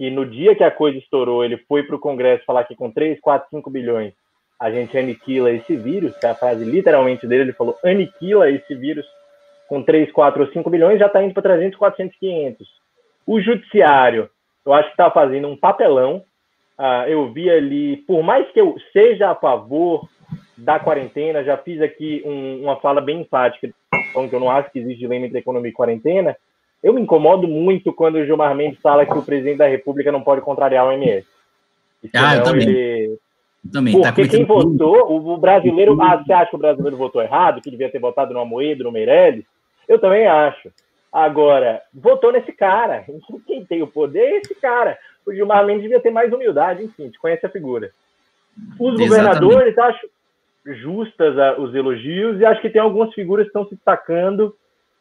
que no dia que a coisa estourou, ele foi para o Congresso falar que com 3, 4, 5 bilhões a gente aniquila esse vírus, que é a frase literalmente dele, ele falou, aniquila esse vírus com 3, 4 ou 5 bilhões, já está indo para 300, 400, 500. O judiciário, eu acho que está fazendo um papelão. Uh, eu vi ali, por mais que eu seja a favor da quarentena, já fiz aqui um, uma fala bem enfática, que eu não acho que existe dilema entre economia e quarentena, eu me incomodo muito quando o Gilmar Mendes fala que o presidente da República não pode contrariar o MS. Ah, eu também. Ele, também, tá Porque tá quem votou, o brasileiro. Ah, você acha que o brasileiro votou errado, que devia ter votado no Amoedo, no Meirelles? Eu também acho. Agora, votou nesse cara. Quem tem o poder é esse cara. O Gilmar Mendes devia ter mais humildade, enfim, te conhece a figura. Os Exatamente. governadores, acho justas uh, os elogios e acho que tem algumas figuras que estão se destacando.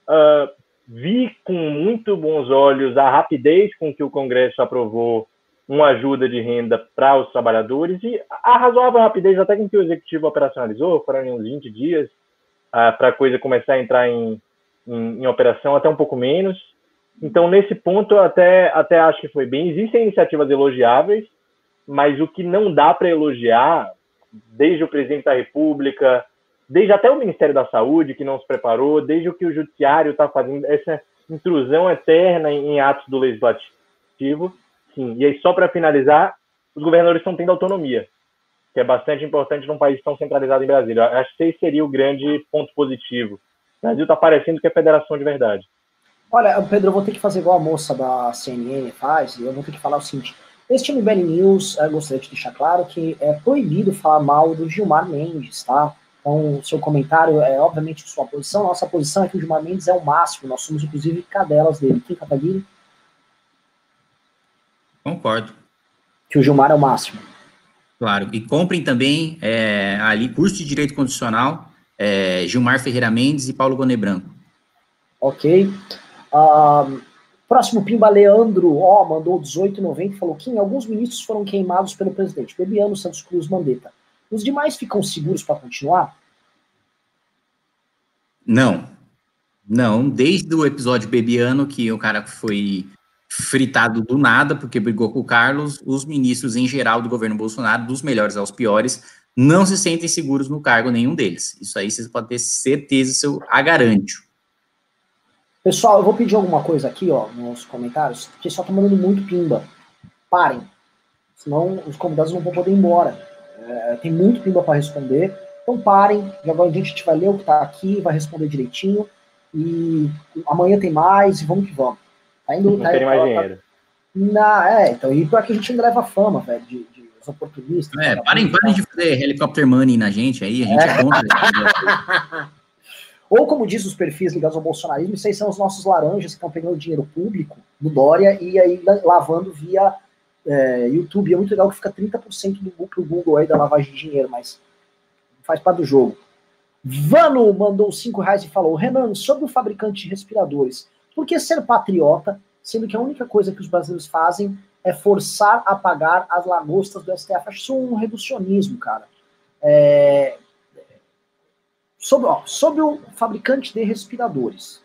Uh, vi com muito bons olhos a rapidez com que o Congresso aprovou uma ajuda de renda para os trabalhadores e a razoável rapidez até com que o executivo operacionalizou, foram uns 20 dias uh, para a coisa começar a entrar em, em, em, operação, até um pouco menos. Então, nesse ponto, até, até acho que foi bem. Existem iniciativas elogiáveis, mas o que não dá para elogiar, desde o presidente da República, desde até o Ministério da Saúde, que não se preparou, desde o que o Judiciário está fazendo, essa intrusão eterna em, atos do Legislativo, Sim. E aí, só para finalizar, os governadores estão tendo autonomia, que é bastante importante num país tão centralizado em Brasília. Eu acho que esse seria o grande ponto positivo. O Brasil está parecendo que é federação de verdade. Olha, Pedro, eu vou ter que fazer igual a moça da CNN faz, e eu vou ter que falar o seguinte. Este MBL News, eu gostaria de deixar claro que é proibido falar mal do Gilmar Mendes, tá? Então, o seu comentário é obviamente sua posição. Nossa posição é que o Gilmar Mendes é o máximo. Nós somos, inclusive, cadelas dele. Quem, Kataguiri? Concordo. Que o Gilmar é o máximo. Claro. E comprem também é, ali curso de Direito Constitucional, é, Gilmar Ferreira Mendes e Paulo Gonet Branco. Ok. Uh, próximo Pimba Leandro, ó, mandou 18,90 e falou que alguns ministros foram queimados pelo presidente. Bebiano, Santos Cruz, Mandetta. Os demais ficam seguros para continuar? Não. Não, desde o episódio Bebiano, que o cara foi fritado do nada, porque brigou com o Carlos, os ministros em geral do governo Bolsonaro, dos melhores aos piores, não se sentem seguros no cargo nenhum deles. Isso aí vocês podem ter certeza, isso eu a garanto. Pessoal, eu vou pedir alguma coisa aqui, ó, nos comentários, porque só tá mandando muito pimba. Parem. Senão os convidados não vão poder ir embora. É, tem muito pimba para responder. Então parem, de agora a gente vai ler o que tá aqui, vai responder direitinho. E amanhã tem mais, e vamos que vamos. Tá indo, não tá, tem mais tá, dinheiro. Na, é, então, e por aqui a gente ainda leva fama, velho, de, de oportunistas. É, parem, parem de fazer helicopter money na gente aí, a gente é, é contra. Ou, como diz os perfis ligados ao bolsonarismo, isso aí são os nossos laranjas que estão pegando dinheiro público do Dória e aí lavando via é, YouTube. É muito legal que fica 30% do Google aí da lavagem de dinheiro, mas faz parte do jogo. Vano mandou 5 reais e falou: Renan, sobre o fabricante de respiradores, por que ser patriota, sendo que a única coisa que os brasileiros fazem é forçar a pagar as lagostas do STF? Acho isso um reducionismo, cara. É, Sobre, ó, sobre o fabricante de respiradores.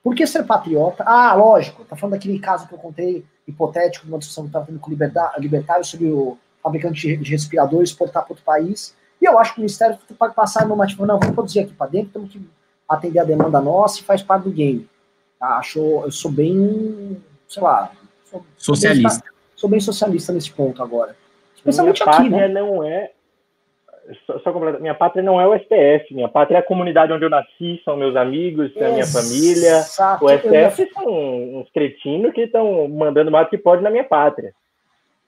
Por que ser patriota? Ah, lógico, tá falando daquele caso que eu contei, hipotético, de uma discussão que estava tendo com o libertário sobre o fabricante de respiradores exportar para outro país. E eu acho que o Ministério pode passar numa tipo, não, vamos produzir aqui para dentro, temos que atender a demanda nossa e faz parte do game. Ah, acho, eu sou bem, sei lá, sou, socialista. Sou bem, sou bem socialista nesse ponto agora. Especialmente aqui, né? não é só, só minha pátria não é o STF, minha pátria é a comunidade onde eu nasci, são meus amigos, é a minha família. O STF são uns cretinos que estão mandando mais do que pode na minha pátria.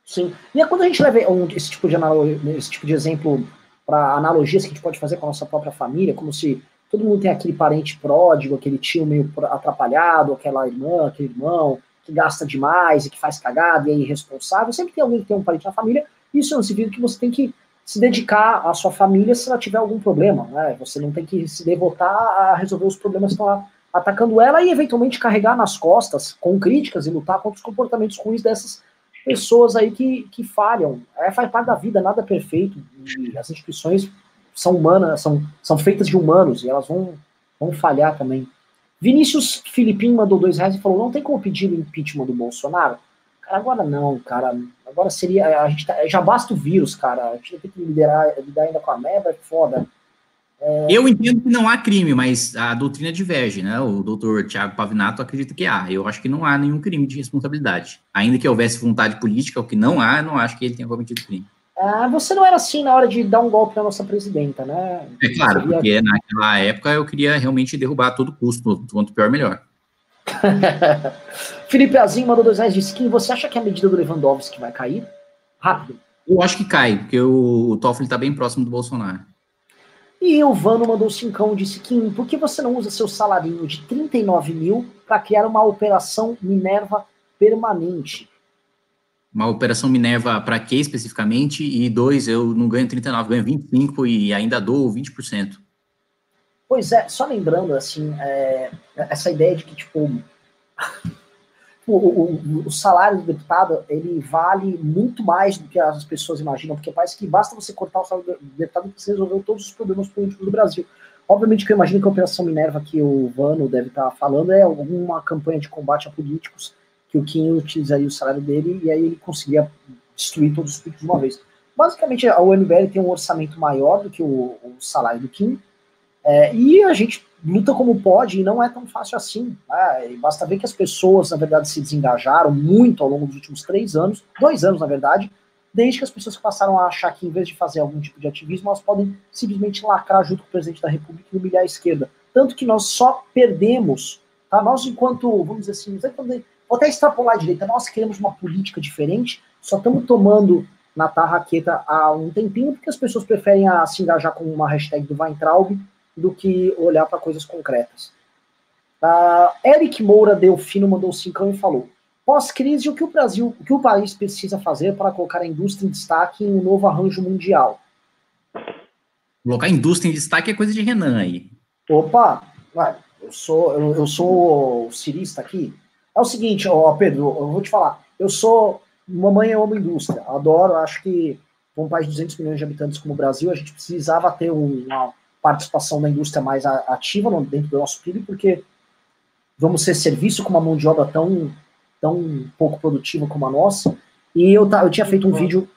Sim. E é quando a gente leva um, esse, tipo de analogia, esse tipo de exemplo para analogias que a gente pode fazer com a nossa própria família, como se todo mundo tem aquele parente pródigo, aquele tio meio atrapalhado, aquela irmã, aquele irmão que gasta demais e que faz cagada e é irresponsável. Sempre tem alguém que tem um parente na família. Isso é um significa que você tem que se dedicar à sua família se ela tiver algum problema. Né? Você não tem que se devotar a resolver os problemas que estão atacando ela e eventualmente carregar nas costas com críticas e lutar contra os comportamentos ruins dessas pessoas aí que, que falham. É, faz parte da vida, nada é perfeito. E as instituições são humanas, são, são feitas de humanos e elas vão, vão falhar também. Vinícius Filipim mandou dois reais e falou: não tem como pedir o impeachment do Bolsonaro? Cara, agora não, cara. Agora seria. A gente tá, já basta o vírus, cara. A gente tem que liderar, lidar ainda com a meba, é foda. É... Eu entendo que não há crime, mas a doutrina diverge, né? O doutor Tiago Pavinato acredita que há. Eu acho que não há nenhum crime de responsabilidade. Ainda que houvesse vontade política, o que não há, eu não acho que ele tenha cometido crime. Ah, você não era assim na hora de dar um golpe na nossa presidenta, né? É claro, Seria... porque naquela época eu queria realmente derrubar a todo custo, quanto pior, melhor. Felipe Azim mandou dois reais de skin. Você acha que a medida do Lewandowski vai cair? Rápido. Eu acho que cai, porque o, o Toffoli está bem próximo do Bolsonaro. E o Vano mandou cincão disse que por que você não usa seu salarinho de 39 mil para criar uma operação Minerva permanente? Uma operação Minerva para quê especificamente? E dois, eu não ganho 39, ganho 25 e ainda dou 20%. Pois é, só lembrando, assim, é, essa ideia de que, tipo, o, o, o, salário do deputado, ele vale muito mais do que as pessoas imaginam, porque parece que basta você cortar o salário do deputado que você resolveu todos os problemas políticos do Brasil. Obviamente que eu imagino que a Operação Minerva que o Vano deve estar falando é alguma campanha de combate a políticos que o Kim utilizaria o salário dele e aí ele conseguiria destruir todos os políticos de uma vez. Basicamente, a UMBL tem um orçamento maior do que o, o salário do Kim, é, e a gente luta como pode e não é tão fácil assim. Né? basta ver que as pessoas, na verdade, se desengajaram muito ao longo dos últimos três anos, dois anos, na verdade, desde que as pessoas passaram a achar que, em vez de fazer algum tipo de ativismo, elas podem simplesmente lacrar junto com o presidente da República e humilhar a esquerda. Tanto que nós só perdemos, tá? Nós, enquanto, vamos dizer assim, vou até extrapolar a direita, nós queremos uma política diferente, só estamos tomando na tarraqueta há um tempinho, porque as pessoas preferem a, se engajar com uma hashtag do Weintraub do que olhar para coisas concretas. Uh, Eric Moura Delfino mandou cincão e falou: pós-crise, o que o Brasil, o que o país precisa fazer para colocar a indústria em destaque em um novo arranjo mundial? Colocar a indústria em destaque é coisa de Renan aí. Opa, eu sou eu, eu sou cirista aqui. É o seguinte, ó, Pedro, eu vou te falar. Eu sou mamãe eu amo indústria, adoro. Acho que um país de 200 milhões de habitantes como o Brasil, a gente precisava ter uma, participação da indústria mais ativa dentro do nosso PIB, porque vamos ser serviço com uma mão de obra tão tão pouco produtiva como a nossa. E eu, eu tinha feito um vídeo,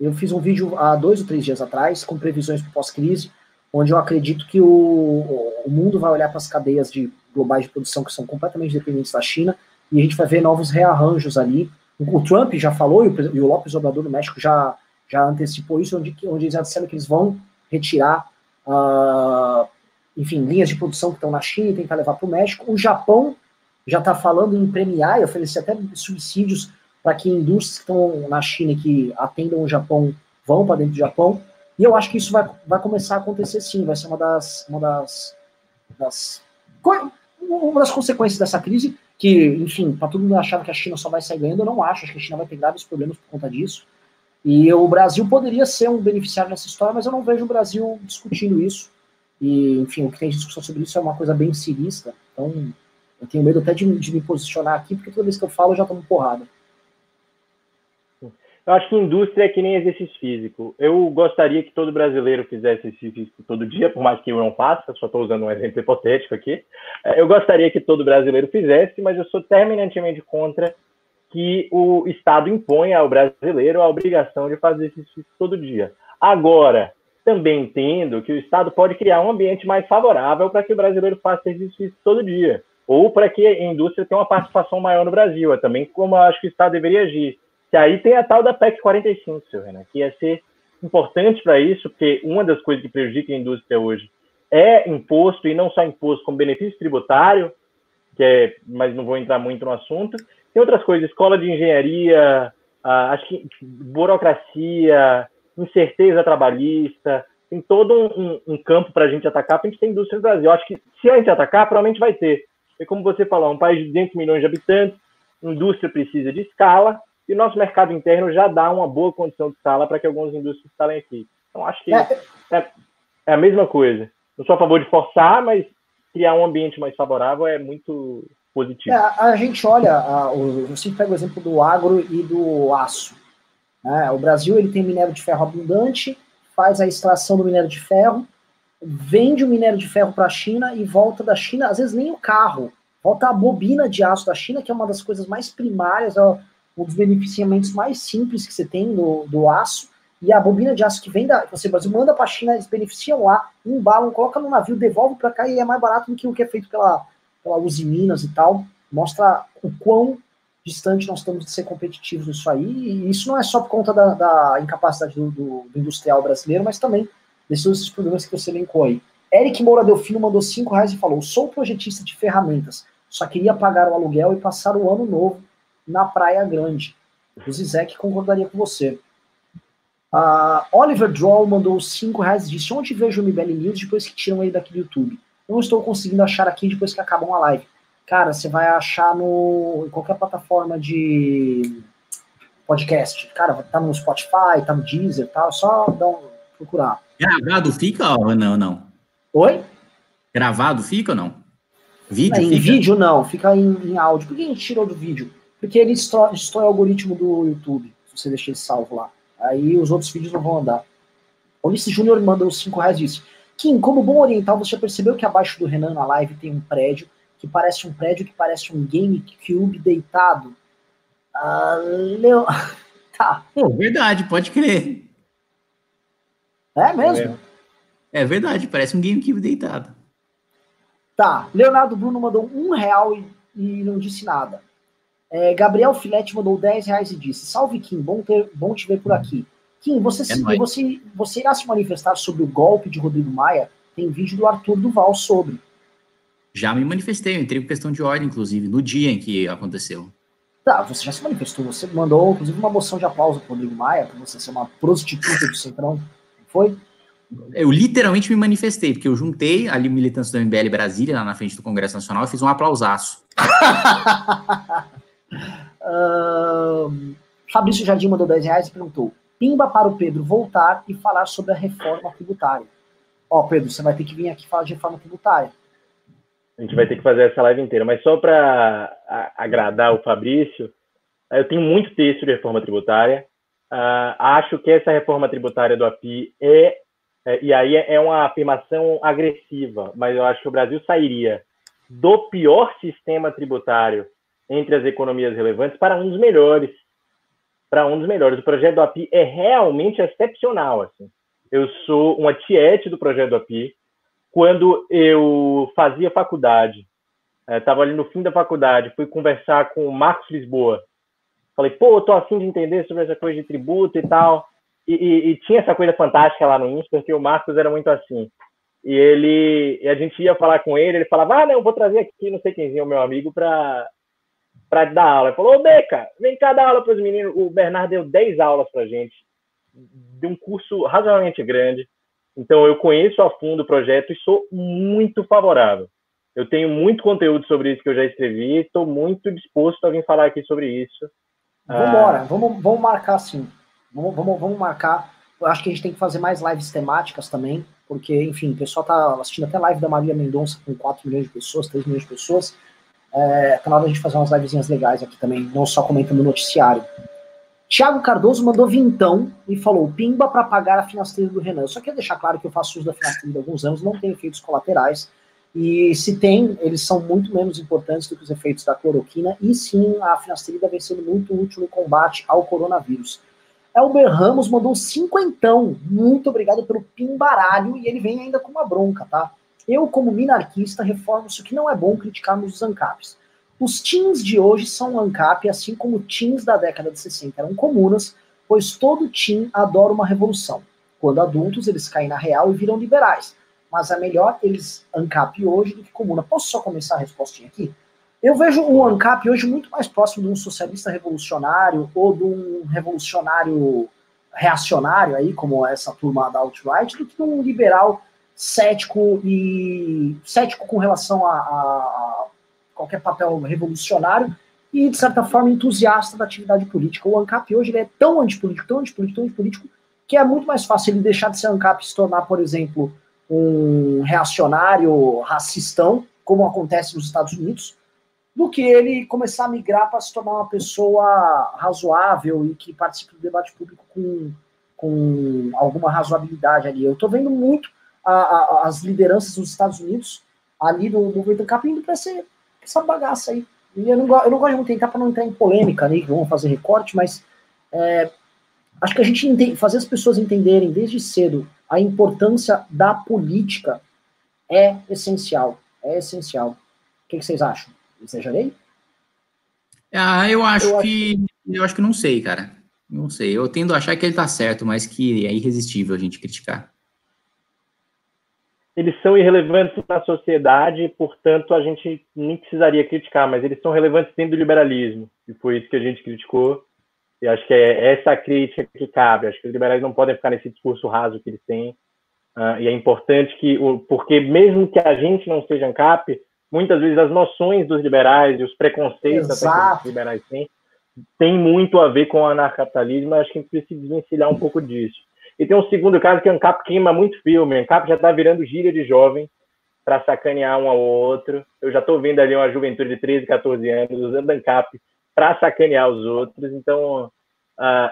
eu fiz um vídeo há dois ou três dias atrás, com previsões para pós-crise, onde eu acredito que o, o mundo vai olhar para as cadeias de globais de produção que são completamente dependentes da China, e a gente vai ver novos rearranjos ali. O Trump já falou, e o, e o Lopes Obrador do México já, já antecipou isso, onde, onde eles já disseram que eles vão retirar, uh, enfim, linhas de produção que estão na China e tentar levar para o México. O Japão já está falando em premiar e oferecer até subsídios para que indústrias que estão na China e que atendam o Japão vão para dentro do Japão. E eu acho que isso vai, vai começar a acontecer sim, vai ser uma das, uma das, das uma das consequências dessa crise, que, enfim, para todo mundo achava que a China só vai sair ganhando, eu não acho, acho que a China vai ter graves problemas por conta disso. E o Brasil poderia ser um beneficiário nessa história, mas eu não vejo o Brasil discutindo isso. E, enfim, o que tem discussão sobre isso é uma coisa bem cirista. Então, eu tenho medo até de, de me posicionar aqui, porque toda vez que eu falo eu já tomo porrada. Eu acho que indústria é que nem exercício físico. Eu gostaria que todo brasileiro fizesse exercício físico todo dia, por mais que eu não faça, só estou usando um exemplo hipotético aqui. É, eu gostaria que todo brasileiro fizesse, mas eu sou terminantemente contra que o Estado imponha ao brasileiro a obrigação de fazer exercício todo dia. Agora, também entendo que o Estado pode criar um ambiente mais favorável para que o brasileiro faça exercício todo dia, ou para que a indústria tenha uma participação maior no Brasil. É também como eu acho que o Estado deveria agir que aí tem a tal da PEC 45, seu Renan, que ia ser importante para isso, porque uma das coisas que prejudica a indústria hoje é imposto, e não só imposto, como benefício tributário, que é, mas não vou entrar muito no assunto. Tem outras coisas, escola de engenharia, ah, acho que burocracia, incerteza trabalhista, tem todo um, um, um campo para a gente atacar, para a gente ter indústria no Brasil. Acho que se a gente atacar, provavelmente vai ter. E como você falou, um país de 200 milhões de habitantes, indústria precisa de escala, e o nosso mercado interno já dá uma boa condição de sala para que algumas indústrias instalem aqui. Então, acho que é. é, é a mesma coisa. Não sou a favor de forçar, mas criar um ambiente mais favorável é muito positivo. É, a gente olha, a, o, sempre pego o exemplo do agro e do aço. Né? O Brasil ele tem minério de ferro abundante, faz a extração do minério de ferro, vende o minério de ferro para a China e volta da China, às vezes nem o carro, volta a bobina de aço da China, que é uma das coisas mais primárias, é um dos beneficiamentos mais simples que você tem do, do aço, e a bobina de aço que vem da. Você Brasil manda para a China, eles beneficiam lá, embalam, coloca no navio, devolve para cá e é mais barato do que o que é feito pela, pela Uzi Minas e tal. Mostra o quão distante nós estamos de ser competitivos nisso aí. E isso não é só por conta da, da incapacidade do, do, do, industrial brasileiro, mas também desses problemas que você elencou aí. Eric Moura Delfino mandou 5 reais e falou: sou projetista de ferramentas, só queria pagar o aluguel e passar o ano novo na Praia Grande. O Zizek concordaria com você. Uh, Oliver Droll mandou 5 reais e disse: Onde vejo o MBL News depois que tiram ele daqui do YouTube? Não estou conseguindo achar aqui depois que acabam a live. Cara, você vai achar no em qualquer plataforma de podcast. Cara, tá no Spotify, tá no Deezer, tá? Só dá um, procurar. Gravado fica ou não, não? Oi? Gravado fica ou não? Vídeo? Não, em vídeo não, fica em, em áudio. Por que a gente tirou do vídeo? Porque ele destrói, destrói o algoritmo do YouTube, se você deixar ele salvo lá. Aí os outros vídeos não vão andar. Ulisses Júnior mandou 5 reais disse: Kim, como bom oriental, você percebeu que abaixo do Renan na live tem um prédio que parece um prédio que parece um GameCube deitado? Ah, Leo... tá. Pô, verdade, pode crer. É mesmo? É, é verdade, parece um GameCube deitado. Tá, Leonardo Bruno mandou um real e, e não disse nada. É, Gabriel Filete mandou 10 reais e disse: Salve Kim, bom, ter, bom te ver por aqui. Kim, você, é você, você irá se manifestar sobre o golpe de Rodrigo Maia? Tem vídeo do Arthur Duval sobre. Já me manifestei, eu entrei com questão de ordem, inclusive, no dia em que aconteceu. Tá, você já se manifestou, você mandou, inclusive, uma moção de aplauso pro Rodrigo Maia, para você ser uma prostituta do Centrão, foi? Eu literalmente me manifestei, porque eu juntei ali militância do MBL Brasília, lá na frente do Congresso Nacional, e fiz um aplausaço. Uh, Fabrício Jardim mandou 10 reais e perguntou: Pimba para o Pedro voltar e falar sobre a reforma tributária. Ó, Pedro, você vai ter que vir aqui falar de reforma tributária. A gente vai ter que fazer essa live inteira, mas só para agradar o Fabrício, eu tenho muito texto de reforma tributária. Uh, acho que essa reforma tributária do API é, é, e aí é uma afirmação agressiva, mas eu acho que o Brasil sairia do pior sistema tributário entre as economias relevantes para um dos melhores. Para um dos melhores. O projeto do API é realmente excepcional. Assim. Eu sou uma tiete do projeto do API. Quando eu fazia faculdade, estava eh, ali no fim da faculdade, fui conversar com o Marcos Lisboa. Falei, pô, eu tô afim de entender sobre essa coisa de tributo e tal. E, e, e tinha essa coisa fantástica lá no INSPER, porque o Marcos era muito assim. E ele, e a gente ia falar com ele, ele falava, ah, não, vou trazer aqui não sei quemzinho, o meu amigo, para para dar aula. Ele falou, ô Beca, vem cá dar aula para os meninos. O Bernardo deu 10 aulas para gente, de um curso razoavelmente grande. Então, eu conheço a fundo o projeto e sou muito favorável. Eu tenho muito conteúdo sobre isso que eu já escrevi, estou muito disposto a vir falar aqui sobre isso. Vamos embora, ah, vamos, vamos marcar sim. Vamos, vamos, vamos marcar. Eu acho que a gente tem que fazer mais lives temáticas também, porque, enfim, o pessoal tá assistindo até live da Maria Mendonça com 4 milhões de pessoas, 3 milhões de pessoas. É, tá na hora da gente fazer umas livezinhas legais aqui também, não só comentando o noticiário. Tiago Cardoso mandou vintão e falou: Pimba para pagar a finasteira do Renan. Só queria deixar claro que eu faço uso da finasteira há alguns anos, não tem efeitos colaterais. E se tem, eles são muito menos importantes do que os efeitos da cloroquina. E sim, a finasterida vem sendo muito útil no combate ao coronavírus. Elber Ramos mandou cinquentão. Muito obrigado pelo pimbaralho. E ele vem ainda com uma bronca, tá? Eu, como minarquista, reformo isso que não é bom criticarmos os ANCAPs. Os teens de hoje são ANCAP, assim como teens da década de 60 eram comunas, pois todo teen adora uma revolução. Quando adultos, eles caem na real e viram liberais. Mas é melhor eles ANCAP hoje do que comuna. Posso só começar a respostinha aqui? Eu vejo o ANCAP hoje muito mais próximo de um socialista revolucionário ou de um revolucionário reacionário aí, como essa turma da alt-right, do que um liberal cético e cético com relação a, a, qualquer papel revolucionário e, de certa forma, entusiasta da atividade política. O ANCAP hoje ele é tão antipolítico, tão antipolítico, tão antipolítico, que é muito mais fácil ele deixar de ser ANCAP e se tornar, por exemplo, um reacionário racistão, como acontece nos Estados Unidos, do que ele começar a migrar para se tornar uma pessoa razoável e que participe do debate público com, com alguma razoabilidade ali. Eu estou vendo muito a, a, as lideranças dos Estados Unidos ali do movimento ANCAP indo para essa bagaça aí. E eu não, eu não gosto de muito tentar para não entrar em polêmica ali, que vamos fazer recorte, mas é, acho que a gente entende, fazer as pessoas entenderem desde cedo a importância da política é essencial. É essencial. O que, que vocês acham? Exagerei? Ah, eu acho eu que. Acho... Eu acho que não sei, cara. Não sei. Eu tendo a achar que ele tá certo, mas que é irresistível a gente criticar eles são irrelevantes na sociedade, portanto a gente nem precisaria criticar, mas eles são relevantes dentro do liberalismo, e foi isso que a gente criticou. E acho que é essa a crítica que cabe. Acho que os liberais não podem ficar nesse discurso raso que eles têm. Uh, e é importante que, porque mesmo que a gente não seja ANCAP, muitas vezes as noções dos liberais e os preconceitos que os liberais têm, tem muito a ver com o anarcapitalismo. Acho que a gente precisa desvencilhar um pouco disso. E tem um segundo caso que a Ancap queima muito filme. A Ancap já está virando gíria de jovem para sacanear um ao outro. Eu já estou vendo ali uma juventude de 13, 14 anos usando Ancap para sacanear os outros. Então, uh,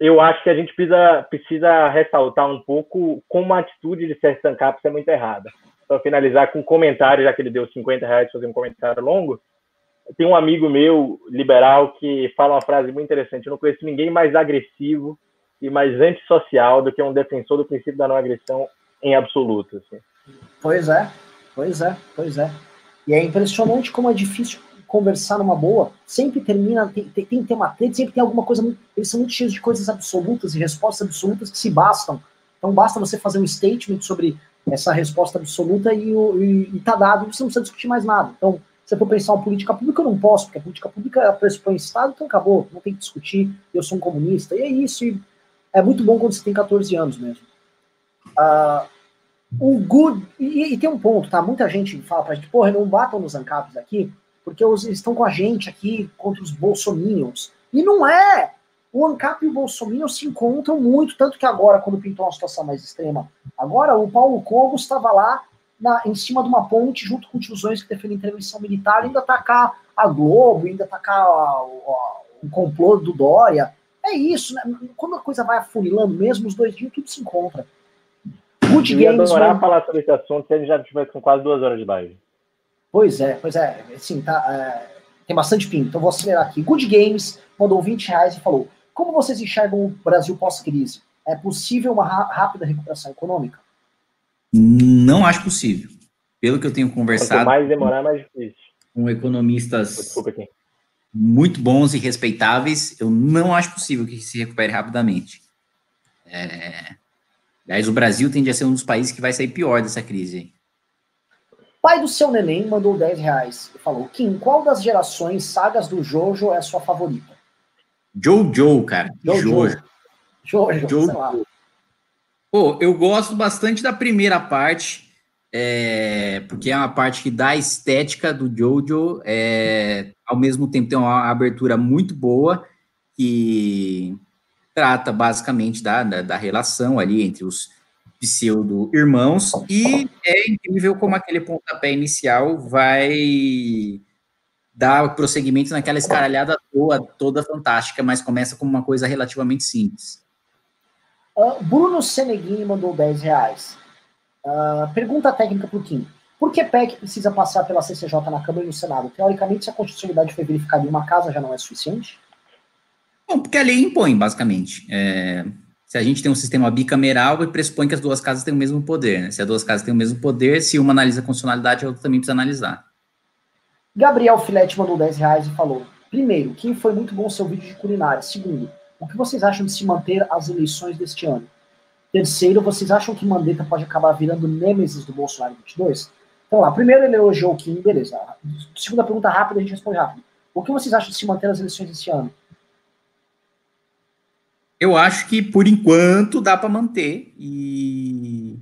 eu acho que a gente precisa, precisa ressaltar um pouco como a atitude de certos Ancaps é muito errada. Para finalizar com um comentário, já que ele deu 50 reais fazer um comentário longo, tem um amigo meu, liberal, que fala uma frase muito interessante. Eu não conheço ninguém mais agressivo e mais antissocial do que um defensor do princípio da não agressão em absoluto. Assim. Pois é, pois é, pois é. E é impressionante como é difícil conversar numa boa. Sempre termina, tem, tem, tem uma treta, sempre tem alguma coisa. Eles são muito cheios de coisas absolutas e respostas absolutas que se bastam. Então basta você fazer um statement sobre essa resposta absoluta e, e, e tá dado, você não precisa discutir mais nada. Então, se eu for pensar uma política pública, eu não posso, porque a política pública pressupõe Estado, então acabou, não tem que discutir, eu sou um comunista, e é isso, e é muito bom quando você tem 14 anos mesmo. Uh, o good. E, e, tem um ponto, tá? Muita gente fala pra gente, porra, não batam nos ANCAPs aqui, porque eles estão com a gente aqui contra os bolsominions. E não é! O ANCAP e o Bolsonaro se encontram muito, tanto que agora, quando pintou uma situação mais extrema, agora o Paulo Cogos estava lá na, em cima de uma ponte, junto com tiozões que defendem intervenção militar, ainda atacar a Globo, ainda atacar o complô do Dória. É isso, né? Quando a coisa vai afunilando mesmo, os dois dias tudo se encontra. Good Eu ia Games. adorar mano... falar sobre esse assunto se a gente já tivesse com quase duas horas de live. Pois é, pois é. Assim, tá, é, tem bastante pin, então vou acelerar aqui. Good Games mandou 20 reais e falou: Como vocês enxergam o Brasil pós-crise? É possível uma rápida recuperação econômica? Não acho possível. Pelo que eu tenho conversado. Quanto mais demorar, mais difícil. Com economistas muito bons e respeitáveis, eu não acho possível que se recupere rapidamente. É... Aliás, o Brasil tende a ser um dos países que vai sair pior dessa crise. Pai do seu neném mandou 10 reais e falou: Kim, qual das gerações sagas do Jojo é a sua favorita? Jojo, cara. Jojo. Jojo, Jojo. lá. Pô, eu gosto bastante da primeira parte, é, porque é uma parte que dá estética do Jojo, é, ao mesmo tempo tem uma abertura muito boa, que trata basicamente da, da, da relação ali entre os pseudo-irmãos, e é incrível como aquele pontapé inicial vai dar prosseguimento naquela escaralhada toda, toda fantástica, mas começa como uma coisa relativamente simples. Uh, Bruno Seneguini mandou 10 reais. Uh, pergunta técnica para o Kim. Por que PEC precisa passar pela CCJ na Câmara e no Senado? Teoricamente, se a constitucionalidade foi verificada em uma casa, já não é suficiente? Bom, porque a lei impõe, basicamente. É, se a gente tem um sistema bicameral, pressupõe que as duas casas têm o mesmo poder. Né? Se as duas casas têm o mesmo poder, se uma analisa a constitucionalidade, a outra também precisa analisar. Gabriel Filete mandou 10 reais e falou: primeiro, quem foi muito bom o seu vídeo de culinária. Segundo, o que vocês acham de se manter as eleições deste ano? Terceiro, vocês acham que Mandetta pode acabar virando nêmesis do Bolsonaro 22? Então lá, primeiro ele elogiou o Kim, beleza. Segunda pergunta rápida, a gente responde rápido. O que vocês acham de se manter as eleições deste ano? Eu acho que, por enquanto, dá para manter e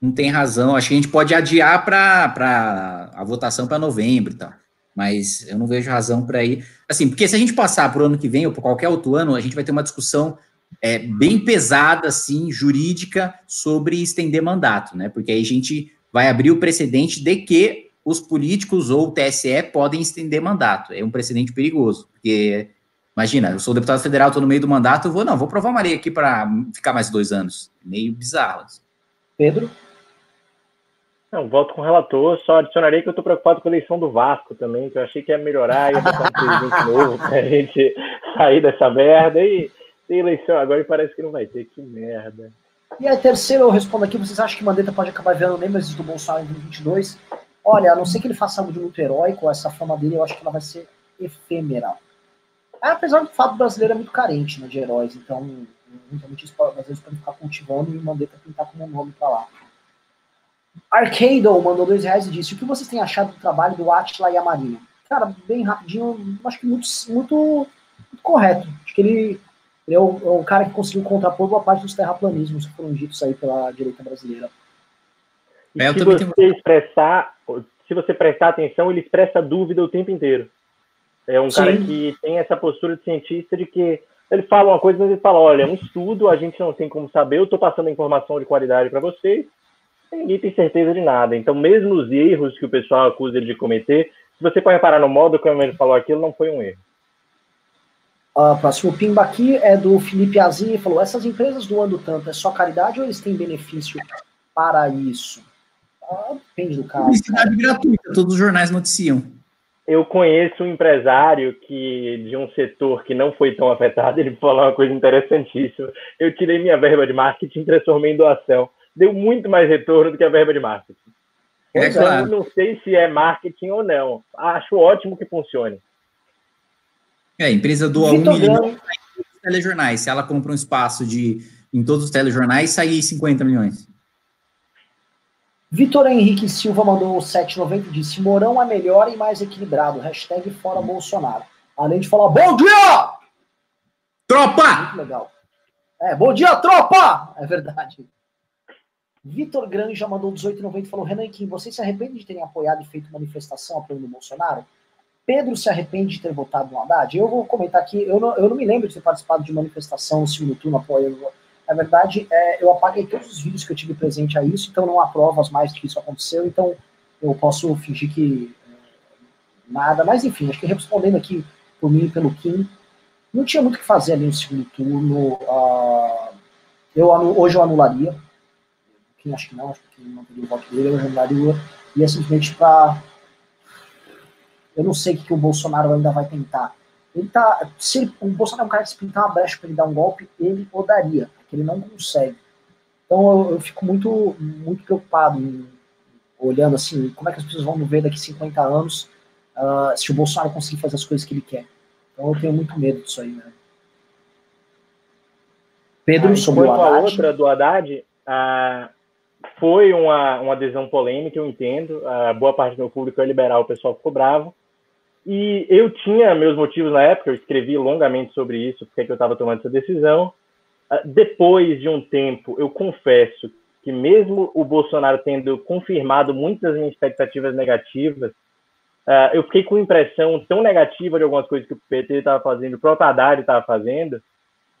não tem razão. Acho que a gente pode adiar para a votação para novembro e tal. Mas eu não vejo razão para ir. Assim, porque se a gente passar para o ano que vem ou para qualquer outro ano, a gente vai ter uma discussão é, bem pesada, assim, jurídica, sobre estender mandato, né? Porque aí a gente vai abrir o precedente de que os políticos ou o TSE podem estender mandato. É um precedente perigoso, porque Imagina, eu sou deputado federal, estou no meio do mandato, eu vou, não, vou provar uma lei aqui para ficar mais dois anos. Meio bizarro. Assim. Pedro? Não, volto com o relator, só adicionarei que eu estou preocupado com a eleição do Vasco também, que eu achei que ia melhorar, ia botar um presidente novo para a gente sair dessa merda, e tem eleição agora e parece que não vai ter, que merda. E a terceira, eu respondo aqui, vocês acham que Mandetta pode acabar virando Nemesis do Bolsonaro em 2022? Olha, a não ser que ele faça algo de muito heróico, essa fama dele, eu acho que ela vai ser efêmera. Apesar do fato brasileiro é muito carente né, de heróis, então os brasileiros podem ficar cultivando e Mandetta pintar como um nome para lá. Arcado mandou dois reais e disse: O que vocês têm achado do trabalho do Atila e a Marina? Cara, bem rapidinho, acho que muito, muito, muito correto. Acho que ele, ele é, o, é, o, cara que conseguiu contrapor boa parte dos terraplanismos que foram ditos aí pela direita brasileira. E é, se você tenho... expressar, se você prestar atenção, ele expressa dúvida o tempo inteiro. É um Sim. cara que tem essa postura de cientista de que ele fala uma coisa, mas ele fala: olha, é um estudo, a gente não tem como saber, eu estou passando informação de qualidade para vocês, ninguém tem certeza de nada. Então, mesmo os erros que o pessoal acusa ele de cometer, se você for reparar no modo como ele falou aquilo, não foi um erro. O próximo pimba aqui é do Felipe Azini, falou: essas empresas doando tanto, é só caridade ou eles têm benefício para isso? Ah, depende do caso. Publicidade gratuita, todos os jornais noticiam eu conheço um empresário que de um setor que não foi tão afetado, ele falou uma coisa interessantíssima. Eu tirei minha verba de marketing e transformei em doação. Deu muito mais retorno do que a verba de marketing. É então, claro. eu não sei se é marketing ou não. Acho ótimo que funcione. É, a empresa doa um milhão para telejornais. Se ela compra um espaço de em todos os telejornais, sai 50 milhões. Vitor Henrique Silva mandou 7,90 e disse: Mourão é melhor e mais equilibrado. Hashtag fora Bolsonaro. Além de falar, bom dia! Tropa! Muito legal. É, bom dia, tropa! É verdade. Vitor Granja mandou 18,90 e falou: Renan Kim, você se arrepende de terem apoiado e feito manifestação apoiando o Bolsonaro? Pedro se arrepende de ter votado no Haddad? Eu vou comentar aqui, eu não, eu não me lembro de ter participado de manifestação no segundo turno apoiando na verdade, é, eu apaguei todos os vídeos que eu tive presente a isso, então não há provas mais de que isso aconteceu, então eu posso fingir que é, nada. Mas enfim, acho que respondendo aqui por mim e pelo Kim, não tinha muito o que fazer ali no segundo turno. Uh, eu, hoje eu anularia. Quem acho que não, acho que não teria o voto dele, eu anularia. É simplesmente para eu não sei o que, o Bolsonaro ainda vai tentar. Ele tá. Se ele, o Bolsonaro é um cara que se pintar uma brecha para ele dar um golpe, ele o daria, porque ele não consegue. Então eu, eu fico muito, muito preocupado em, olhando assim, como é que as pessoas vão me ver daqui 50 anos uh, se o Bolsonaro conseguir fazer as coisas que ele quer. Então eu tenho muito medo disso aí, né? Pedro, ah, sobre o Haddad. a outra do Haddad, ah, foi uma, uma adesão polêmica, eu entendo. A boa parte do meu público é liberal, o pessoal ficou bravo. E eu tinha meus motivos na época, eu escrevi longamente sobre isso, porque eu estava tomando essa decisão. Ah, depois de um tempo, eu confesso que mesmo o Bolsonaro tendo confirmado muitas minhas expectativas negativas, uh, eu fiquei com impressão tão negativa de algumas coisas que o PT estava fazendo, o próprio Haddad estava fazendo,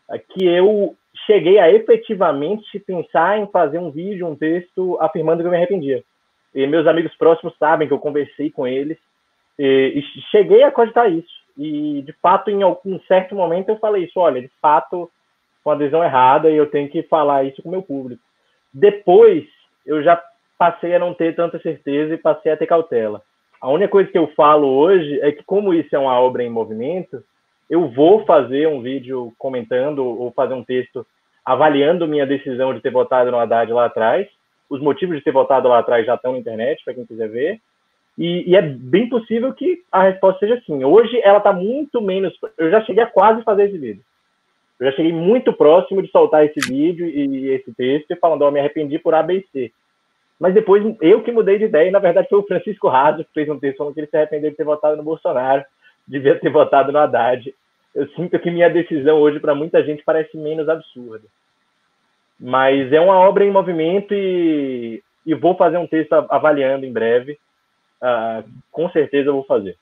uh, que eu cheguei a efetivamente pensar em fazer um vídeo, um texto, afirmando que eu me arrependia. E meus amigos próximos sabem que eu conversei com eles e, cheguei a cogitar isso. E, de fato, em algum certo momento eu falei isso, olha, de fato, com a adesão errada e eu tenho que falar isso com o meu público. Depois, eu já passei a não ter tanta certeza e passei a ter cautela. A única coisa que eu falo hoje é que, como isso é uma obra em movimento, eu vou fazer um vídeo comentando ou fazer um texto avaliando minha decisão de ter votado no Haddad lá atrás. Os motivos de ter votado lá atrás já estão na internet, para quem quiser ver. E, e, é bem possível que a resposta seja sim. Hoje ela está muito menos. Eu já cheguei a quase fazer esse vídeo. Eu já cheguei muito próximo de soltar esse vídeo e esse texto, falando, ó, oh, me arrependi por ABC. Mas depois eu que mudei de ideia, e na verdade foi o Francisco Raso que fez um texto falando que ele se arrependeu de ter votado no Bolsonaro, devia ter votado no Haddad. Eu sinto que minha decisão hoje, para muita gente, parece menos absurda. Mas é uma obra em movimento e, e vou fazer um texto avaliando em breve. Uh, com certeza eu vou fazer.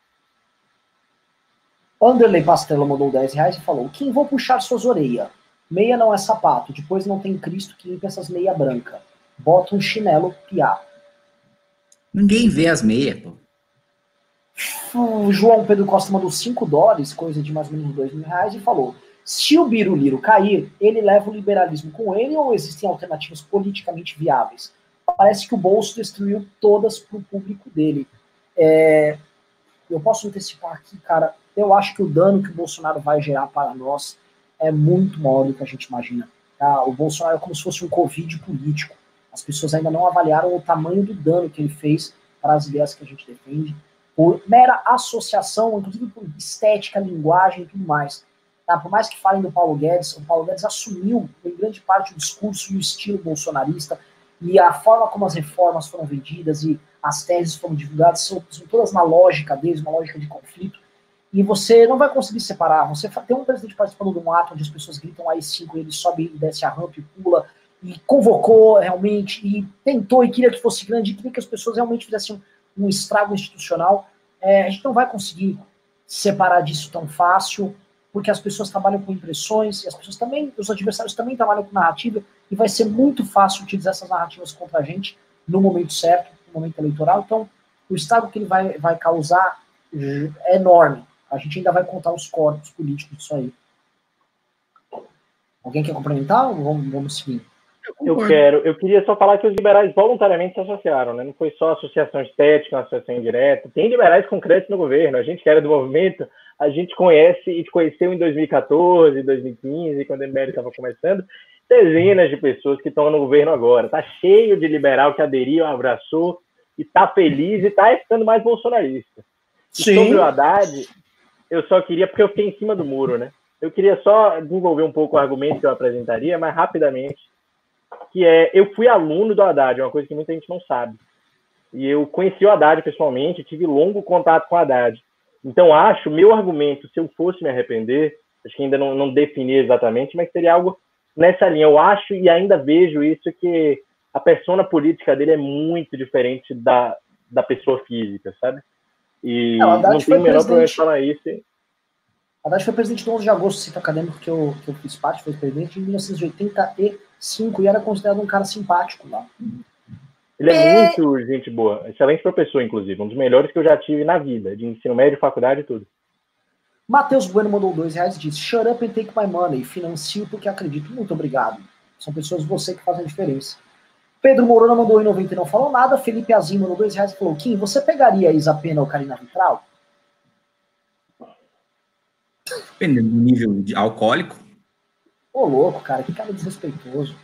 Anderley Pastela mandou 10 reais e falou: Kim, vou puxar suas orelhas. Meia não é sapato, depois não tem Cristo que limpa essas meia branca. Bota um chinelo piá. Ninguém vê as meias, pô. O João Pedro Costa mandou 5 dólares, coisa de mais ou menos 2 mil reais, e falou: se o Biruliro cair, ele leva o liberalismo com ele ou existem alternativas politicamente viáveis? Parece que o bolso destruiu todas para o público dele. É, eu posso antecipar aqui, cara, eu acho que o dano que o Bolsonaro vai gerar para nós é muito maior do que a gente imagina. Tá? O Bolsonaro é como se fosse um Covid político. As pessoas ainda não avaliaram o tamanho do dano que ele fez para as ideias que a gente defende, por mera associação, inclusive por estética, linguagem e tudo mais. Tá? Por mais que falem do Paulo Guedes, o Paulo Guedes assumiu em grande parte o discurso e o estilo bolsonarista e a forma como as reformas foram vendidas e as teses foram divulgadas são, são todas na lógica deles, uma lógica de conflito e você não vai conseguir separar. Você tem um presidente participando de um ato onde as pessoas gritam aí 5 ele sobe e desce a rampa e pula, e convocou realmente, e tentou e queria que fosse grande, e queria que as pessoas realmente fizessem um, um estrago institucional. É, a gente não vai conseguir separar disso tão fácil, porque as pessoas trabalham com impressões, e as pessoas também, os adversários também trabalham com narrativa, e vai ser muito fácil utilizar essas narrativas contra a gente no momento certo, no momento eleitoral. Então, o estrago que ele vai, vai causar é enorme. A gente ainda vai contar os corpos políticos disso aí. Alguém quer complementar vamos, vamos seguir? Eu quero. Eu queria só falar que os liberais voluntariamente se associaram, né? Não foi só associação estética, associação indireta. Tem liberais concretos no governo. A gente que era do movimento, a gente conhece e conheceu em 2014, 2015, quando o MBL estava começando, dezenas de pessoas que estão no governo agora. Tá cheio de liberal que aderiu, abraçou e tá feliz e tá ficando mais bolsonarista. E Sim. sobre o Haddad, eu só queria, porque eu fiquei em cima do muro, né? Eu queria só desenvolver um pouco o argumento que eu apresentaria, mas rapidamente, que é, eu fui aluno do Haddad, uma coisa que muita gente não sabe. E eu conheci o Haddad pessoalmente, tive longo contato com o Haddad. Então, acho, meu argumento, se eu fosse me arrepender, acho que ainda não, não defini exatamente, mas seria algo nessa linha. Eu acho e ainda vejo isso que a persona política dele é muito diferente da, da pessoa física, sabe? E não, não tem o menor problema de falar isso. Haddad foi presidente do 11 de agosto, cito acadêmico que eu, que eu fiz parte, foi presidente em 1985 e era considerado um cara simpático lá. Ele é, muito gente boa, excelente professor, inclusive, um dos melhores que eu já tive na vida, de ensino médio, faculdade e tudo. Matheus Bueno mandou dois reais e disse: Shut up and take my money, financio porque acredito. Muito obrigado. São pessoas você que fazem a diferença. Pedro Mourão mandou em 90 e não falou nada. Felipe Azim mandou dois reais e falou: Kim, você pegaria a Isa Pena ou Karina Vitral? Dependendo do nível de alcoólico. Ô, louco, cara, que cara desrespeitoso.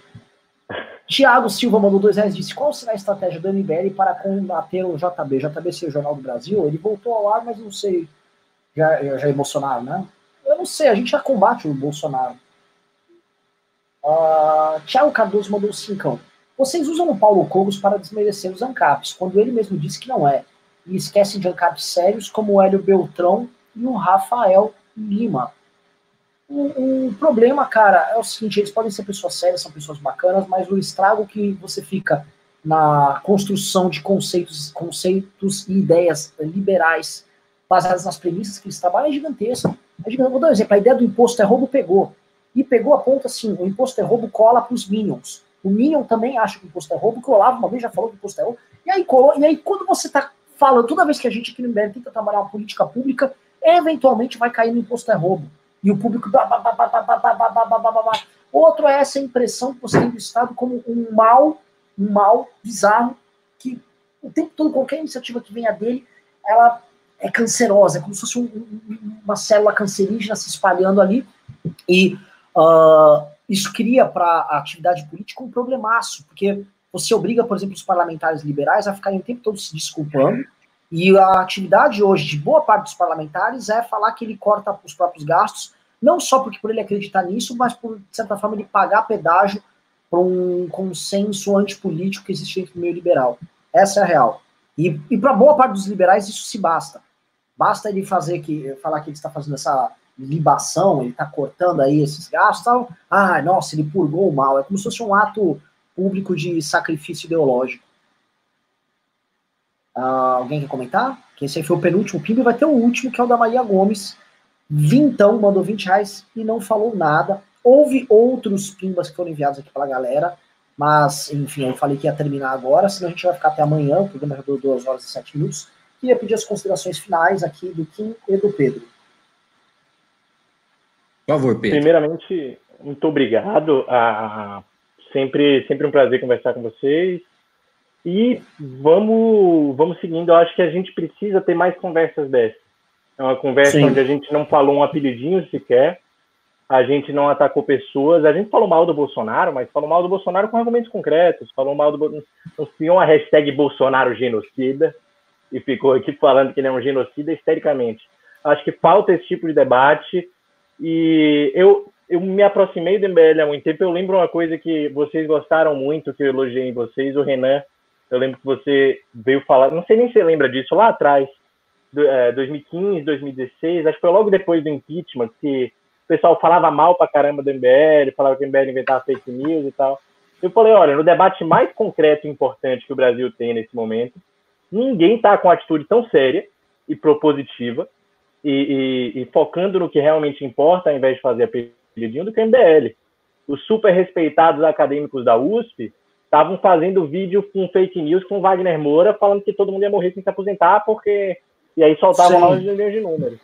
Tiago Silva mandou dois reais e disse: qual será a estratégia do MBL para combater o JB? JB ser o Jornal do Brasil? Ele voltou ao ar, mas não sei. Já, já emocionaram, né? Eu não sei, a gente já combate o Bolsonaro. Uh, Tiago Cardoso mandou um cincão. Vocês usam o Paulo Cogos para desmerecer os ANCAPs, quando ele mesmo disse que não é. E esquecem de ANCAPs sérios como o Hélio Beltrão e o Rafael Lima. O, o, problema, cara, é o seguinte: eles podem ser pessoas sérias, são pessoas bacanas, mas o estrago que você fica na construção de conceitos, conceitos e ideias liberais baseadas nas premissas que eles trabalham é gigantesco. É gigantesco. Vou dar um exemplo: a ideia do imposto é roubo pegou. E pegou a ponta assim: o imposto é roubo cola para os Minions. O Minion também acha que o imposto é roubo, que o Olavo uma vez já falou que o imposto é roubo. E aí, colou, e aí quando você está falando, toda vez que a gente aqui no MBL tenta trabalhar uma política pública, eventualmente vai cair no imposto é roubo. E o público. Outro é essa impressão que você tem do Estado como um mal, um mal bizarro, que o tempo todo, qualquer iniciativa que venha dele, ela é cancerosa, é como se fosse um, uma célula cancerígena se espalhando ali. E uh, isso cria para a atividade política um problemaço, porque você obriga, por exemplo, os parlamentares liberais a ficarem o tempo todo se desculpando, e a atividade hoje de boa parte dos parlamentares é falar que ele corta os próprios gastos, não só porque por ele acreditar nisso, mas por, de certa forma, ele pagar pedágio para um consenso antipolítico que existe dentro do meio liberal. Essa é a real. E, e para boa parte dos liberais isso se basta. Basta ele fazer que falar que ele está fazendo essa libação, ele está cortando aí esses gastos, tal. ah, nossa, ele purgou o mal. É como se fosse um ato público de sacrifício ideológico. Uh, alguém quer comentar? Que esse aí foi o penúltimo PIB, vai ter o último, que é o da Maria Gomes. Vintão mandou 20 reais e não falou nada. Houve outros pimbas que foram enviados aqui pela galera, mas, enfim, eu falei que ia terminar agora, senão a gente vai ficar até amanhã, o programa já deu 2 horas e 7 minutos. Queria pedir as considerações finais aqui do Kim e do Pedro. Por favor, Pedro. Primeiramente, muito obrigado. Ah, sempre, sempre um prazer conversar com vocês. E vamos, vamos seguindo. Eu acho que a gente precisa ter mais conversas dessas. É uma conversa Sim. onde a gente não falou um apelidinho sequer, a gente não atacou pessoas, a gente falou mal do Bolsonaro, mas falou mal do Bolsonaro com argumentos concretos, falou mal do não criou uma hashtag Bolsonaro genocida e ficou aqui falando que ele é um genocida histericamente. Acho que falta esse tipo de debate e eu, eu me aproximei do MBL há muito tempo. Eu lembro uma coisa que vocês gostaram muito, que eu elogiei em vocês, o Renan. Eu lembro que você veio falar, não sei nem se você lembra disso, lá atrás, do, é, 2015, 2016, acho que foi logo depois do impeachment, que o pessoal falava mal pra caramba do MBL, falava que o MBL inventava fake news e tal. Eu falei, olha, no debate mais concreto e importante que o Brasil tem nesse momento, ninguém está com atitude tão séria e propositiva e, e, e, focando no que realmente importa, ao invés de fazer apelidinho, do que o MBL. Os super respeitados acadêmicos da USP estavam fazendo vídeo com fake news com Wagner Moura, falando que todo mundo ia morrer sem se aposentar, porque. E aí soltavam lá os milhões de números.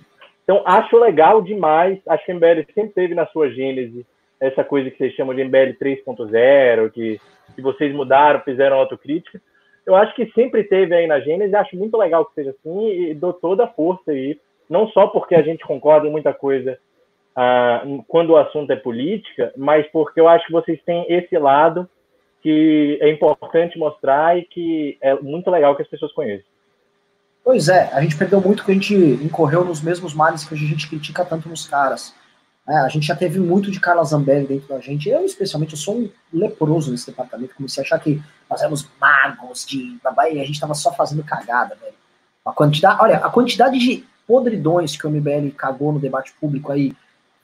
Então, acho legal demais. Acho que o MBL sempre teve na sua gênese essa coisa que vocês chamam de MBL 3.0, que, que vocês mudaram, fizeram autocrítica. Eu acho que sempre teve aí na gênese, acho muito legal que seja assim e dou toda a força aí não só porque a gente concorda em muita coisa uh, quando o assunto é política, mas porque eu acho que vocês têm esse lado que é importante mostrar e que é muito legal que as pessoas conheçam. Pois é, a gente perdeu muito que a gente incorreu nos mesmos males que a gente critica tanto nos caras. É, a gente já teve muito de Carla Zambelli dentro da gente. Eu, especialmente, eu sou um leproso nesse departamento. Comecei a achar que nós éramos magos de babai e a gente estava só fazendo cagada, velho. A quantidade, olha, a quantidade de podridões que o MBL cagou no debate público aí,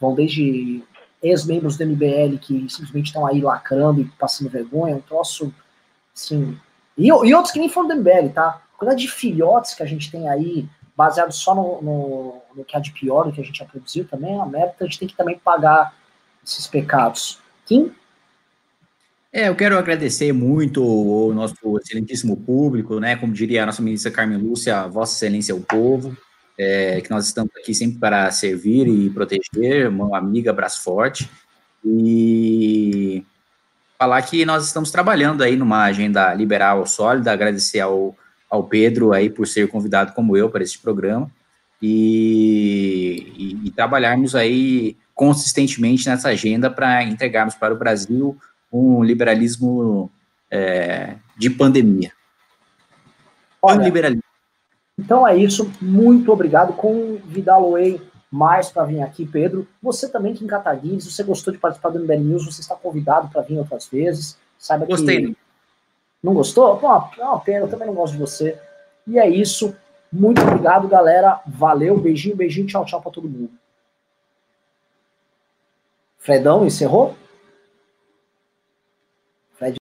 vão desde ex-membros do MBL que simplesmente estão aí lacrando e passando vergonha, um troço, assim... E, e outros que nem foram do MBL, tá? Quantidade de filhotes que a gente tem aí, baseado só no, no, no que há de pior, que a gente já produziu também, é uma meta, a gente tem que também pagar esses pecados. Kim? É, eu quero agradecer muito o nosso excelentíssimo público, né? Como diria a nossa ministra Carmen Lúcia, Vossa Excelência é o povo é, que nós estamos aqui sempre para servir e proteger, mão amiga, abraço forte, e falar que nós estamos trabalhando aí numa agenda liberal sólida, agradecer ao, ao Pedro aí por ser convidado como eu para este programa, e, e, e trabalharmos aí consistentemente nessa agenda para entregarmos para o Brasil um liberalismo é, de pandemia. Olha, liberalismo. Então é isso. Muito obrigado. Convidá-lo-ei mais para vir aqui, Pedro. Você também que em você gostou de participar do MBL News, você está convidado para vir outras vezes. Saiba Gostei. Que... Não gostou? Pô, é uma pena, eu também não gosto de você. E é isso. Muito obrigado, galera. Valeu, beijinho, beijinho, tchau, tchau para todo mundo. Fredão, encerrou?